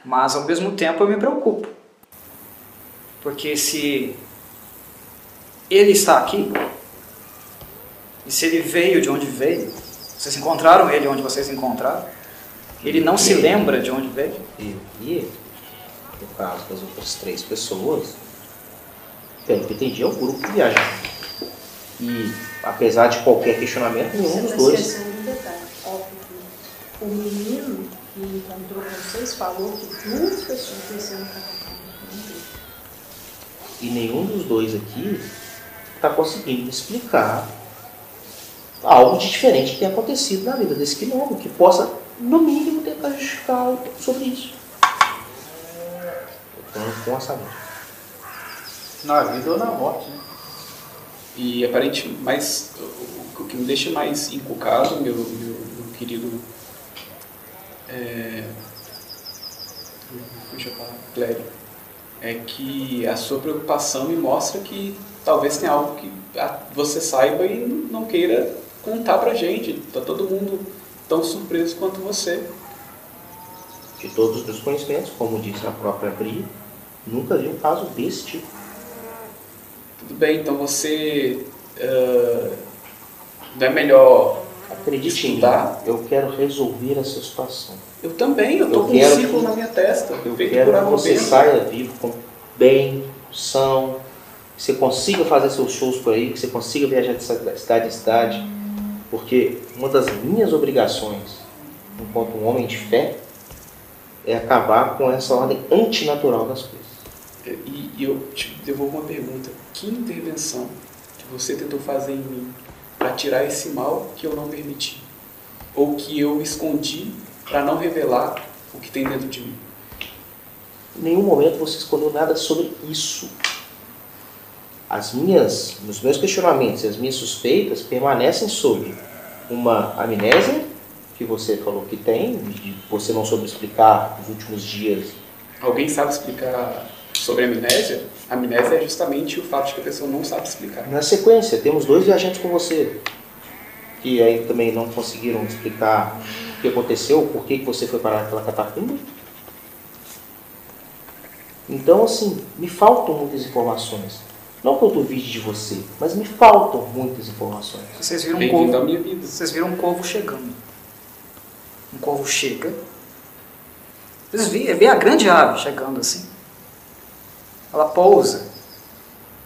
Mas ao mesmo tempo eu me preocupo. Porque se ele está aqui, e se ele veio de onde veio, vocês encontraram ele onde vocês encontraram, ele não se lembra de onde veio,
E, e no caso das outras três pessoas, pelo que entendi, é o grupo que viaja. E apesar de qualquer questionamento, nenhum
Você
dos dois.
esquecendo um detalhe. O menino que encontrou vocês falou que duas pessoas desceram para cá.
E nenhum dos dois aqui está conseguindo explicar algo de diferente que tenha acontecido na vida desse quilombo, que possa, no mínimo, tentar justificar algo sobre isso. Com orçamento.
Na vida ou na morte, né?
E aparentemente, mas o, o que me deixa mais encucado, meu, meu, meu querido. É, Clério, é que a sua preocupação me mostra que talvez tenha algo que você saiba e não queira contar pra gente. Tá todo mundo tão surpreso quanto você.
De todos os meus conhecimentos, como disse a própria Bri, nunca vi um caso desse tipo.
Tudo bem, então você. ah, não é melhor
Acredite em mim, eu quero resolver essa situação.
Eu também, eu
Eu
com um círculo
que-
na minha testa.
Eu quero que você saia vivo com bem, são, que você consiga fazer seus shows por aí, que você consiga viajar de cidade em cidade, porque uma das minhas obrigações, enquanto um homem de fé, é acabar com essa ordem antinatural das coisas.
E, e eu te devolvo uma pergunta. Que intervenção que você tentou fazer em mim para tirar esse mal que eu não permiti? Ou que eu escondi para não revelar o que tem dentro de mim?
Em nenhum momento você escondeu nada sobre isso. As minhas, os meus questionamentos e as minhas suspeitas permanecem sobre uma amnésia que você falou que tem, você não soube explicar nos últimos dias
Alguém sabe explicar sobre a amnésia? A amnésia é justamente o fato de que a pessoa não sabe explicar.
Na sequência, temos dois viajantes com você, que aí também não conseguiram explicar o que aconteceu, por que que você foi parar naquela catacumba. Então, assim, me faltam muitas informações. Não que eu duvide de você, mas me faltam muitas informações.
vocês viram um corvo,
minha vida.
vocês viram um corvo chegando. Um corvo chega. Vocês vê, vê a grande ave chegando assim. Ela pousa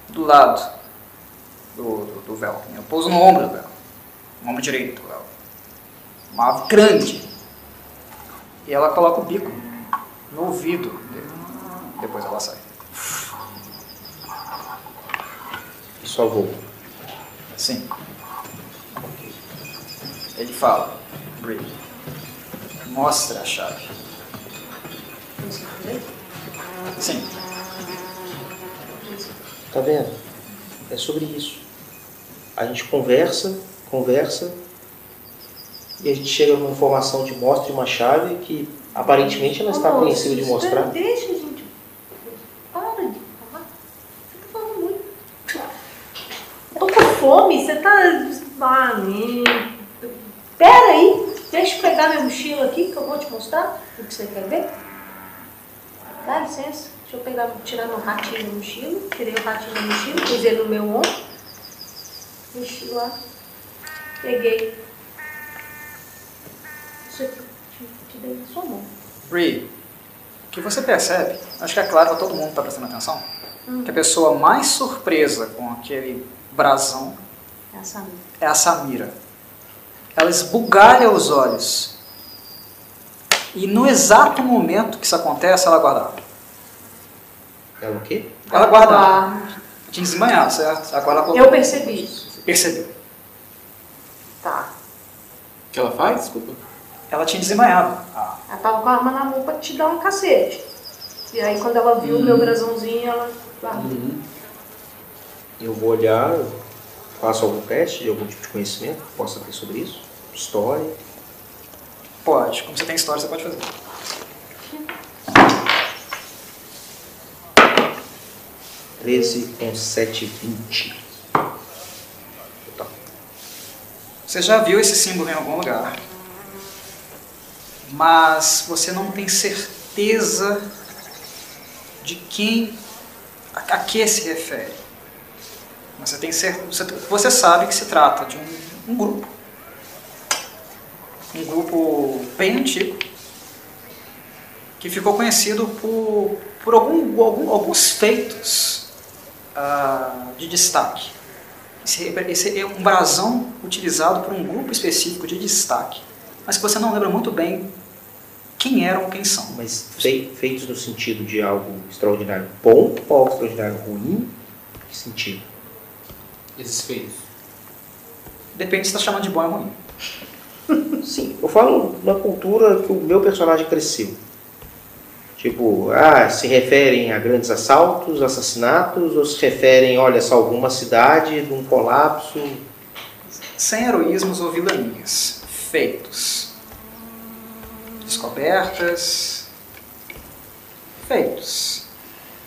do lado do, do, do Velkin. Ela pousa no ombro do Velkin. No ombro direito do Velkin. Uma ave grande. E ela coloca o bico no ouvido dele. Depois ela sai.
E só vou.
Sim. Ele fala, Bree, mostra a chave. Sim.
Tá vendo? É sobre isso. A gente conversa, conversa, e a gente chega numa informação de mostre uma chave que aparentemente ela está apreensível de mostrar.
Deixa, gente. Para de falar. Você tá falando muito. Eu tô com fome, você tá. Ah. Pera aí, deixa eu pegar minha mochila aqui que eu vou te mostrar o que você quer ver. Dá licença, deixa eu pegar, tirar meu ratinho da mochila. Tirei o ratinho da mochila, pus ele no meu ombro. Mexi lá, peguei. Isso aqui, te, dei na sua mão.
Bree, o que você percebe, acho que é claro para todo mundo que está prestando atenção, que a pessoa mais surpresa com aquele brasão
É a Samira.
é a Samira. Ela esbugalha os olhos. E no exato momento que isso acontece, ela guardava.
Ela o quê?
Ela guardava. Tinha desmanhado, certo? Agora ela
eu percebi isso.
percebeu.
Tá.
O que ela faz? Desculpa.
Ela tinha desembanhado. Ah,
Ela tava com a arma na mão pra te dar um cacete. E aí quando ela viu o meu brasãozinho, ela guardou.
Eu vou olhar, faço algum teste de algum tipo de conhecimento que possa ter sobre isso. História.
pode. Como você tem história, você pode fazer.
Treze com sete, vinte. Tá.
Você já viu esse símbolo em algum lugar. Mas você não tem certeza de quem a, que se refere. Você, tem cer você, você sabe que se trata de um, um grupo. Um grupo bem antigo. Que ficou conhecido por, por algum, algum- alguns feitos ah, de destaque. Esse, esse é um brasão utilizado por um grupo específico de destaque, mas que você não lembra muito bem quem eram ou quem são.
Mas fei- feitos no sentido de algo extraordinário bom ou algo extraordinário ruim? Que sentido?
Esses feios.
Depende se está chamando de bom ou ruim.
Sim, eu falo na cultura que o meu personagem cresceu. Tipo, ah, se referem a grandes assaltos, assassinatos, ou se referem, olha, salvou uma cidade de um colapso.
Sem heroísmos ou vilanias. Feitos. Descobertas. Feitos.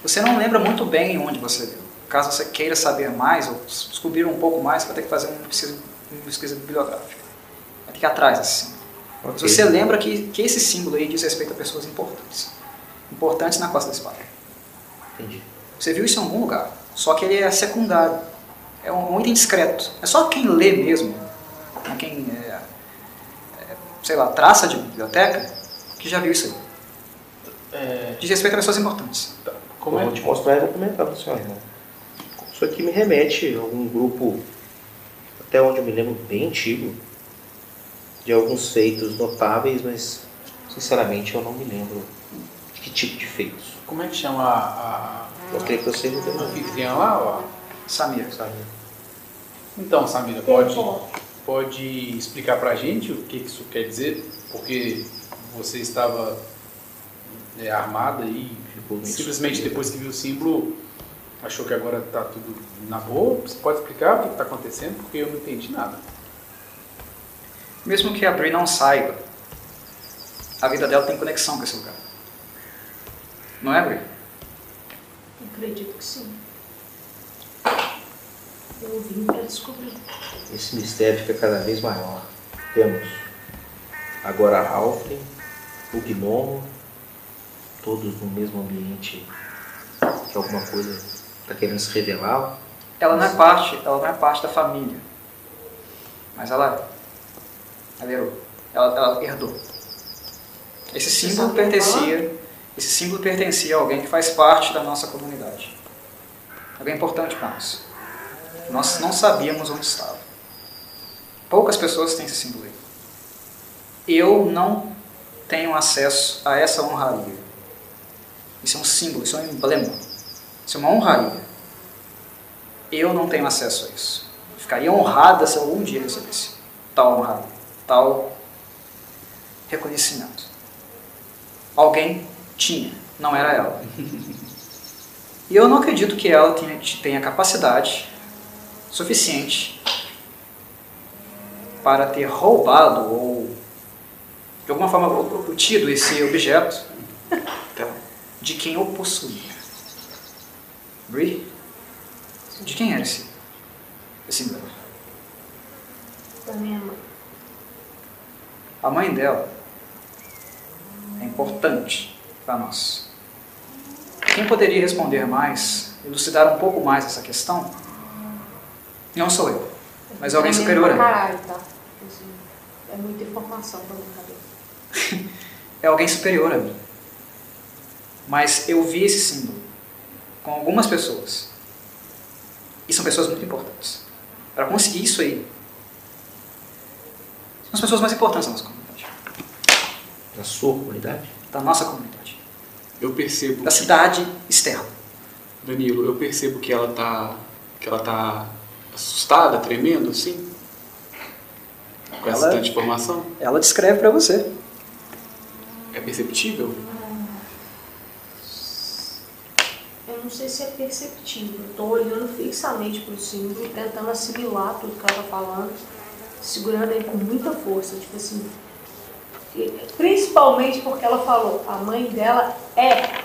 Você não lembra muito bem onde você viu. Caso você queira saber mais ou descobrir um pouco mais, você vai ter que fazer uma pesquisa, uma pesquisa bibliográfica. Vai ter que ir atrás desse símbolo. Mas
Ok.
você lembra que, que esse símbolo aí diz respeito a pessoas importantes. Importantes na Costa da Espada.
Entendi.
Você viu isso em algum lugar. Só que ele é secundário. É um, um item discreto. É só quem lê mesmo, né, quem, é, é, sei lá, traça de biblioteca, que já viu isso aí.
É,
Diz respeito a pessoas importantes.
como
eu
é
vou te mostrar e vou comentar para senhor, irmão. Isso aqui me remete a algum grupo, até onde eu me lembro, bem antigo, de alguns feitos notáveis, mas sinceramente eu não me lembro que tipo de feitos.
Como é que chama a,
Gostaria que você me
a
dê uma
anfitriã lá? ó?
Samir.
sabe?
Então, Samira, pode, pode explicar pra gente o que isso quer dizer? Porque você estava é, armada e simplesmente depois que viu o símbolo achou que agora tá tudo na boa. Você pode explicar o que está acontecendo? Porque eu não entendi nada.
Mesmo que a Bri não saiba, a vida dela tem conexão com esse lugar. Não é, Bri?
Acredito que sim. Eu vim pra descobrir.
Esse mistério fica cada vez maior. Temos agora a Halfling, o Gnomo, todos no mesmo ambiente que alguma coisa está querendo se revelar.
Ela não é parte, ela não é parte da família. Mas ela. Ela herdou. Ela, herdou. Esse símbolo pertencia, esse símbolo pertencia a alguém que faz parte da nossa comunidade. Alguém importante para nós. Nós não sabíamos onde estava. Poucas pessoas têm esse símbolo aí. Eu não tenho acesso a essa honraria. Isso é um símbolo, isso é um emblema. Isso é uma honraria. Eu não tenho acesso a isso. Ficaria honrada se algum dia recebesse tal honraria, tal reconhecimento. Alguém tinha, não era ela. E eu não acredito que ela tenha, tenha capacidade suficiente para ter roubado ou de alguma forma obtido esse objeto de quem o possuía. Bri? De quem era esse, esse emblema?
Da minha mãe.
A mãe dela é importante para nós. Quem poderia responder mais, elucidar um pouco mais essa questão, não sou eu, mas alguém
Tremendo
superior a mim.
caralho, tá? É muita informação pra minha cabeça.
É alguém superior a mim. Mas eu vi esse símbolo com algumas pessoas. E são pessoas muito importantes. Para conseguir isso aí, são as pessoas mais importantes da nossa comunidade.
Da sua comunidade?
Da nossa comunidade.
Eu percebo.
Da cidade externa.
Danilo, eu percebo que ela tá. que ela tá assustada, tremendo, assim? Com essa
Ela-
tanta informação?
Ela descreve para você.
É perceptível?
Eu não sei se é perceptível. Eu tô olhando fixamente pro símbolo, tentando assimilar tudo que ela tá falando, segurando ele com muita força, tipo assim. Principalmente porque ela falou, a mãe dela é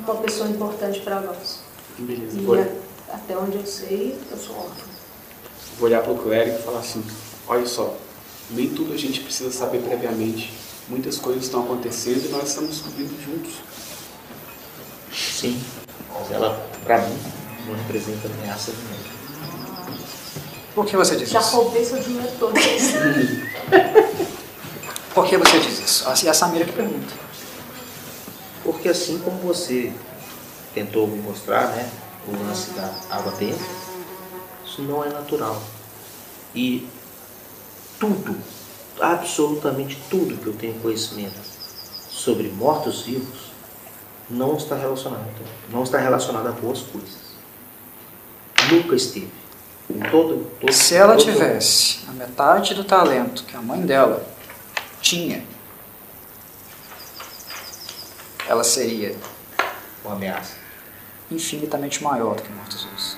uma pessoa importante para nós.
Beleza.
E
Vou,
a- até onde eu sei, eu sou órfã.
vou olhar pro clérigo e falar assim: olha só, nem tudo a gente precisa saber previamente. Muitas coisas estão acontecendo e nós estamos descobrindo juntos.
Sim. Mas ela, pra mim, não representa ameaça nenhuma.
Por que você diz
Já
isso?
roubei seu dinheiro todo.
Por que você diz isso? E a Samira que pergunta.
Porque assim como você tentou me mostrar, né, o lance da água benta, isso não é natural. E tudo, absolutamente tudo que eu tenho conhecimento sobre mortos-vivos não está relacionado, não está relacionado a boas coisas. Nunca esteve. Todo, todo,
Se ela
todo-
tivesse a metade do talento que a mãe dela tinha, ela seria
uma ameaça.
infinitamente maior do que mortos-vivos.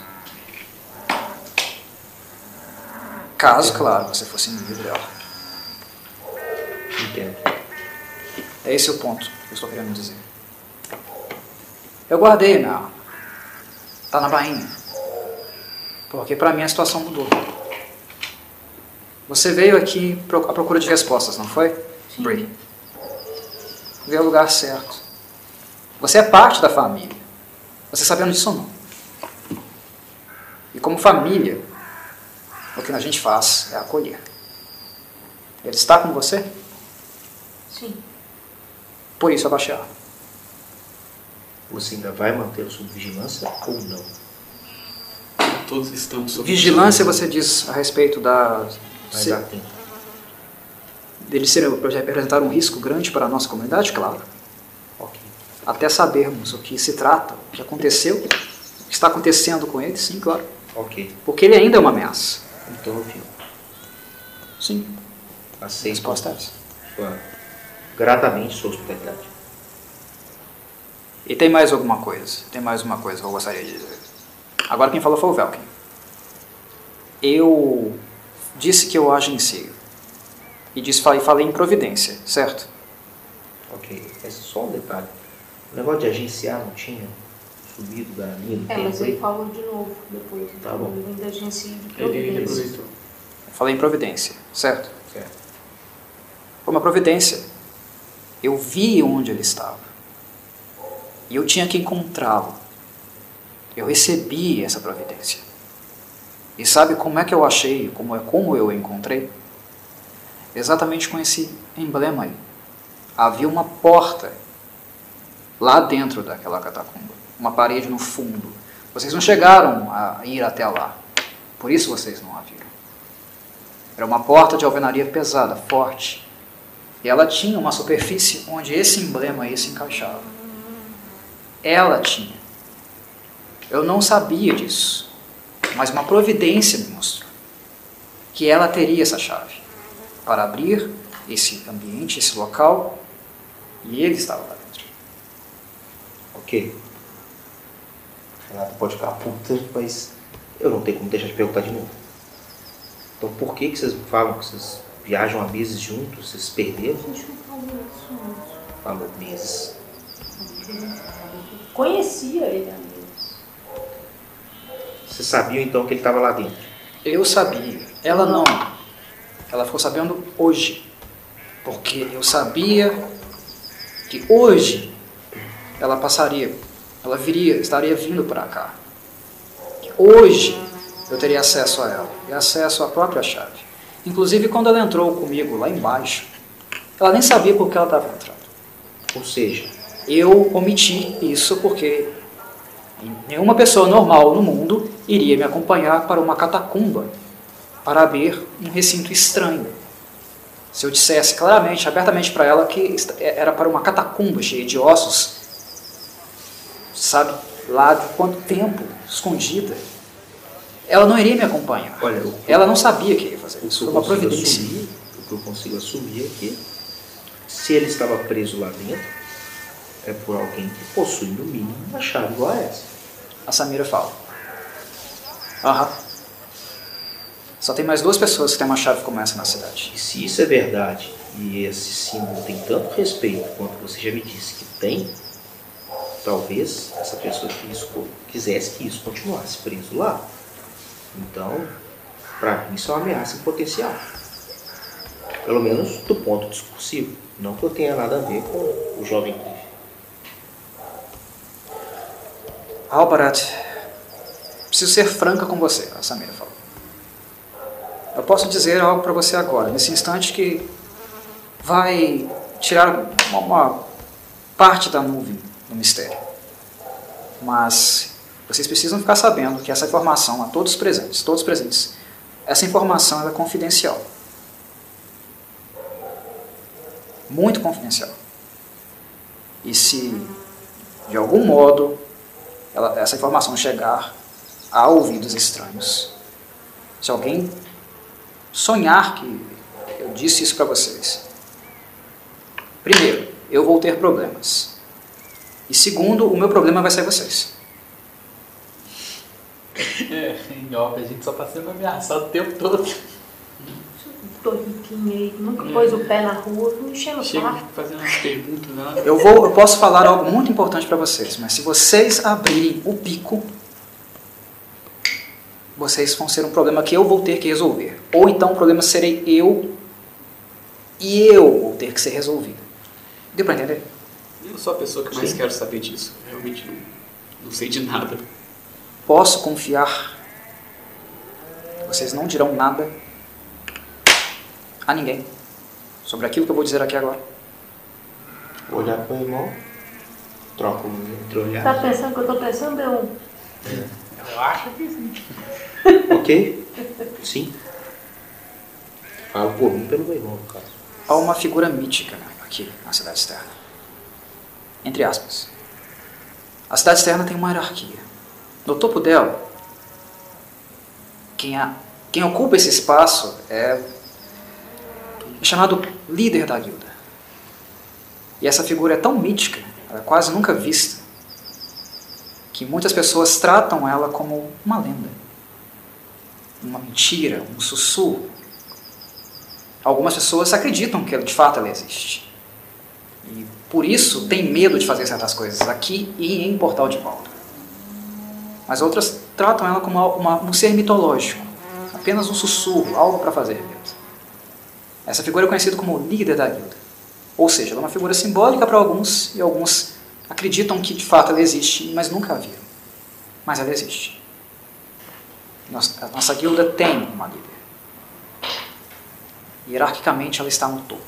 Caso, claro, você fosse inimigo dela.
Entendo.
É esse o ponto que eu estou querendo dizer. Eu guardei minha. Tá na bainha. Porque pra mim a situação mudou. Você veio aqui à procura de respostas, não foi?
Sim.
Brie. Veio ao lugar certo. Você é parte da família. Você sabendo disso ou não? E como família, o que a gente faz é acolher. Ele está com você?
Sim.
Por isso eu baixei a arma.
Você ainda vai mantê-lo sob vigilância ou não?
Todos estamos sob
Vigilância você diz a respeito da
Vai
se,
dar tempo.
dele ser representar um risco grande para a nossa comunidade, claro.
Ok.
Até sabermos o que se trata, o que aconteceu, o que está acontecendo com ele, sim, claro.
Ok.
Porque ele ainda é uma ameaça.
Então eu fico.
Sim.
Aceito
resposta é essa.
sua, gratamente sua hospitalidade.
E tem mais alguma coisa? Tem mais uma coisa que eu gostaria de dizer. Agora quem falou foi o Velkin. Eu disse que eu agencio. E disse, falei, falei em providência, certo?
Ok. É só um detalhe. O negócio de agenciar não tinha subido da linha do
É,
tempo.
mas ele falou de novo depois.
Tá bom.
Ele ainda agência de
Ele
providência.
Eu falei em providência, certo?
Certo.
Foi uma providência. Eu vi onde ele estava. E eu tinha que encontrá-lo. Eu recebi essa providência. E sabe como é que eu achei, como é como eu encontrei? Exatamente com esse emblema aí. Havia uma porta lá dentro daquela catacumba, uma parede no fundo. Vocês não chegaram a ir até lá. Por isso vocês não a viram. Era uma porta de alvenaria pesada, forte. E ela tinha uma superfície onde esse emblema aí se encaixava. Ela tinha. Eu não sabia disso, mas uma providência me mostrou que ela teria essa chave para abrir esse ambiente, esse local, e ele estava lá dentro.
Ok. Renata pode ficar puta, mas eu não tenho como deixar de perguntar de novo. Então por que, que vocês falam que vocês viajam há meses juntos, vocês se perderam?
A gente não falou isso.
Falou meses.
Conhecia ele há meses.
Vocês sabiam então que ele estava lá dentro?
Eu sabia, ela não. Ela ficou sabendo hoje. Porque eu sabia que hoje ela passaria, ela viria, estaria vindo para cá. Que hoje eu teria acesso a ela e acesso à própria chave. Inclusive quando ela entrou comigo lá embaixo, ela nem sabia por que ela estava entrando.
Ou seja,
Eu omiti isso porque nenhuma pessoa normal no mundo iria me acompanhar para uma catacumba para abrir um recinto estranho. se eu dissesse claramente, abertamente para ela que era para uma catacumba cheia de ossos, sabe lá de quanto tempo, escondida, ela não iria me acompanhar.
Olha, o,
ela não sabia que ia fazer isso. Foi
eu
uma providência.
assumir, o que eu consigo assumir é que se ele estava preso lá dentro, é por alguém que possui no mínimo uma chave igual a essa.
A Samira fala. Aham. Só tem mais duas pessoas que têm uma chave como essa na cidade.
E se isso é verdade e esse símbolo tem tanto respeito quanto você já me disse que tem, talvez essa pessoa que isso, quisesse que isso continuasse preso lá. Então, para mim isso é uma ameaça em potencial. Pelo menos do ponto discursivo. Não que eu tenha nada a ver com o jovem
Albarat, preciso ser franca com você, a Samira falou. Eu posso dizer algo para você agora, nesse instante que vai tirar uma, uma parte da nuvem do mistério. Mas vocês precisam ficar sabendo que essa informação, a todos os presentes, todos os presentes, essa informação é confidencial. Muito confidencial. E se de algum modo ela, essa informação chegar a ouvidos estranhos, se alguém sonhar que eu disse isso para vocês, primeiro, eu vou ter problemas. E segundo, o meu problema vai ser vocês.
É, em off a gente só tá sendo ameaçado o tempo todo.
Tô riquinho aí, nunca pôs o pé na rua, não enchendo o saco.
fazendo umas perguntas lá.
Eu vou, eu posso falar algo muito importante para vocês, mas se vocês abrirem o pico, vocês vão ser um problema que eu vou ter que resolver. Ou então o problema serei eu e eu vou ter que ser resolvido. Deu para entender?
Eu sou a pessoa que mais quero saber disso. Realmente não, não sei de nada.
Posso confiar. Vocês não dirão nada a ninguém sobre aquilo que eu vou dizer aqui agora.
Olhar para o irmão, troca o entre olhar.
Tá pensando que eu tô pensando? Eu...
Eu acho que sim.
Ok? Sim. Falo por mim pelo meu irmão, no caso.
Há uma figura mítica aqui na cidade externa. Entre aspas. A cidade externa tem uma hierarquia. No topo dela, quem, a, quem ocupa esse espaço é, é chamado líder da guilda. E essa figura é tão mítica, ela é quase nunca vista, que muitas pessoas tratam ela como uma lenda, uma mentira, um sussurro. Algumas pessoas acreditam que de fato ela existe. E por isso tem medo de fazer certas coisas aqui e em Portal de Volta. Mas outras tratam ela como uma, um ser mitológico, apenas um sussurro, algo para fazer. Essa figura é conhecida como líder da guilda. Ou seja, ela é uma figura simbólica para alguns e alguns acreditam que de fato ela existe, mas nunca a viram. Mas ela existe. Nossa, a nossa guilda tem uma líder. Hierarquicamente ela está no topo.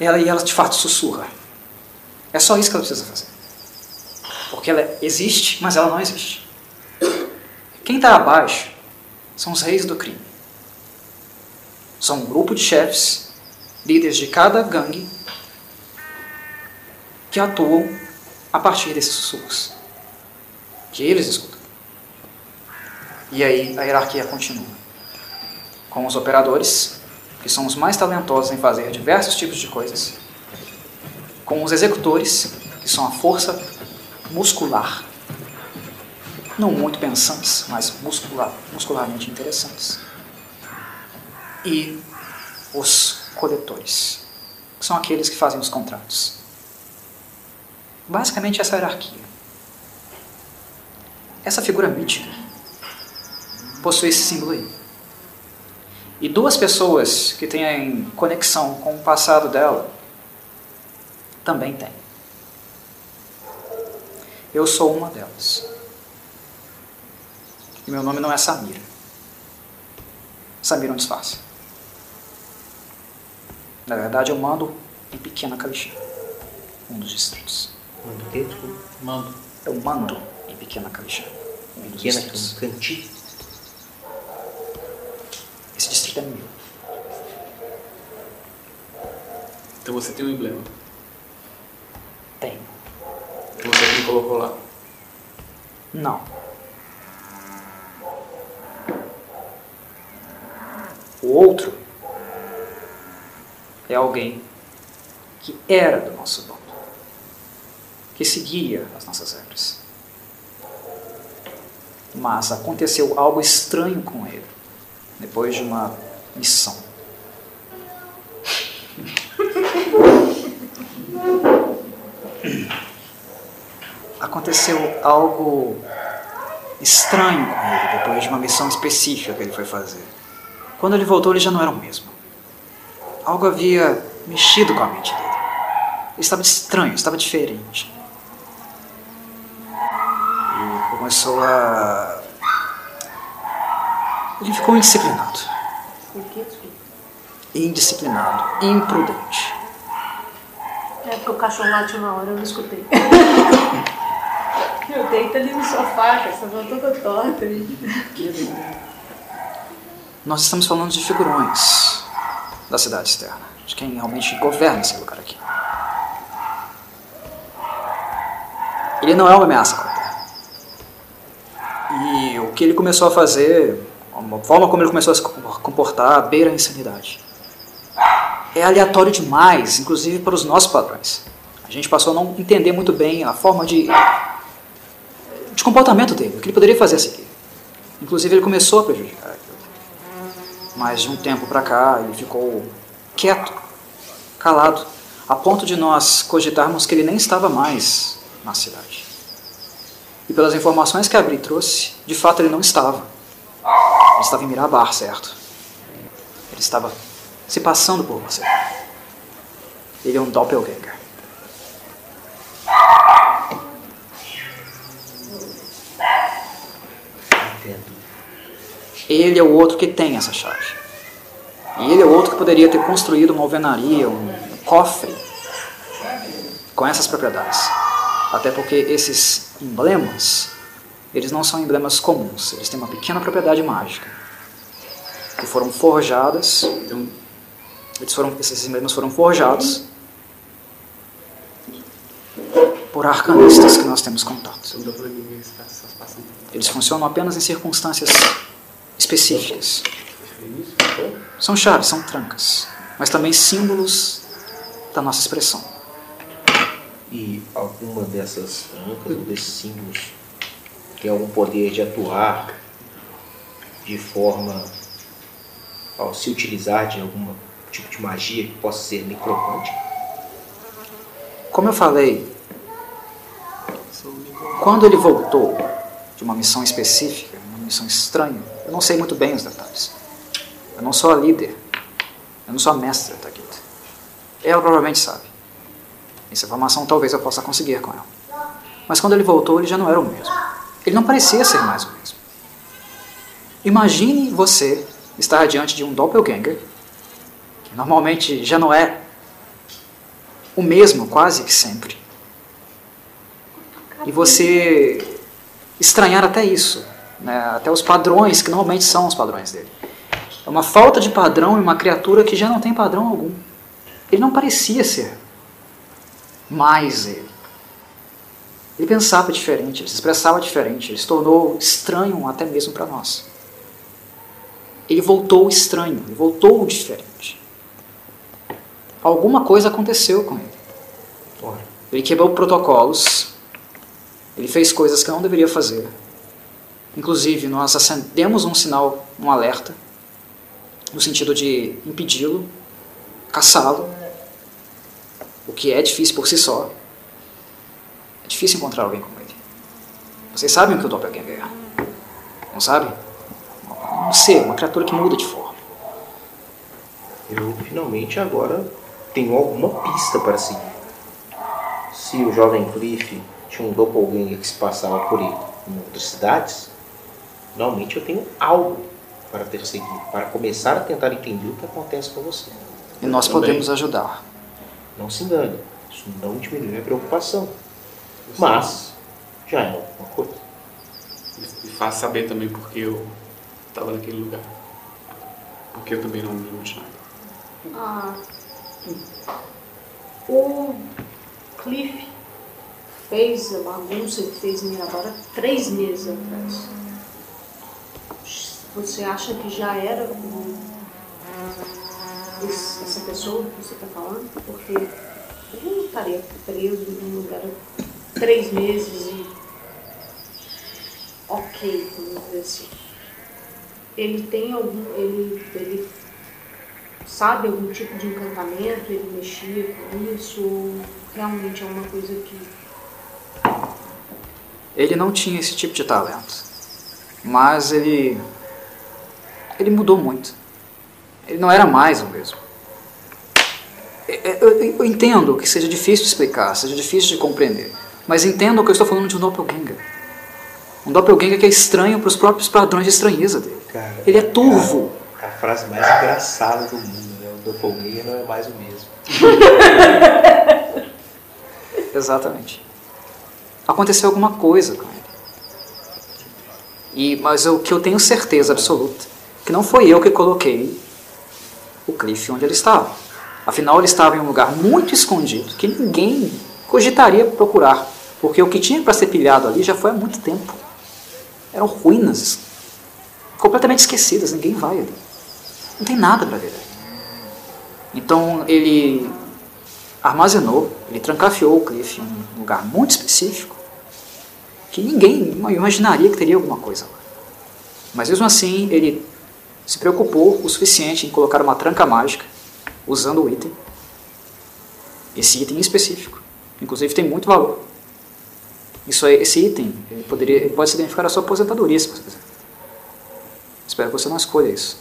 Ela e ela de fato sussurra. É só isso que ela precisa fazer. Porque ela existe, mas ela não existe. Quem está abaixo são os reis do crime. São um grupo de chefes, líderes de cada gangue, que atuam a partir desses sussurros. Que eles escutam. E aí a hierarquia continua. Com os operadores, que são os mais talentosos em fazer diversos tipos de coisas. Com os executores, que são a força muscular. Não muito pensantes, mas muscular, muscularmente interessantes. E os coletores, que são aqueles que fazem os contratos. Basicamente essa hierarquia. Essa figura mítica possui esse símbolo aí. E duas pessoas que têm conexão com o passado dela também têm. Eu sou uma delas. E meu nome não é Samira. Samira é um disfarce. Na verdade, eu mando em Pequena Calixã, um dos distritos.
Manda o quê? Desculpa.
Mando.
Eu mando em Pequena Calixã, um dos
Pequena,
distritos.
cantinho.
Esse distrito é meu.
Então você tem um emblema.
Tenho.
Você que colocou lá.
Não. O outro é alguém que era do nosso bando, que seguia as nossas regras. Mas aconteceu algo estranho com ele depois de uma missão. Aconteceu algo estranho com ele depois de uma missão específica que ele foi fazer. Quando ele voltou, ele já não era o mesmo. Algo havia mexido com a mente dele. Ele estava estranho, estava diferente. E começou a. Ele ficou indisciplinado. Indisciplinado, imprudente.
É porque o cachorro late uma hora, eu não escutei. eu deito ali no sofá, com essa mão toda torta.
Nós estamos falando de figurões da cidade externa, de quem realmente governa esse lugar aqui. Ele não é uma ameaça para a Terra. E o que ele começou a fazer, a forma como ele começou a se comportar, beira a insanidade. É aleatório demais, inclusive para os nossos padrões. A gente passou a não entender muito bem a forma de, de comportamento dele, o que ele poderia fazer a seguir. Inclusive ele começou a prejudicar. Mas de um tempo para cá ele ficou quieto, calado, a ponto de nós cogitarmos que ele nem estava mais na cidade. E pelas informações que a trouxe, de fato ele não estava. Ele estava em Mirabar, certo? Ele estava se passando por você. Ele é um doppelganger. Ele é o outro que tem essa chave. E ele é o outro que poderia ter construído uma alvenaria, um cofre com essas propriedades. Até porque esses emblemas, eles não são emblemas comuns, eles têm uma pequena propriedade mágica. Que foram forjadas, então, eles foram, esses emblemas foram forjados por arcanistas que nós temos contato. Eles funcionam apenas em circunstâncias específicas. São chaves, são trancas, mas também símbolos da nossa expressão.
E alguma dessas trancas ou desses símbolos tem algum poder de atuar de forma ao se utilizar de algum tipo de magia que possa ser necromântica?
Como eu falei, quando ele voltou de uma missão específica, uma missão estranha, eu não sei muito bem os detalhes. Eu não sou a líder, eu não sou a mestra da guilda. Ela provavelmente sabe. Essa informação talvez eu possa conseguir com ela. Mas quando ele voltou, ele já não era o mesmo. Ele não parecia ser mais o mesmo. Imagine você estar diante de um doppelganger, que normalmente já não é o mesmo quase que sempre. E você estranhar até isso, né? até os padrões que normalmente são os padrões dele. É uma falta de padrão em uma criatura que já não tem padrão algum. Ele não parecia ser mais ele. Ele pensava diferente, ele se expressava diferente, ele se tornou estranho até mesmo para nós. Ele voltou estranho, ele voltou diferente. Alguma coisa aconteceu com ele. Ele quebrou protocolos, ele fez coisas que não deveria fazer. Inclusive, nós acendemos um sinal, um alerta, no sentido de impedi-lo, caçá-lo, o que é difícil por si só. É difícil encontrar alguém como ele. Vocês sabem o que o Doppelganger é? Não sabem? Um ser, uma criatura que muda de forma.
Eu finalmente agora tenho alguma pista para seguir. Se o jovem Cliff tinha um doppelganger que se passava por ele em outras cidades, finalmente eu tenho algo para perseguir, para começar a tentar entender o que acontece com você.
E nós
Também.
podemos ajudar.
Não se engane, isso não diminui a preocupação. Mas já é alguma coisa.
Me faz saber também porque eu estava naquele lugar. Porque eu também não me lembro de nada.
Ah, O Cliff fez a bagunça que fez em Mirabara três meses atrás. Você acha que já era essa pessoa que você está falando? Porque ele não estaria preso num lugar três meses e ok, vamos dizer assim. Ele tem algum. Ele, ele sabe algum tipo de encantamento, ele mexia com isso, ou realmente é uma coisa que.
Ele não tinha esse tipo de talento. Mas ele. Ele mudou muito. Ele não era mais o mesmo. Eu, eu, eu entendo que seja difícil de explicar, seja difícil de compreender. Mas entendo que eu estou falando de um doppelganger. Um doppelganger que é estranho para os próprios padrões de estranheza dele.
Cara,
ele é turvo.
A, a frase mais engraçada do mundo, né? O doppelganger não é mais o mesmo.
Exatamente. Aconteceu alguma coisa com ele. E, mas o que eu tenho certeza absoluta, que não foi eu que coloquei o Cliff onde ele estava. Afinal, ele estava em um lugar muito escondido, que ninguém cogitaria procurar, porque o que tinha para ser pilhado ali já foi há muito tempo. Eram ruínas, completamente esquecidas, ninguém vai ali. Não tem nada para ver. Então ele armazenou, ele trancafiou o Cliff em um lugar muito específico, que ninguém imaginaria que teria alguma coisa lá. Mas mesmo assim, ele se preocupou o suficiente em colocar uma tranca mágica usando o item. Esse item em específico. Inclusive tem muito valor. Isso aí, esse item ele poderia, ele pode significar a sua aposentadoria, se você quiser. Espero que você não escolha isso.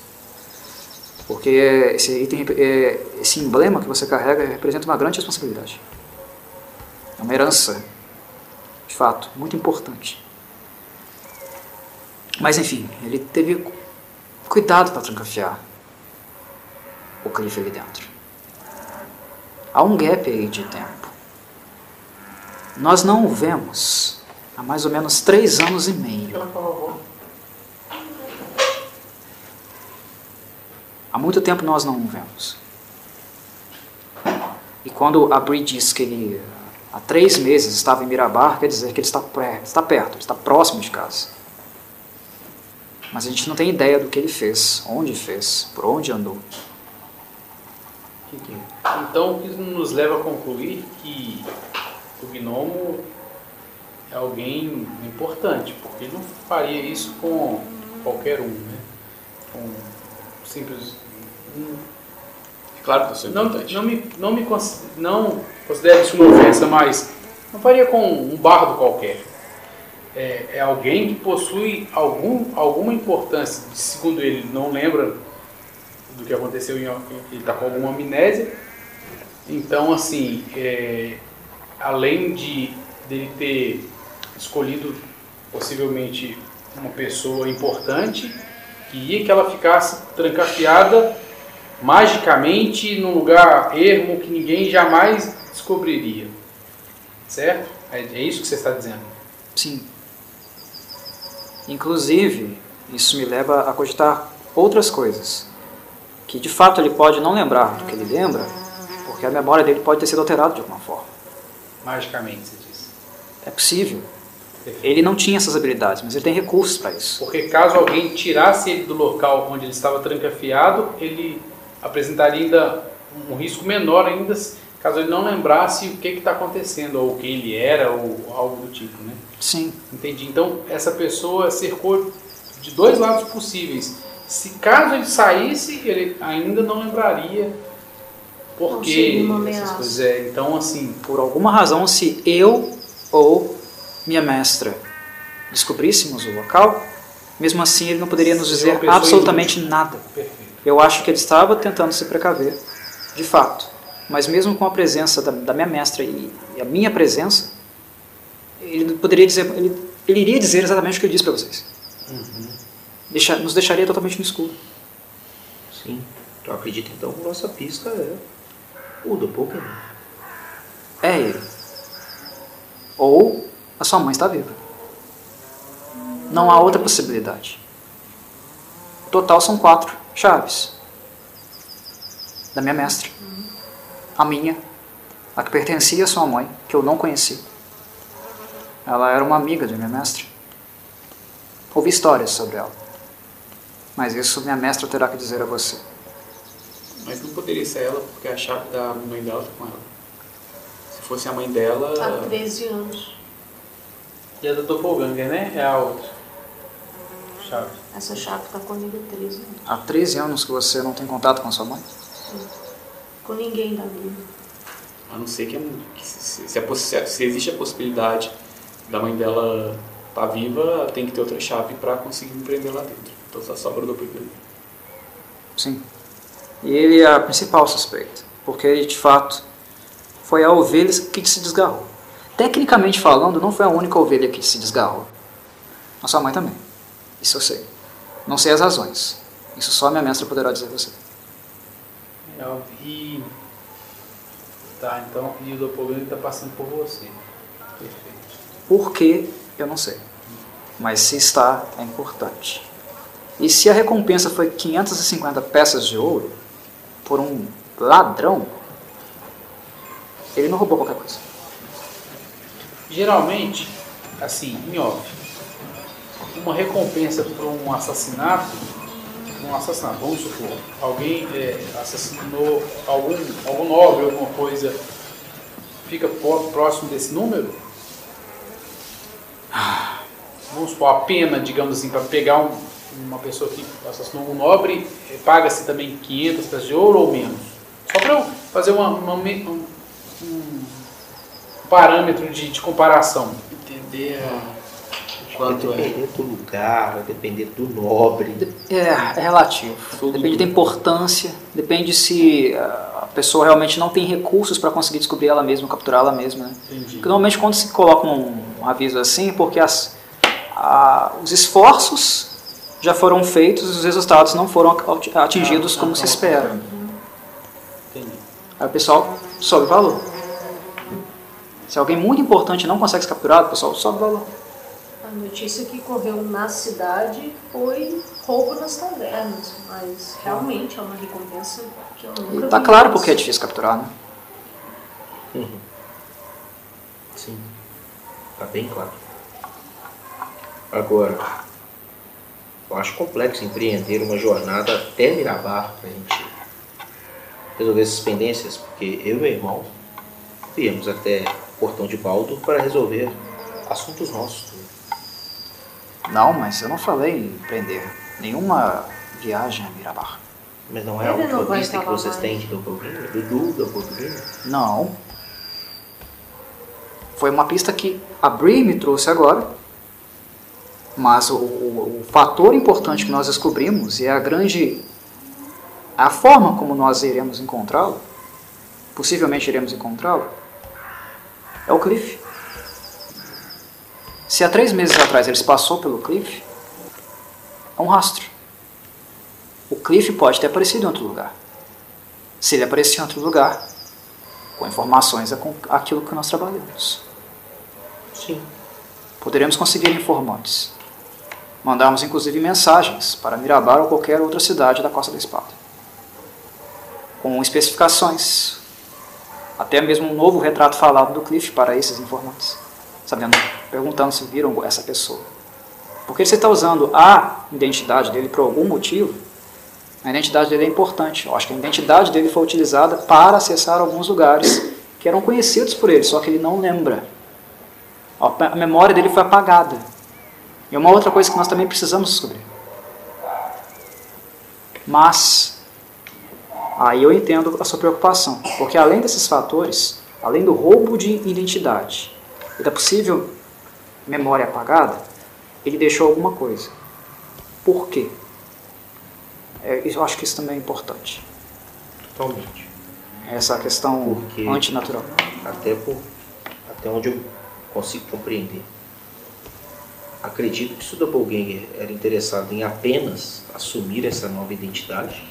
Porque esse item, esse emblema que você carrega representa uma grande responsabilidade. É uma herança, de fato, muito importante. Mas enfim, ele teve cuidado para trancafiar o Cliff ali dentro. Há um gap aí de tempo. Nós não o vemos há mais ou menos três anos e meio. Há muito tempo nós não o vemos. E quando a Brie diz que ele há três meses estava em Mirabar, quer dizer que ele está, pré, está perto, está próximo de casa. Mas a gente não tem ideia do que ele fez, onde fez, por onde andou.
Então, o que nos leva a concluir que o gnomo é alguém importante, porque ele não faria isso com qualquer um, né? Com simples. Um...
Claro que eu sou
não,
importante.
não me, não me não considero isso uma ofensa, mas não faria com um bardo qualquer. É, é alguém que possui algum, alguma importância, segundo ele, não lembra do que aconteceu, em, ele está com alguma amnésia. Então, assim, é, além de dele ter escolhido possivelmente uma pessoa importante, queria que ela ficasse trancafiada magicamente num lugar ermo que ninguém jamais descobriria. Certo? É, é isso que você está dizendo.
Sim. Inclusive, isso me leva a cogitar outras coisas. Que de fato ele pode não lembrar do que ele lembra, porque a memória dele pode ter sido alterada de alguma forma.
Magicamente, você disse.
É possível. Ele não tinha essas habilidades, mas ele tem recursos para isso.
Porque caso alguém tirasse ele do local onde ele estava trancafiado, ele apresentaria ainda um risco menor ainda caso ele não lembrasse o que está acontecendo, ou quem ele era, ou algo do tipo, né?
Sim.
Entendi. Então, essa pessoa cercou de dois lados possíveis. Se caso ele saísse, ele ainda não lembraria por
Não
essas coisas. É, então, assim,
Por alguma razão, se eu ou minha mestra descobríssemos o local, mesmo assim ele não poderia nos dizer absolutamente nada.
perfeito.
Eu acho que ele estava tentando se precaver, de fato. Mas mesmo com a presença da, da minha mestra e, e a minha presença, ele poderia dizer, ele, ele iria dizer exatamente o que ele disse para vocês. Deixa- nos deixaria totalmente no escuro.
Sim. Então acredito então que nossa pista é o do Pokémon.
É ele. Ou a sua mãe está viva. Não há outra possibilidade. O total são quatro chaves. Da minha mestra. A minha a que pertencia à sua mãe, que eu não conheci. Ela era uma amiga de minha mestra. Ouvi histórias sobre ela. Mas isso minha mestra terá que dizer a você.
Mas não poderia ser ela, porque a chave da mãe dela tá com ela. Se fosse a mãe dela.
Há 13 anos.
E a do Doppelganger, né? É a outra. Chave.
Essa chave está comigo há 13 anos.
Há 13 anos que você não tem contato com a sua mãe?
Sim. Com ninguém da vida.
A não ser que, que se, se, a, se, existe a possibilidade da mãe dela estar tá viva, tem que ter outra chave para conseguir me prender lá dentro. Então só sobra o Doppelganger.
Sim. E ele é a principal suspeita, porque ele de fato foi a ovelha que se desgarrou. Tecnicamente falando, não foi a única ovelha que se desgarrou. A sua mãe também. Isso eu sei. Não sei as razões. Isso só a minha mestra poderá dizer a você.
É, e. Tá, então. E o Doppelganger está passando por você. Perfeito.
Por que? Eu não sei. Mas se está, é importante. E se a recompensa foi 550 peças de ouro por um ladrão, ele não roubou qualquer coisa.
Geralmente, assim, em off, uma recompensa por um assassinato, um assassinato, vamos supor, alguém é, assassinou algum, algum nobre, alguma coisa, fica próximo desse número? Vamos supor, a pena, digamos assim, para pegar um, uma pessoa que assassinou um nobre, eh, paga-se também 500 peças de ouro ou menos? Só para eu fazer uma, uma, um, um, parâmetro de, de comparação.
Entender a
Quanto vai depender é. do lugar, vai depender do nobre.
É, é relativo. Tudo depende da importância, depende se a pessoa realmente não tem recursos para conseguir descobrir ela mesma, capturar ela mesma. Né? Porque normalmente quando se coloca um, um aviso assim, porque as, a, os esforços já foram feitos e os resultados não foram atingidos como se espera. Aí o pessoal sobe o valor. Se alguém muito importante não consegue ser capturado, o pessoal sobe o valor.
A notícia que correu na cidade foi roubo nas tavernas, mas realmente é uma recompensa que eu nunca
Está claro porque é difícil capturar, né?
Uhum. Sim, está bem claro. Agora, eu acho complexo empreender uma jornada até Mirabar para a gente resolver essas pendências, porque eu e meu irmão viemos até o Portão de Baldo para resolver assuntos nossos.
Não, mas eu não falei em empreender nenhuma viagem a Mirabar.
Mas não é a última pista que vocês têm de Doppelganger? Do Doppelganger?
Não. Foi uma pista que a Brie me trouxe agora mas o, o, o, fator importante que nós descobrimos e é a grande a forma como nós iremos encontrá-lo, possivelmente iremos encontrá-lo, é o Cliff. Se há três meses atrás ele passou pelo Cliff, é um rastro. O Cliff pode ter aparecido em outro lugar. Se ele aparecer em outro lugar, com informações é com aquilo que nós trabalhamos.
Sim.
Poderemos conseguir informantes. Mandamos inclusive mensagens para Mirabar ou qualquer outra cidade da Costa da Espada, com especificações, até mesmo um novo retrato falado do Cliff para esses informantes, sabendo, perguntando se viram essa pessoa. Porque você está usando a identidade dele por algum motivo, a identidade dele é importante. Eu acho que a identidade dele foi utilizada para acessar alguns lugares que eram conhecidos por ele, só que ele não lembra. A memória dele foi apagada. E uma outra coisa que nós também precisamos descobrir. Mas, aí eu entendo a sua preocupação, porque além desses fatores, além do roubo de identidade e da possível memória apagada, ele deixou alguma coisa. Por quê? É, eu acho que isso também é importante.
Totalmente.
Essa questão porque, antinatural.
Até, por, até onde eu consigo compreender acredito que se o Doppelganger era interessado em apenas assumir essa nova identidade,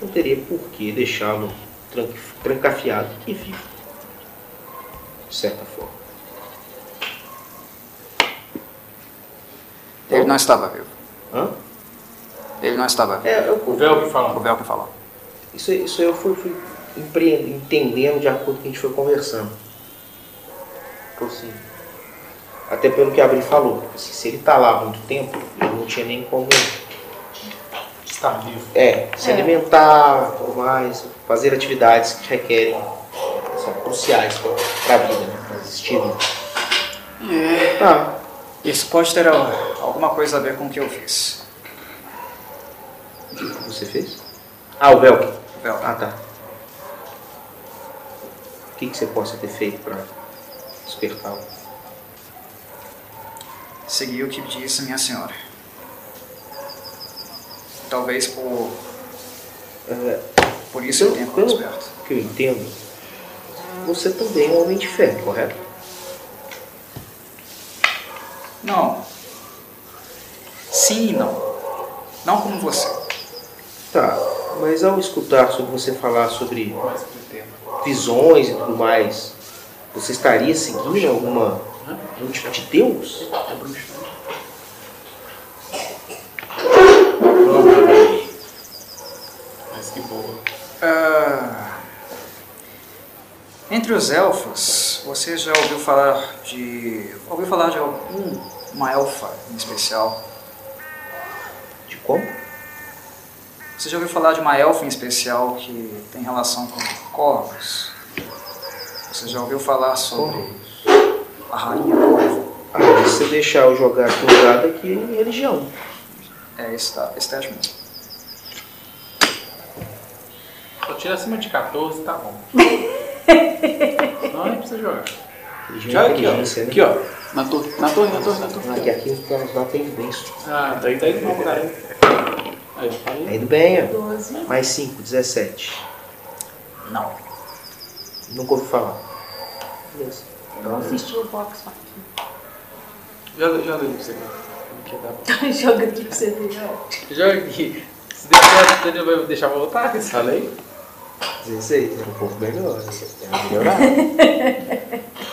não teria por que deixá-lo trancafiado e vivo, de certa forma.
Ele não estava vivo.
Hã?
Ele não estava vivo.
É, eu,
o véu que falou.
O véu que falou.
Isso, isso eu fui, fui entendendo de acordo com o que a gente foi conversando. Tô sim. Até pelo que a Abril falou. Assim, se ele tá lá há muito tempo, ele não tinha nem como
Estar vivo.
é, se
É.
alimentar, tudo mais, fazer atividades que requerem, são cruciais para a vida, né? Para existir.
É,
Tá.
isso pode ter ah, alguma coisa a ver com o que eu fiz.
O que você fez? Ah, o Velk.
Vel,
Ah, tá. O que, que você possa ter feito para despertá-lo?
Segui o que disse minha senhora. Talvez por,
É,
por isso eu tenha ficado
pelo
desperto.
que eu entendo, você também é um homem de fé, correto?
Não. Sim e não. Não como você.
Tá, mas ao escutar sobre você falar sobre visões e tudo mais, você estaria seguindo alguma, algum tipo de Deus?
É bruxo. Mas que boa.
Ah, entre os elfos, você já ouviu falar de. ouviu falar de algum, uma elfa em especial?
De como?
Você já ouviu falar de uma elfa em especial que tem relação com corvos? Você já ouviu falar sobre a rainha corvo?
Ah, se você deixar eu jogar dado aqui em religião.
É esse, tá, esse teste mesmo.
Só tira acima de 14 tá bom. Não, nem precisa jogar.
Já
é
aqui, ó.
né?
Aqui, ó. Na torre, na torre, na torre, na torre.
Aqui, aqui os planos lá tem bem.
Ah,
Daí tá indo mal, cara. Aí, falei.
Tá indo bem, ó.
12.
Mais 5, 17.
Não.
Nunca ouvi falar. Beleza.
Eu não assisti o box aqui.
Joga, joga aí pra você ver.
Joga aqui pra você ver. ó.
joga aqui. Se deixar, ele vai deixar voltar?
Falei?
16, é um pouco melhor. né? É melhorar.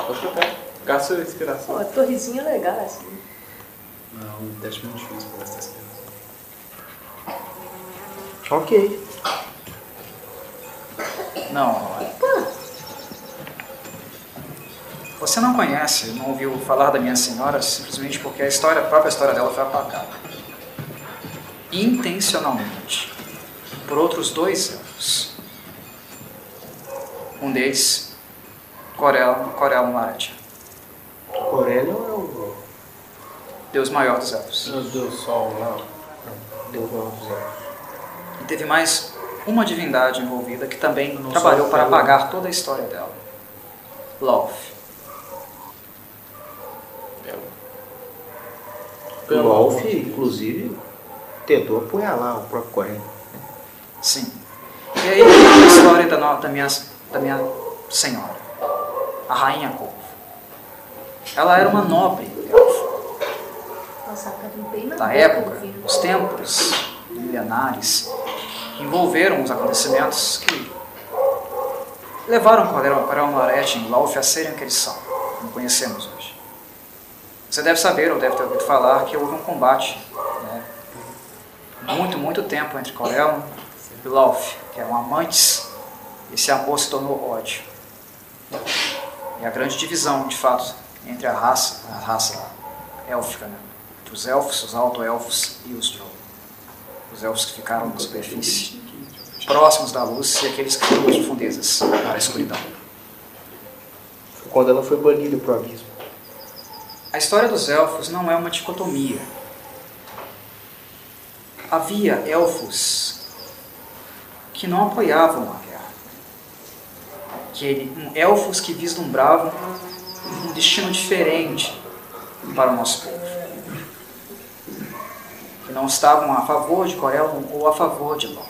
Pode trocar. Gasta sua inspiração.
Ó, a torrezinha é legal assim.
Não, um teste muito difícil pra gastar esperança.
ok.
Não, é. Você não conhece, não ouviu falar da minha senhora simplesmente porque a história, a própria história dela foi apagada. Intencionalmente. Por outros dois elfos. Um deles, Corel, Corel Marat,
Aurélio é o
Deus maior dos elfos.
Deus, sol lá.
Deus maior dos elfos.
E teve mais uma divindade envolvida que também
Não
trabalhou para
Corel.
apagar toda a história dela. Loth.
O Wolf, inclusive, tentou apunhalar o próprio Corém.
Sim. E aí a história da, no- da, minha, da minha senhora, a rainha Corvo. Ela era uma nobre
bem na
época, os tempos milenares que envolveram os acontecimentos que levaram Corel Corel Moret e Lauf a serem o que eles são, como conhecemos hoje. Você deve saber, ou deve ter ouvido falar, que houve um combate né, muito, muito tempo entre Corel e Lauf, que eram amantes. Esse amor se tornou ódio. E a grande divisão, de fato, entre a raça, a raça élfica, né? entre os elfos, os alto-elfos e os Drow. Os elfos que ficaram na superfície, próximos da luz, e aqueles que foram nas profundezas, na escuridão.
Foi quando ela foi banida pro abismo.
A história dos elfos não é uma dicotomia. Havia elfos que não apoiavam a. Que ele, um, elfos que vislumbravam um destino diferente para o nosso povo. Que não estavam a favor de Corel ou a favor de Loth.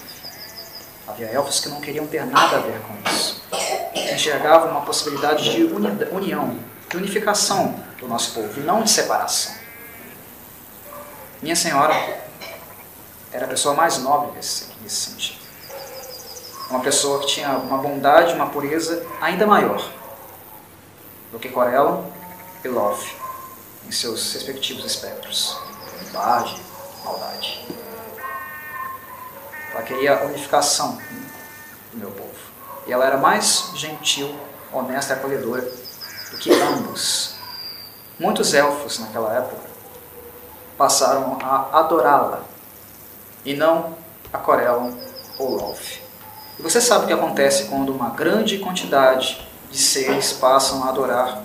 Havia elfos que não queriam ter nada a ver com isso. Enxergavam uma possibilidade de uni- união, de unificação do nosso povo, e não de separação. Minha senhora era a pessoa mais nobre nesse sentido. Uma pessoa que tinha uma bondade, uma pureza ainda maior do que Corella e Love em seus respectivos espectros. Bondade, maldade. Ela queria a unificação do meu povo. E ela era mais gentil, honesta e acolhedora do que ambos. Muitos elfos naquela época passaram a adorá-la e não a Corellon ou Rolf. E você sabe o que acontece quando uma grande quantidade de seres passam a adorar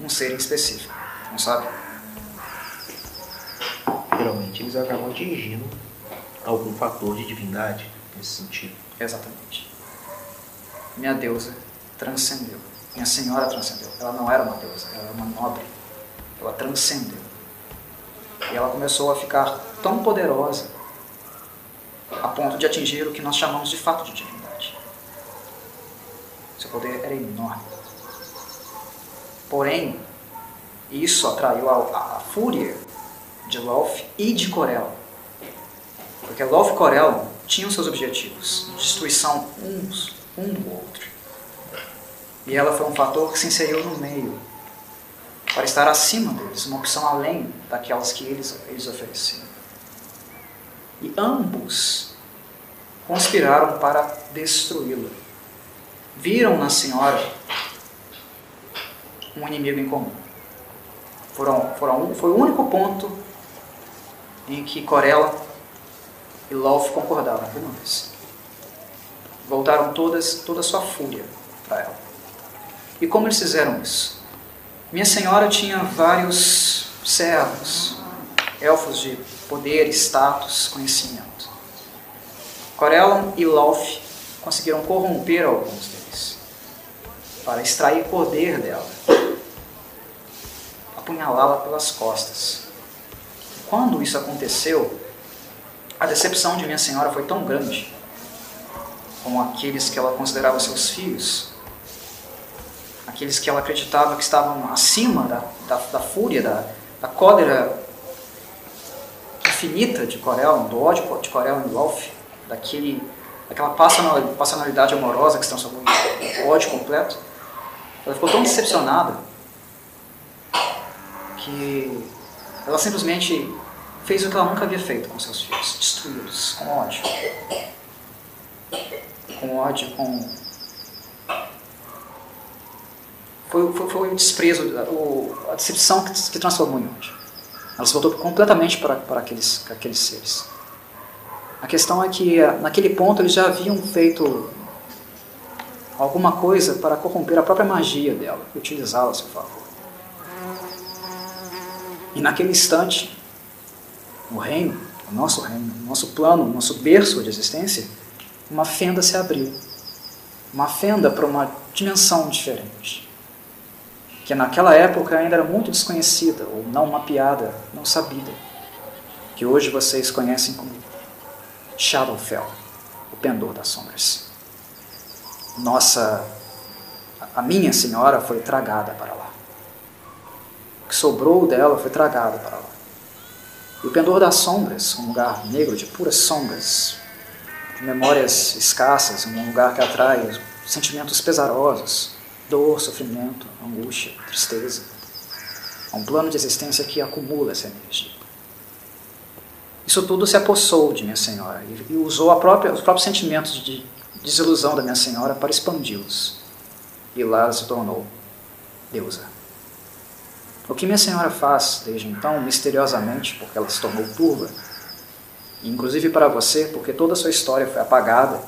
um ser em específico, não sabe?
Geralmente eles acabam atingindo algum fator de divindade nesse sentido.
Exatamente. Minha deusa transcendeu. Minha senhora transcendeu. Ela não era uma deusa, ela era uma nobre. Ela transcendeu. E ela começou a ficar tão poderosa a ponto de atingir o que nós chamamos de fato de divindade. Seu poder era enorme. Porém, isso atraiu a, a fúria de Lolf e de Corel. Porque Lolf e Corel tinham seus objetivos, destruição uns um do outro. E ela foi um fator que se inseriu no meio, para estar acima deles, uma opção além daquelas que eles, eles ofereciam. E ambos conspiraram para destruí-la. Viram na senhora um inimigo em comum. Foram, foram, foi o único ponto em que Corella e Lolf concordaram com nós. Voltaram todas, toda a sua fúria para ela. E como eles fizeram isso? Minha senhora tinha vários servos, elfos de poder, status, conhecimento. Corellon e Lolf conseguiram corromper alguns deles para extrair poder dela, apunhalá-la pelas costas. Quando isso aconteceu, a decepção de minha senhora foi tão grande como aqueles que ela considerava seus filhos, aqueles que ela acreditava que estavam acima da, da, da fúria, da, da cólera infinita de Corel, do ódio de Corel e Wolf, daquele, daquela passionalidade amorosa que se transformou em ódio completo, ela ficou tão decepcionada que ela simplesmente fez o que ela nunca havia feito com seus filhos, destruí-los com ódio. Com ódio, com. Foi, foi, foi o desprezo, o, a decepção que, que transformou em ódio. Ela se voltou completamente para, para aqueles, para aqueles seres. A questão é que, naquele ponto, eles já haviam feito alguma coisa para corromper a própria magia dela, utilizá-la a seu favor. E naquele instante, o reino, o nosso reino, o nosso plano, o nosso berço de existência, uma fenda se abriu. Uma fenda para uma dimensão diferente. Que naquela época ainda era muito desconhecida, ou não mapeada, não sabida. Que hoje vocês conhecem como Shadowfell, o pendor das sombras. Nossa, a minha senhora foi tragada para lá. O que sobrou dela foi tragado para lá. E o pendor das sombras, um lugar negro de puras sombras, de memórias escassas, um lugar que atrai sentimentos pesarosos, dor, sofrimento, angústia, tristeza. Um plano de existência que acumula essa energia. Isso tudo se apossou de minha senhora e usou própria, os próprios sentimentos de desilusão da minha senhora para expandi-los. E lá se tornou deusa. O que minha senhora faz desde então, misteriosamente, porque ela se tornou turva, inclusive para você, porque toda a sua história foi apagada,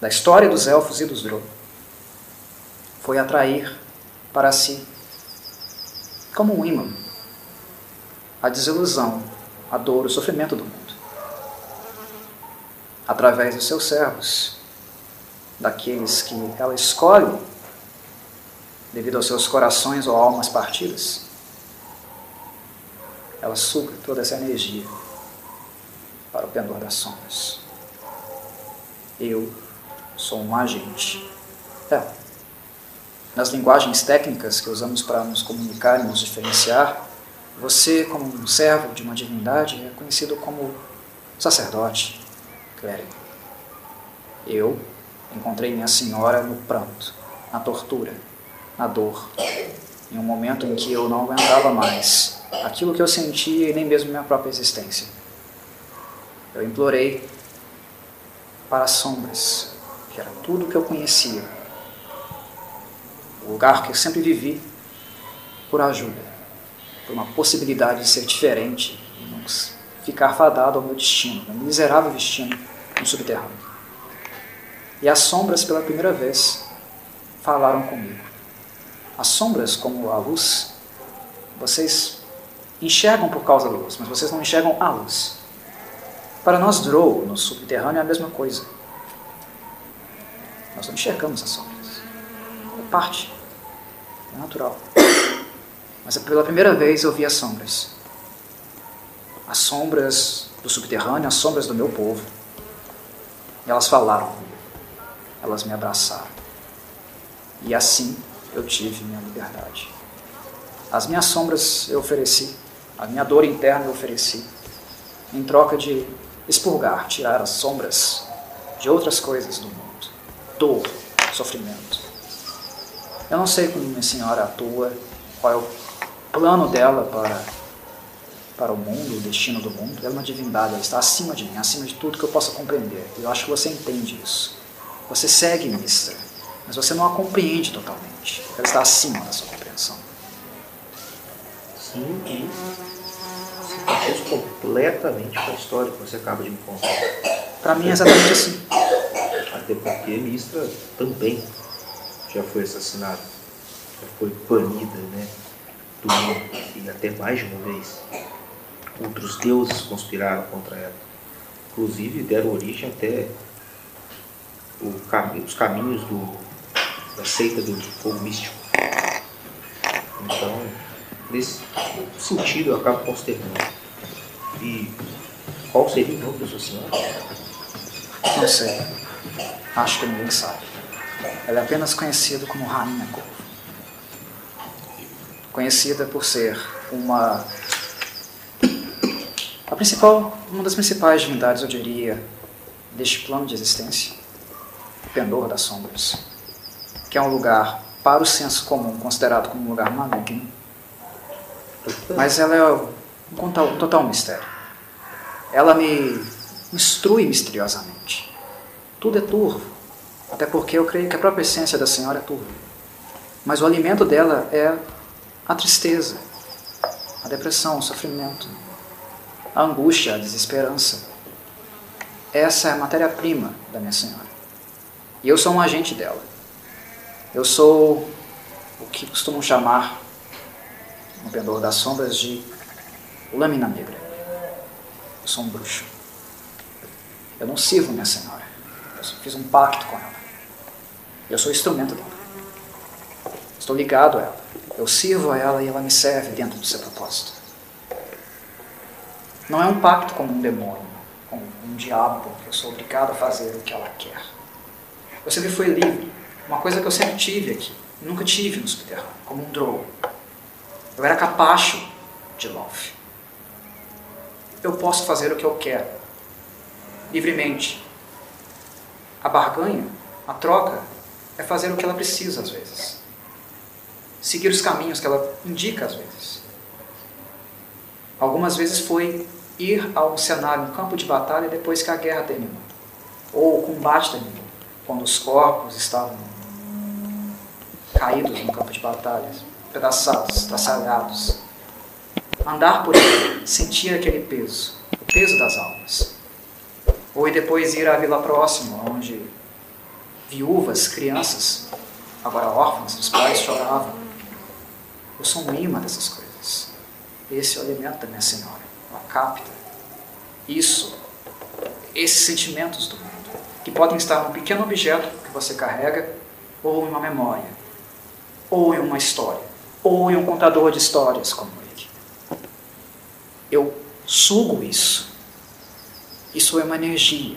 da história dos elfos e dos Drow, foi atrair para si, como um imã, a desilusão, a dor, o sofrimento do mundo. Através dos seus servos, daqueles que ela escolhe, devido aos seus corações ou almas partidas, ela suga toda essa energia para o pendor das sombras. Eu sou um agente. É. Nas linguagens técnicas que usamos para nos comunicar e nos diferenciar, você, como um servo de uma divindade, é conhecido como sacerdote, clérigo. Eu encontrei minha senhora no pranto, na tortura, na dor, em um momento em que eu não aguentava mais aquilo que eu sentia e nem mesmo minha própria existência. Eu implorei para as sombras, que era tudo que eu conhecia, o lugar que eu sempre vivi, por ajuda, por uma possibilidade de ser diferente e não ficar fadado ao meu destino, ao miserável destino no subterrâneo. E as sombras, pela primeira vez, falaram comigo. As sombras, como a luz, vocês enxergam por causa da luz, mas vocês não enxergam a luz. Para nós, Drow, no subterrâneo, é a mesma coisa. Nós não enxergamos as sombras. É parte. É natural. Mas pela primeira vez eu vi as sombras. As sombras do subterrâneo, as sombras do meu povo. E elas falaram comigo. Elas me abraçaram. E assim eu tive minha liberdade. As minhas sombras eu ofereci, a minha dor interna eu ofereci, em troca de expurgar, tirar as sombras de outras coisas do mundo. Dor, sofrimento. Eu não sei como minha senhora atua, qual é o plano dela para, para o mundo, o destino do mundo. Ela é uma divindade, ela está acima de mim, acima de tudo que eu possa compreender. Eu acho que você entende isso. Você segue Mistra, mas você não a compreende totalmente. Ela está acima da sua compreensão.
Sim, e se completamente com a história que você acaba de me contar.
Para mim é exatamente assim.
Até porque Mistra também já foi assassinada, já foi banida, né? Do mundo, e até mais de uma vez. Outros deuses conspiraram contra ela. Inclusive deram origem até os caminhos do, da seita do fogo místico. Então, nesse sentido, eu acabo consternando. E qual seria o nome da sua senhora?
Não sei. Acho que ninguém sabe. Ela é apenas conhecida como Rainha Corvo. Conhecida por ser uma. A principal, uma das principais divindades, eu diria, deste plano de existência, o Pendor das Sombras, que é um lugar, para o senso comum, considerado como um lugar maligno, mas ela é um total, total mistério. Ela me instrui misteriosamente. Tudo é turvo, até porque eu creio que a própria essência da Senhora é turva. Mas o alimento dela é a tristeza, a depressão, o sofrimento, a angústia, a desesperança. Essa é a matéria-prima da minha Senhora. E eu sou um agente dela. Eu sou o que costumam chamar, no pendor das sombras, de lâmina negra. Eu sou um bruxo. Eu não sirvo minha Senhora. Eu fiz um pacto com ela. Eu sou instrumento dela. Estou ligado a ela. Eu sirvo a ela e ela me serve dentro do seu propósito. Não é um pacto com um demônio, com um diabo, que eu sou obrigado a fazer o que ela quer. Eu sempre fui livre. Uma coisa que eu sempre tive aqui. Nunca tive no subterrâneo, como um drow. Eu era capacho de love. Eu posso fazer o que eu quero, livremente. A barganha, a troca, é fazer o que ela precisa às vezes. Seguir os caminhos que ela indica às vezes. Algumas vezes foi ir ao cenário, um campo de batalha depois que a guerra terminou. Ou o combate terminou. Quando os corpos estavam caídos no campo de batalha, pedaçados, traçalhados. Andar por ele, sentir aquele peso, o peso das almas. Ou depois ir à vila próxima, onde viúvas, crianças, agora órfãs, os pais choravam. Eu sou um imã dessas coisas. Esse é o alimento da minha senhora. Ela capta isso, esses sentimentos do mundo, que podem estar num pequeno objeto que você carrega, ou em uma memória, ou em uma história, ou em um contador de histórias como ele. Eu sugo isso. Isso é uma energia.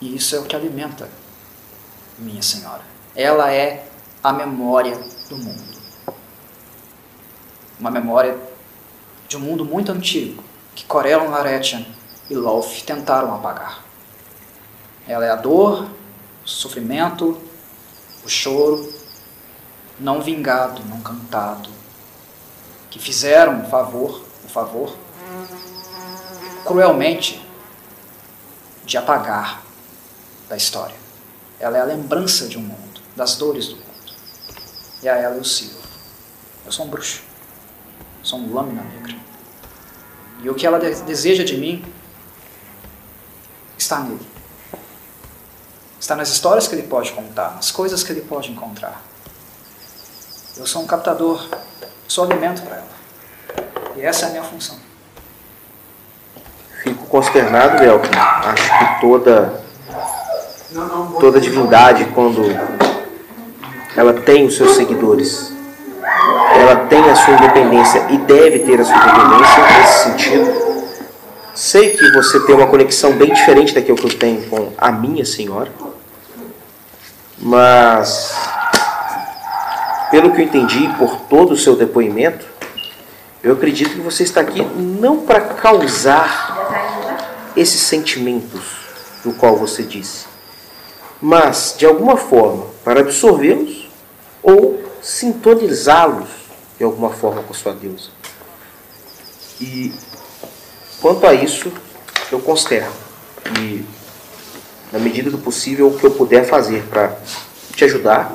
E isso é o que alimenta minha Senhora. Ela é a memória do mundo. Uma memória de um mundo muito antigo que Corellon Laretian e Lolf tentaram apagar. Ela é a dor, o sofrimento, o choro, não vingado, não cantado, que fizeram um favor, um favor, cruelmente, de apagar da história. Ela é a lembrança de um mundo, das dores do mundo. e a ela eu sirvo. Eu sou um bruxo. Sou um lâmina negra. E o que ela deseja de mim está nele. Está nas histórias que ele pode contar, nas coisas que ele pode encontrar. Eu sou um captador, sou alimento para ela. E essa é a minha função.
Fico consternado, Velkin. Acho que toda toda divindade, quando ela tem os seus seguidores, ela tem a sua independência e deve ter a sua independência nesse sentido. Sei que você tem uma conexão bem diferente daquilo que eu tenho com a minha senhora, mas pelo que eu entendi por todo o seu depoimento, eu acredito que você está aqui não para causar esses sentimentos do qual você disse, mas de alguma forma para absorvê-los ou sintonizá-los de alguma forma com sua deusa. E quanto a isso, eu consterno. E na medida do possível, o que eu puder fazer para te ajudar,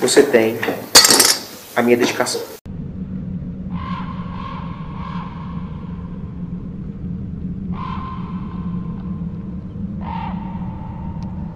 você tem a minha dedicação.